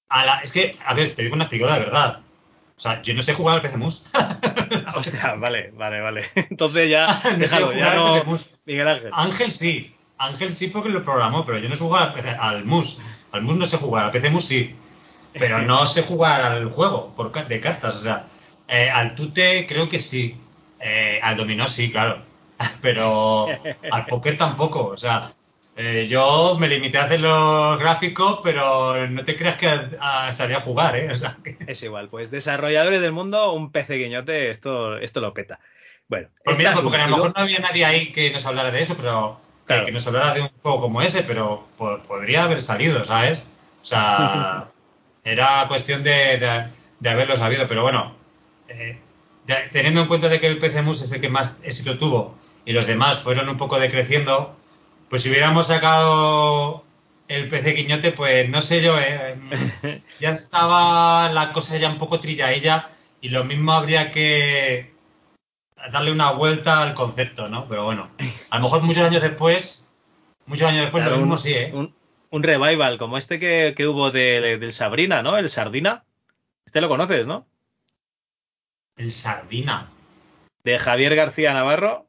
A la- es que, a ver, te digo una antigüedad de verdad. O sea, yo no sé jugar al PC Mus. Hostia, vale, vale, vale. Entonces ya, No déjalo, no. Miguel Ángel. Ángel sí. Ángel sí porque lo programó, pero yo no sé jugar al, PC al MUS. Al MUS no sé jugar, al PC MUS sí. Pero no sé jugar al juego por, de cartas. O sea, eh, al tute creo que sí. Eh, al dominó sí, claro. Pero al póker tampoco. O sea, eh, yo me limité a hacer los gráficos, pero no te creas que a, a- jugar, ¿eh? O sea, que- Es igual, pues desarrolladores del mundo, un PC guiñote, esto, esto lo peta. Bueno, Pues mira, esta es porque a lo mejor no había nadie ahí que nos hablara de eso, pero que- nos hablara de un juego como ese, pero po- podría haber salido, ¿sabes? O sea, era cuestión de, de- de haberlo sabido, pero bueno, eh, de- teniendo en cuenta de que el PC Mus es el que más éxito tuvo y los demás fueron un poco decreciendo, pues si hubiéramos sacado el PC Guiñote, pues no sé yo, eh, ya estaba la cosa ya un poco trillaella y lo mismo habría que darle una vuelta al concepto, ¿no? Pero bueno, a lo mejor muchos años después, muchos años después Claro, lo mismo un, sí, ¿eh? un- un revival como este que, que hubo de- del Sabrina, ¿no? El Sardina. Este lo conoces, ¿no? El Sardina. De Javier García Navarro.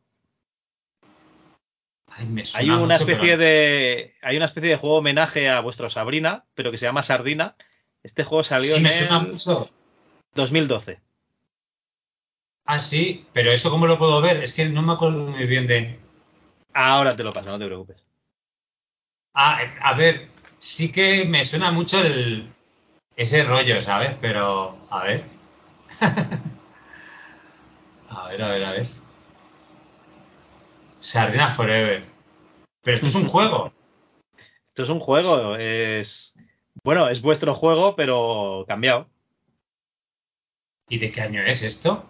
Ay, me Hay una mucho, especie pero- de. Hay una especie de juego homenaje a vuestro Sabrina, pero que se llama Sardina. Este juego salió Sí, en me suena el mucho. 2012. Ah, sí, pero eso cómo lo puedo ver? Es que no me acuerdo muy bien de... Ahora te lo paso, no te preocupes. Ah, eh, a ver, sí que me suena mucho el... ese rollo, ¿sabes? Pero, a ver. a ver, a ver, a ver. Sardina Forever. Pero esto es un juego. Esto es un juego, es. Bueno, es vuestro juego, pero cambiado. ¿Y de qué año es esto?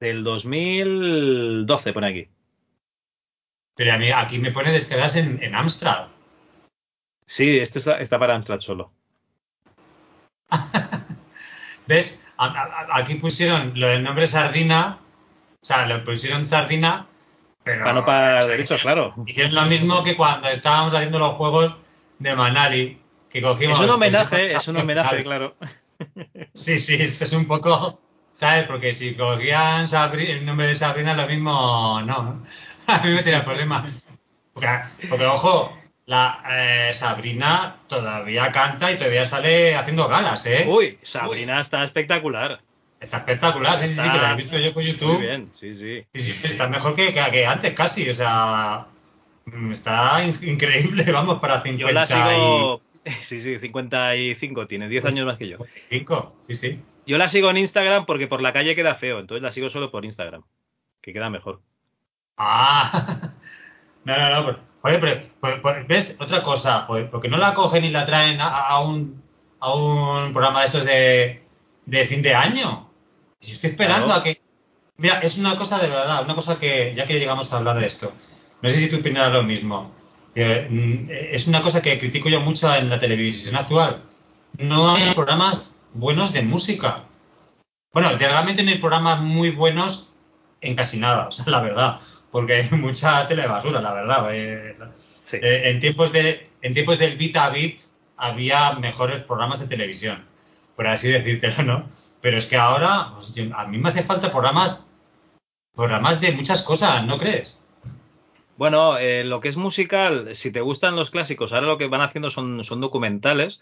Del 2012, pone aquí. Pero a mí aquí me pone descargas en, en Amstrad. Sí, este está, está para Amstrad solo. ¿Ves? A- a- a- aquí pusieron lo del nombre Sardina. O sea, lo pusieron Sardina. Pero Para no pagar derechos, claro. Hicieron lo mismo que cuando estábamos haciendo los juegos de Manali. Que cogimos, Es un homenaje, es un homenaje, claro. Sí, sí, esto es un poco. ¿Sabes? Porque si cogían Sabri- el nombre de Sabrina, lo mismo no. A mí me tenía problemas. Porque, porque, ojo, la eh, Sabrina todavía canta y todavía sale haciendo galas, ¿eh? Uy, Sabrina está espectacular. Está espectacular, sí, sí, sí, que la he visto yo por YouTube. Muy bien, sí, sí. Está mejor que, que- antes casi, o sea, mm, está in- increíble, vamos, para 50 Yo la sigo. Sí, sí, 55, tiene 10 años más que yo. y 5, sí, sí. Yo la sigo en Instagram porque por la calle queda feo, entonces la sigo solo por Instagram, que queda mejor. Ah, no, no, no, pero- oye, pero, pero- pero, ¿ves? Otra cosa, pues, porque no la cogen y la traen a, a un, a un programa de estos de, de fin de año. Yo estoy esperando Claro. a que... Mira, es una cosa de verdad, una cosa que, ya que llegamos a hablar de esto, no sé si tú opinas lo mismo. que, mm, es una cosa que critico yo mucho en la televisión actual. No hay programas buenos de música. Bueno, realmente no hay programas muy buenos en casi nada, o sea, la verdad, porque hay mucha telebasura, la verdad. eh, Sí. eh, en tiempos de en tiempos del bit a bit había mejores programas de televisión, por así decírtelo, ¿no? Pero es que ahora pues, yo- a mí me hace falta programas programas de muchas cosas, ¿no crees? Bueno, eh, lo que es musical, si te gustan los clásicos, ahora lo que van haciendo son, son documentales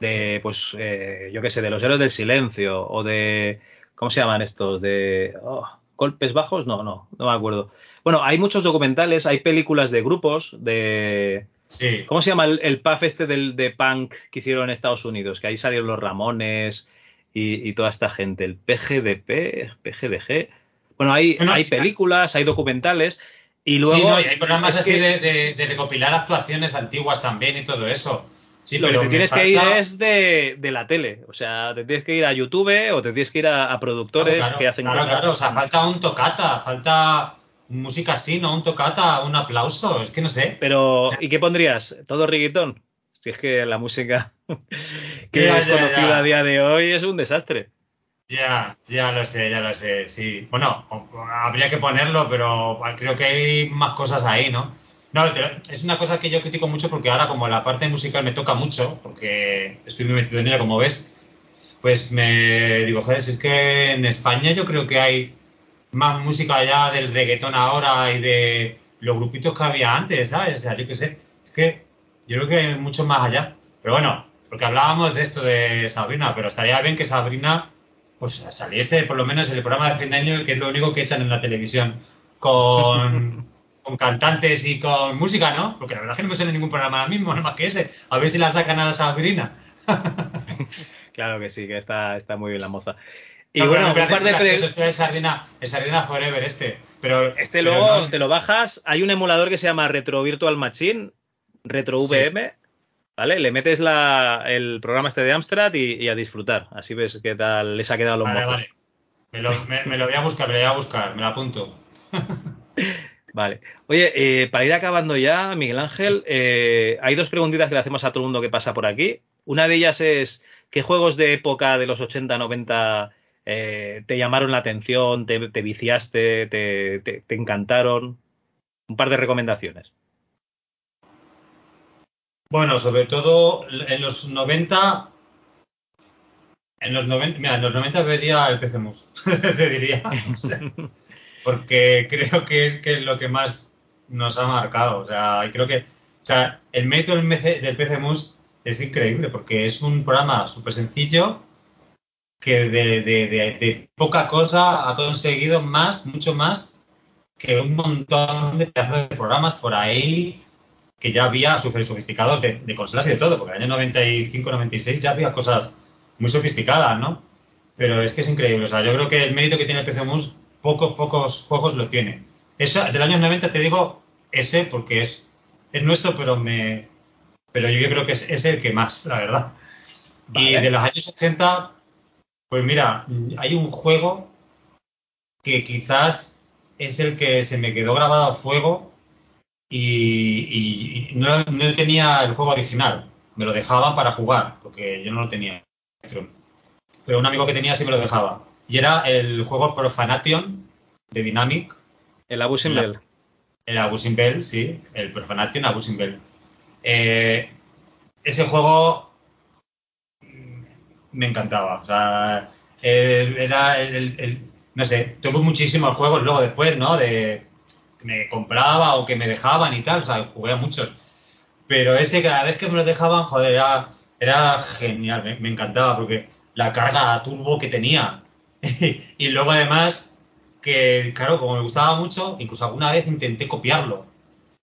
de, pues, eh, yo qué sé, de los héroes del silencio o de, ¿cómo se llaman estos? De oh, golpes bajos, no, no, no me acuerdo. Bueno, hay muchos documentales, hay películas de grupos, de, Sí. ¿cómo se llama el, el puff este del, de punk que hicieron en Estados Unidos? Que ahí salieron los Ramones y, y toda esta gente, el PGDP, PGDG. Bueno, hay, hay sí. películas, hay documentales y luego sí, no, y hay programas así que- de, de- de recopilar actuaciones antiguas también y todo eso. Sí, lo que te tienes que ir es de, de, la tele. O sea, te tienes que ir a YouTube o te tienes que ir a, productores que hacen claro, Claro, o sea, falta un tocata, falta música así, ¿no? Un tocata, un aplauso, es que no sé. Pero, ¿y qué pondrías? ¿Todo reggaetón? Si es que la música que es conocida a día de hoy es un desastre. Ya, ya lo sé, ya lo sé, sí. Bueno, habría que ponerlo, pero creo que hay más cosas ahí, ¿no? No, es una cosa que yo critico mucho porque ahora como la parte musical me toca mucho, porque estoy muy metido en ella, como ves, pues me digo, joder, si es que en España yo creo que hay más música allá del reggaetón ahora y de los grupitos que había antes, ¿sabes? O sea, yo qué sé, es que yo creo que hay mucho más allá. Pero bueno, porque hablábamos de esto de Sabrina, pero estaría bien que Sabrina pues saliese por lo menos en el programa de fin de año, que es lo único que echan en la televisión, con, con cantantes y con música, ¿no? Porque la verdad es que no me suena ningún programa ahora mismo, no más que ese. A ver si la sacan a la Sabrina. claro que sí, que está, está muy bien la moza. Y bueno, un par de. Eso es Sardina, el Sardina Forever este. Pero, este luego te lo bajas. Hay un emulador que se llama Retro Virtual Machine, Retro VM. ¿Vale? Le metes la, el programa este de Amstrad y, a disfrutar. Así ves qué tal les ha quedado los vale, Vale. Me lo, me, lo, voy a buscar, me lo voy a buscar, me lo apunto. Vale. Oye, eh, para ir acabando ya, Miguel Ángel, eh, hay dos preguntitas que le hacemos a todo el mundo que pasa por aquí. Una de ellas es, ¿qué juegos de época de los 80, 90 eh, te llamaron la atención, te, viciaste, te, te, encantaron? Un par de recomendaciones. Bueno, sobre todo en los 90. En los 90, mira, en los 90 vería el PC Mus, te diría. porque creo que es que lo que más nos ha marcado. O sea, creo que o sea, el mérito del, del PC Mus es increíble porque es un programa súper sencillo que de, de, de, poca cosa ha conseguido más, mucho más que un montón de pedazos de programas por ahí que ya había súper sofisticados de, consolas y de todo, porque en el año 95-96 ya había cosas muy sofisticadas, ¿no? Pero es que es increíble, o sea, yo creo que el mérito que tiene el PC Mus, pocos, pocos juegos lo tiene. Eso, del año 90 te digo ese porque es, es nuestro, pero me pero yo creo que es, es el que más, la verdad. Y de los años 80, pues mira, hay un juego que quizás es el que se me quedó grabado a fuego y, no, tenía el juego original. Me lo dejaban para jugar, porque yo no lo tenía. Pero un amigo que tenía sí me lo dejaba. Y era el juego Profanation de Dynamic. El Abusing Bell. El Abusing Bell, sí. El Profanation Abusing Bell. Eh, ese juego me encantaba. O sea, era el, no sé, tuve muchísimos juegos luego después, ¿no? De me compraba o que me dejaban y tal, o sea, jugué a muchos. Pero ese cada vez que me lo dejaban, joder, era, era genial, me, encantaba porque la carga turbo que tenía. y luego además que, claro, como me gustaba mucho, incluso alguna vez intenté copiarlo.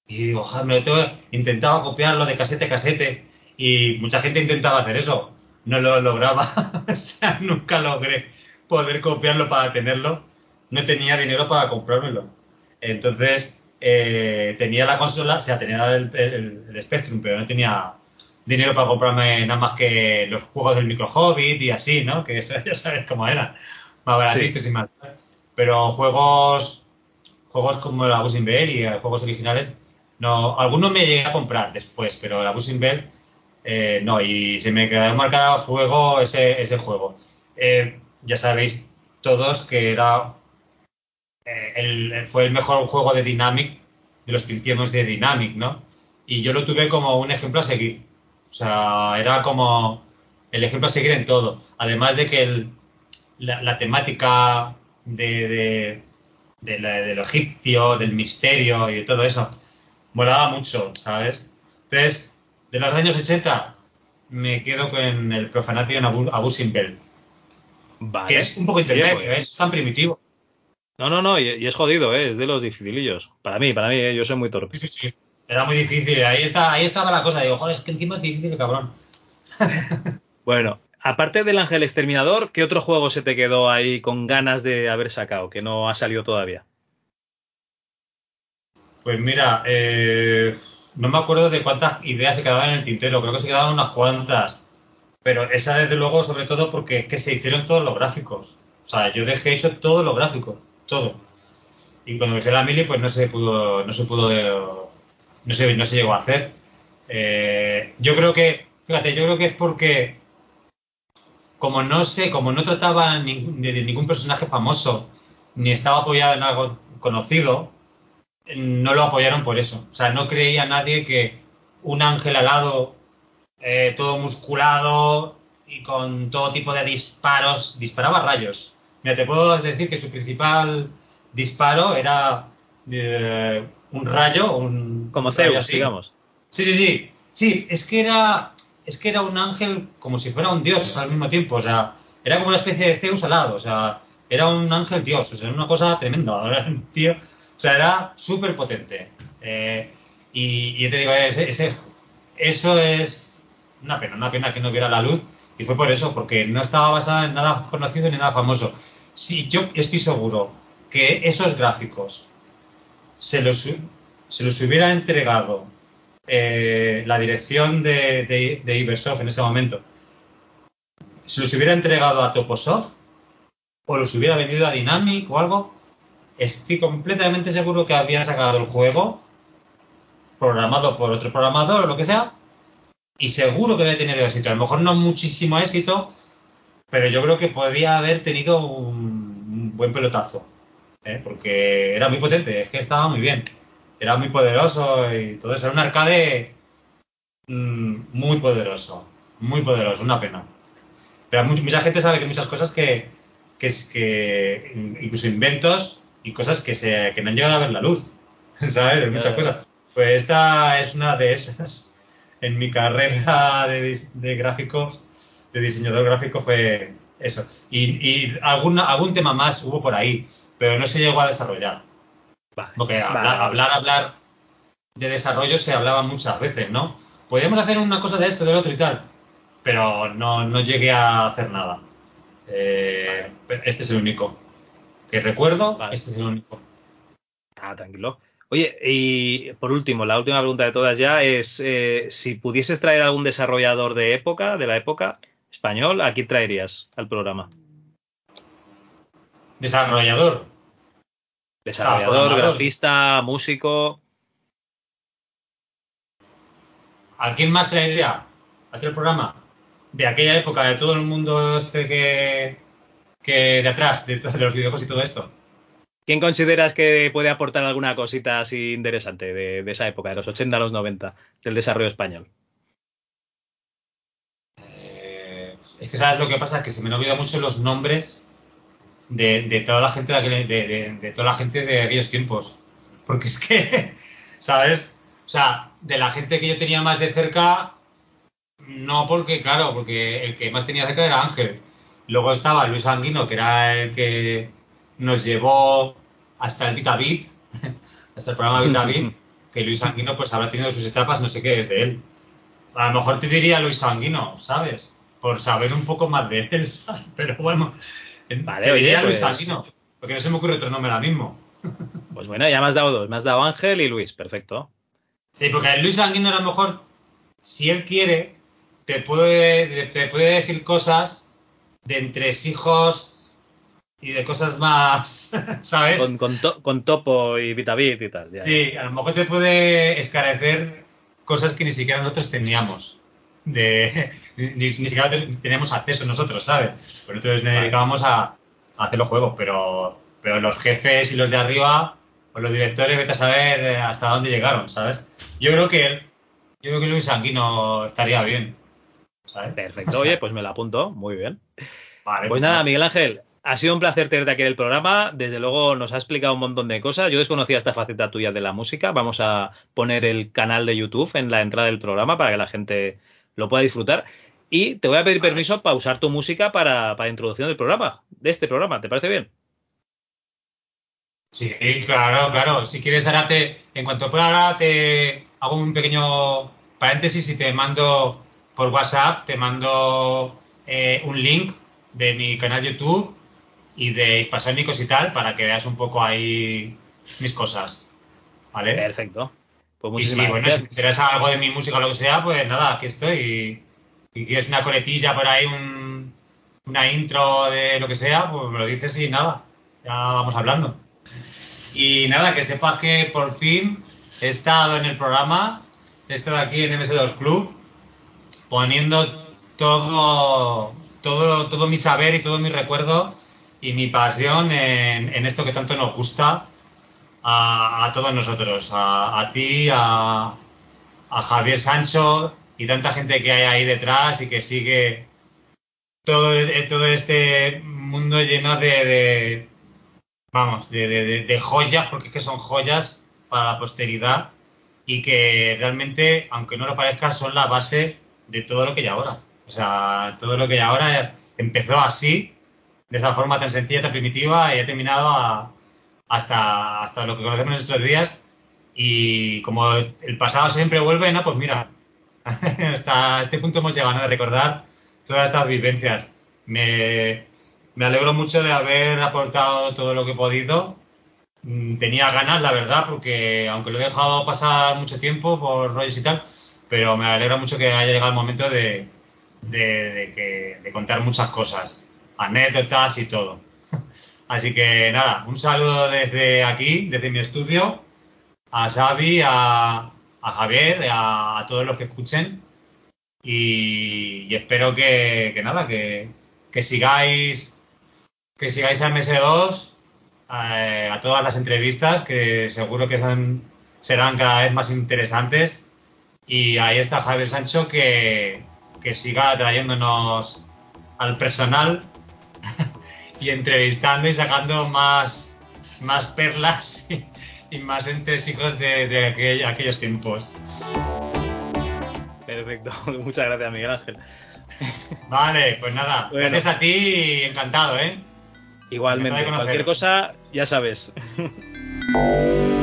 Y digo, joder, me lo tengo, intentaba copiarlo de casete a casete y mucha gente intentaba hacer eso. No lo lograba, o sea, nunca logré poder copiarlo para tenerlo. No tenía dinero para comprármelo. Entonces, eh, tenía la consola, o sea, tenía el, Spectrum, pero no tenía dinero para comprarme nada más que los juegos del Micro Hobbit y así, ¿no? Que eso ya sabes cómo era. Más baratitos y más. Pero juegos juegos como la Buzzing Bell y juegos originales, no, algunos me llegué a comprar después, pero la Buzzing Bell eh, no, y se me quedó marcado a fuego ese, ese juego. Eh, ya sabéis todos que era eh, fue el mejor juego de Dynamic, de los principios de Dynamic, ¿no? Y yo lo tuve como un ejemplo a seguir. O sea, era como el ejemplo a seguir en todo. Además de que la, temática de, de, lo egipcio, del misterio y de todo eso, molaba mucho, ¿sabes? Entonces, de los años 80 me quedo con el Profanation Abusing Bell. Vale. Que es un poco intermedio, pues. ¿eh? es tan primitivo. No, no, no, y, es jodido, ¿eh? es de los dificilillos. Para mí, para mí, ¿eh? yo soy muy torpe. Sí, sí, sí. Era muy difícil, ahí, está, ahí estaba la cosa. Digo, joder, es que encima es difícil, cabrón. bueno, aparte del Ángel Exterminador, ¿qué otro juego se te quedó ahí con ganas de haber sacado, que no ha salido todavía? Pues mira, eh, no me acuerdo de cuántas ideas se quedaban en el tintero, creo que se quedaban unas cuantas. Pero esa desde luego, sobre todo porque es que se hicieron todos los gráficos. O sea, yo dejé hecho todos los gráficos, todo. Y cuando me la mili, pues no se pudo, no se pudo, no se, no se llegó a hacer. Eh, yo creo que, fíjate, yo creo que es porque como no sé, como no trataba de ningún personaje famoso, ni estaba apoyado en algo conocido, no lo apoyaron por eso. O sea, no creía nadie que un ángel alado, eh, todo musculado y con todo tipo de disparos, disparaba rayos. Mira, te puedo decir que su principal disparo era eh, un rayo, un como Zeus, digamos. Sí, sí, sí. Sí, es que era es que era un ángel como si fuera un dios al mismo tiempo, o sea, era como una especie de Zeus alado, o sea, era un ángel dios, o sea, era una cosa tremenda, tío, o sea, era súper potente. Eh, y, y, te digo, ese, eso es una pena, una pena que no viera la luz, y fue por eso, porque no estaba basada en nada conocido ni nada famoso. Sí, yo estoy seguro que esos gráficos se los, se los hubiera entregado eh, la dirección de, de, Ibersoft en ese momento. Se los hubiera entregado a Toposoft o los hubiera vendido a Dynamic o algo, estoy completamente seguro que habían sacado el juego programado por otro programador o lo que sea y seguro que había tenido éxito. A lo mejor no muchísimo éxito, pero yo creo que podía haber tenido un, buen pelotazo, ¿eh? porque era muy potente, es que estaba muy bien era muy poderoso y todo eso. Era un arcade mm, muy poderoso, muy poderoso, una pena. Pero mucha gente sabe que muchas cosas que, que, que incluso inventos y cosas que, se, que no han llegado a ver la luz, ¿sabes? Muchas cosas. Pues esta es una de esas. En mi carrera de, de gráficos, de diseñador gráfico, fue eso. Y, y algún, algún tema más hubo por ahí, pero no se llegó a desarrollar. Porque hablar, hablar, de desarrollo se hablaba muchas veces, ¿no? Podríamos hacer una cosa de esto, del otro y tal, pero no, no llegué a hacer nada. Eh, este es el único que recuerdo, este es el único. Ah, tranquilo. Oye, y por último, la última pregunta de todas ya es eh, si pudieses traer algún desarrollador de época, de la época español, ¿a quién traerías al programa? Desarrollador. Desarrollador, ah, grafista, músico. ¿A quién más traería aquí el programa? De aquella época, de todo el mundo este que, que de atrás, de, los videojuegos y todo esto. ¿Quién consideras que puede aportar alguna cosita así interesante de, esa época, de los 80 a los 90, del desarrollo español? Es que sabes lo que pasa, que se me han olvidado mucho los nombres de, toda la gente de, de, toda la gente de aquellos tiempos. Porque es que, ¿sabes? O sea, de la gente que yo tenía más de cerca, no porque, claro, porque el que más tenía cerca era Ángel. Luego estaba Luis Anguino, que era el que nos llevó hasta el VitaBit, hasta el programa VitaBit, que Luis Anguino pues habrá tenido sus etapas, no sé qué es de él. A lo mejor te diría Luis Sanguino, ¿sabes? Por saber un poco más de él, Pero bueno, Vale, oye, Luis pues... porque no se me ocurre otro nombre ahora mismo. Pues bueno, ya me has dado dos, me has dado Ángel y Luis, perfecto. Sí, porque Luis Sanguino a lo mejor, si él quiere, te puede, te puede decir cosas de entre hijos y de cosas más, ¿sabes? Con, Topo y Vitavit y tal. sí, a lo mejor te puede escarecer cosas que ni siquiera nosotros teníamos de ni, siquiera teníamos acceso nosotros, ¿sabes? Pues entonces nos dedicábamos a, hacer los juegos, pero, pero los jefes y los de arriba, pues los directores, vete a saber eh, hasta dónde llegaron, ¿sabes? Yo creo que yo creo que Luis Sanguino estaría bien. ¿sabes? Perfecto, oye, pues me lo apunto, muy bien. Vale, pues nada, Miguel Ángel, ha sido un placer tenerte aquí en el programa. Desde luego nos ha explicado un montón de cosas. Yo desconocía esta faceta tuya de la música. Vamos a poner el canal de YouTube en la entrada del programa para que la gente lo pueda disfrutar. Y te voy a pedir permiso para usar tu música para, para introducción del programa, de este programa. ¿Te parece bien? Sí, claro, claro. Si quieres, ahora te, en cuanto pueda, te hago un pequeño paréntesis y te mando por WhatsApp, te mando eh, un link de mi canal YouTube y de Hispasónicos y tal, para que veas un poco ahí mis cosas. ¿Vale? Perfecto. Pues y si, bueno, si te interesa algo de mi música o lo que sea, pues nada, aquí estoy. Y, y quieres una coletilla por ahí, un, una intro de lo que sea, pues me lo dices y nada, ya vamos hablando. Y nada, que sepas que por fin he estado en el programa, he estado aquí en MS2 Club, poniendo todo, todo, todo mi saber y todo mi recuerdo y mi pasión en, en esto que tanto nos gusta a, todos nosotros, a, ti, a, a, Javier Sancho y tanta gente que hay ahí detrás y que sigue todo, todo este mundo lleno de, vamos, de, de, de, joyas, porque es que son joyas para la posteridad y que realmente, aunque no lo parezca, son la base de todo lo que hay ahora. O sea, todo lo que hay ahora empezó así, de esa forma tan sencilla, tan primitiva, y ha terminado a, hasta, hasta lo que conocemos estos días. Y como el pasado siempre vuelve, ¿no? Pues mira, hasta este punto hemos llegado a recordar todas estas vivencias. Me, me alegro mucho de haber aportado todo lo que he podido. Mm, tenía ganas, la verdad, porque aunque lo he dejado pasar mucho tiempo por rollos y tal, pero me alegra mucho que haya llegado el momento de, de, de, de contar muchas cosas, anécdotas y todo. Así que nada, un saludo desde aquí, desde mi estudio, a Xavi, a, Javier, a, todos los que escuchen. Y, y espero que, que, nada, que, que, sigáis que sigáis a MS2, eh, a todas las entrevistas, que seguro que son, serán cada vez más interesantes. Y ahí está Javier Sancho que, que siga trayéndonos al personal y entrevistando y sacando más, más perlas y, y más entresijos de, de aquel, aquellos tiempos. Perfecto, muchas gracias Miguel Ángel. Vale, pues nada, bueno. gracias a ti encantado, ¿eh? Igualmente, cualquier cosa, ya sabes.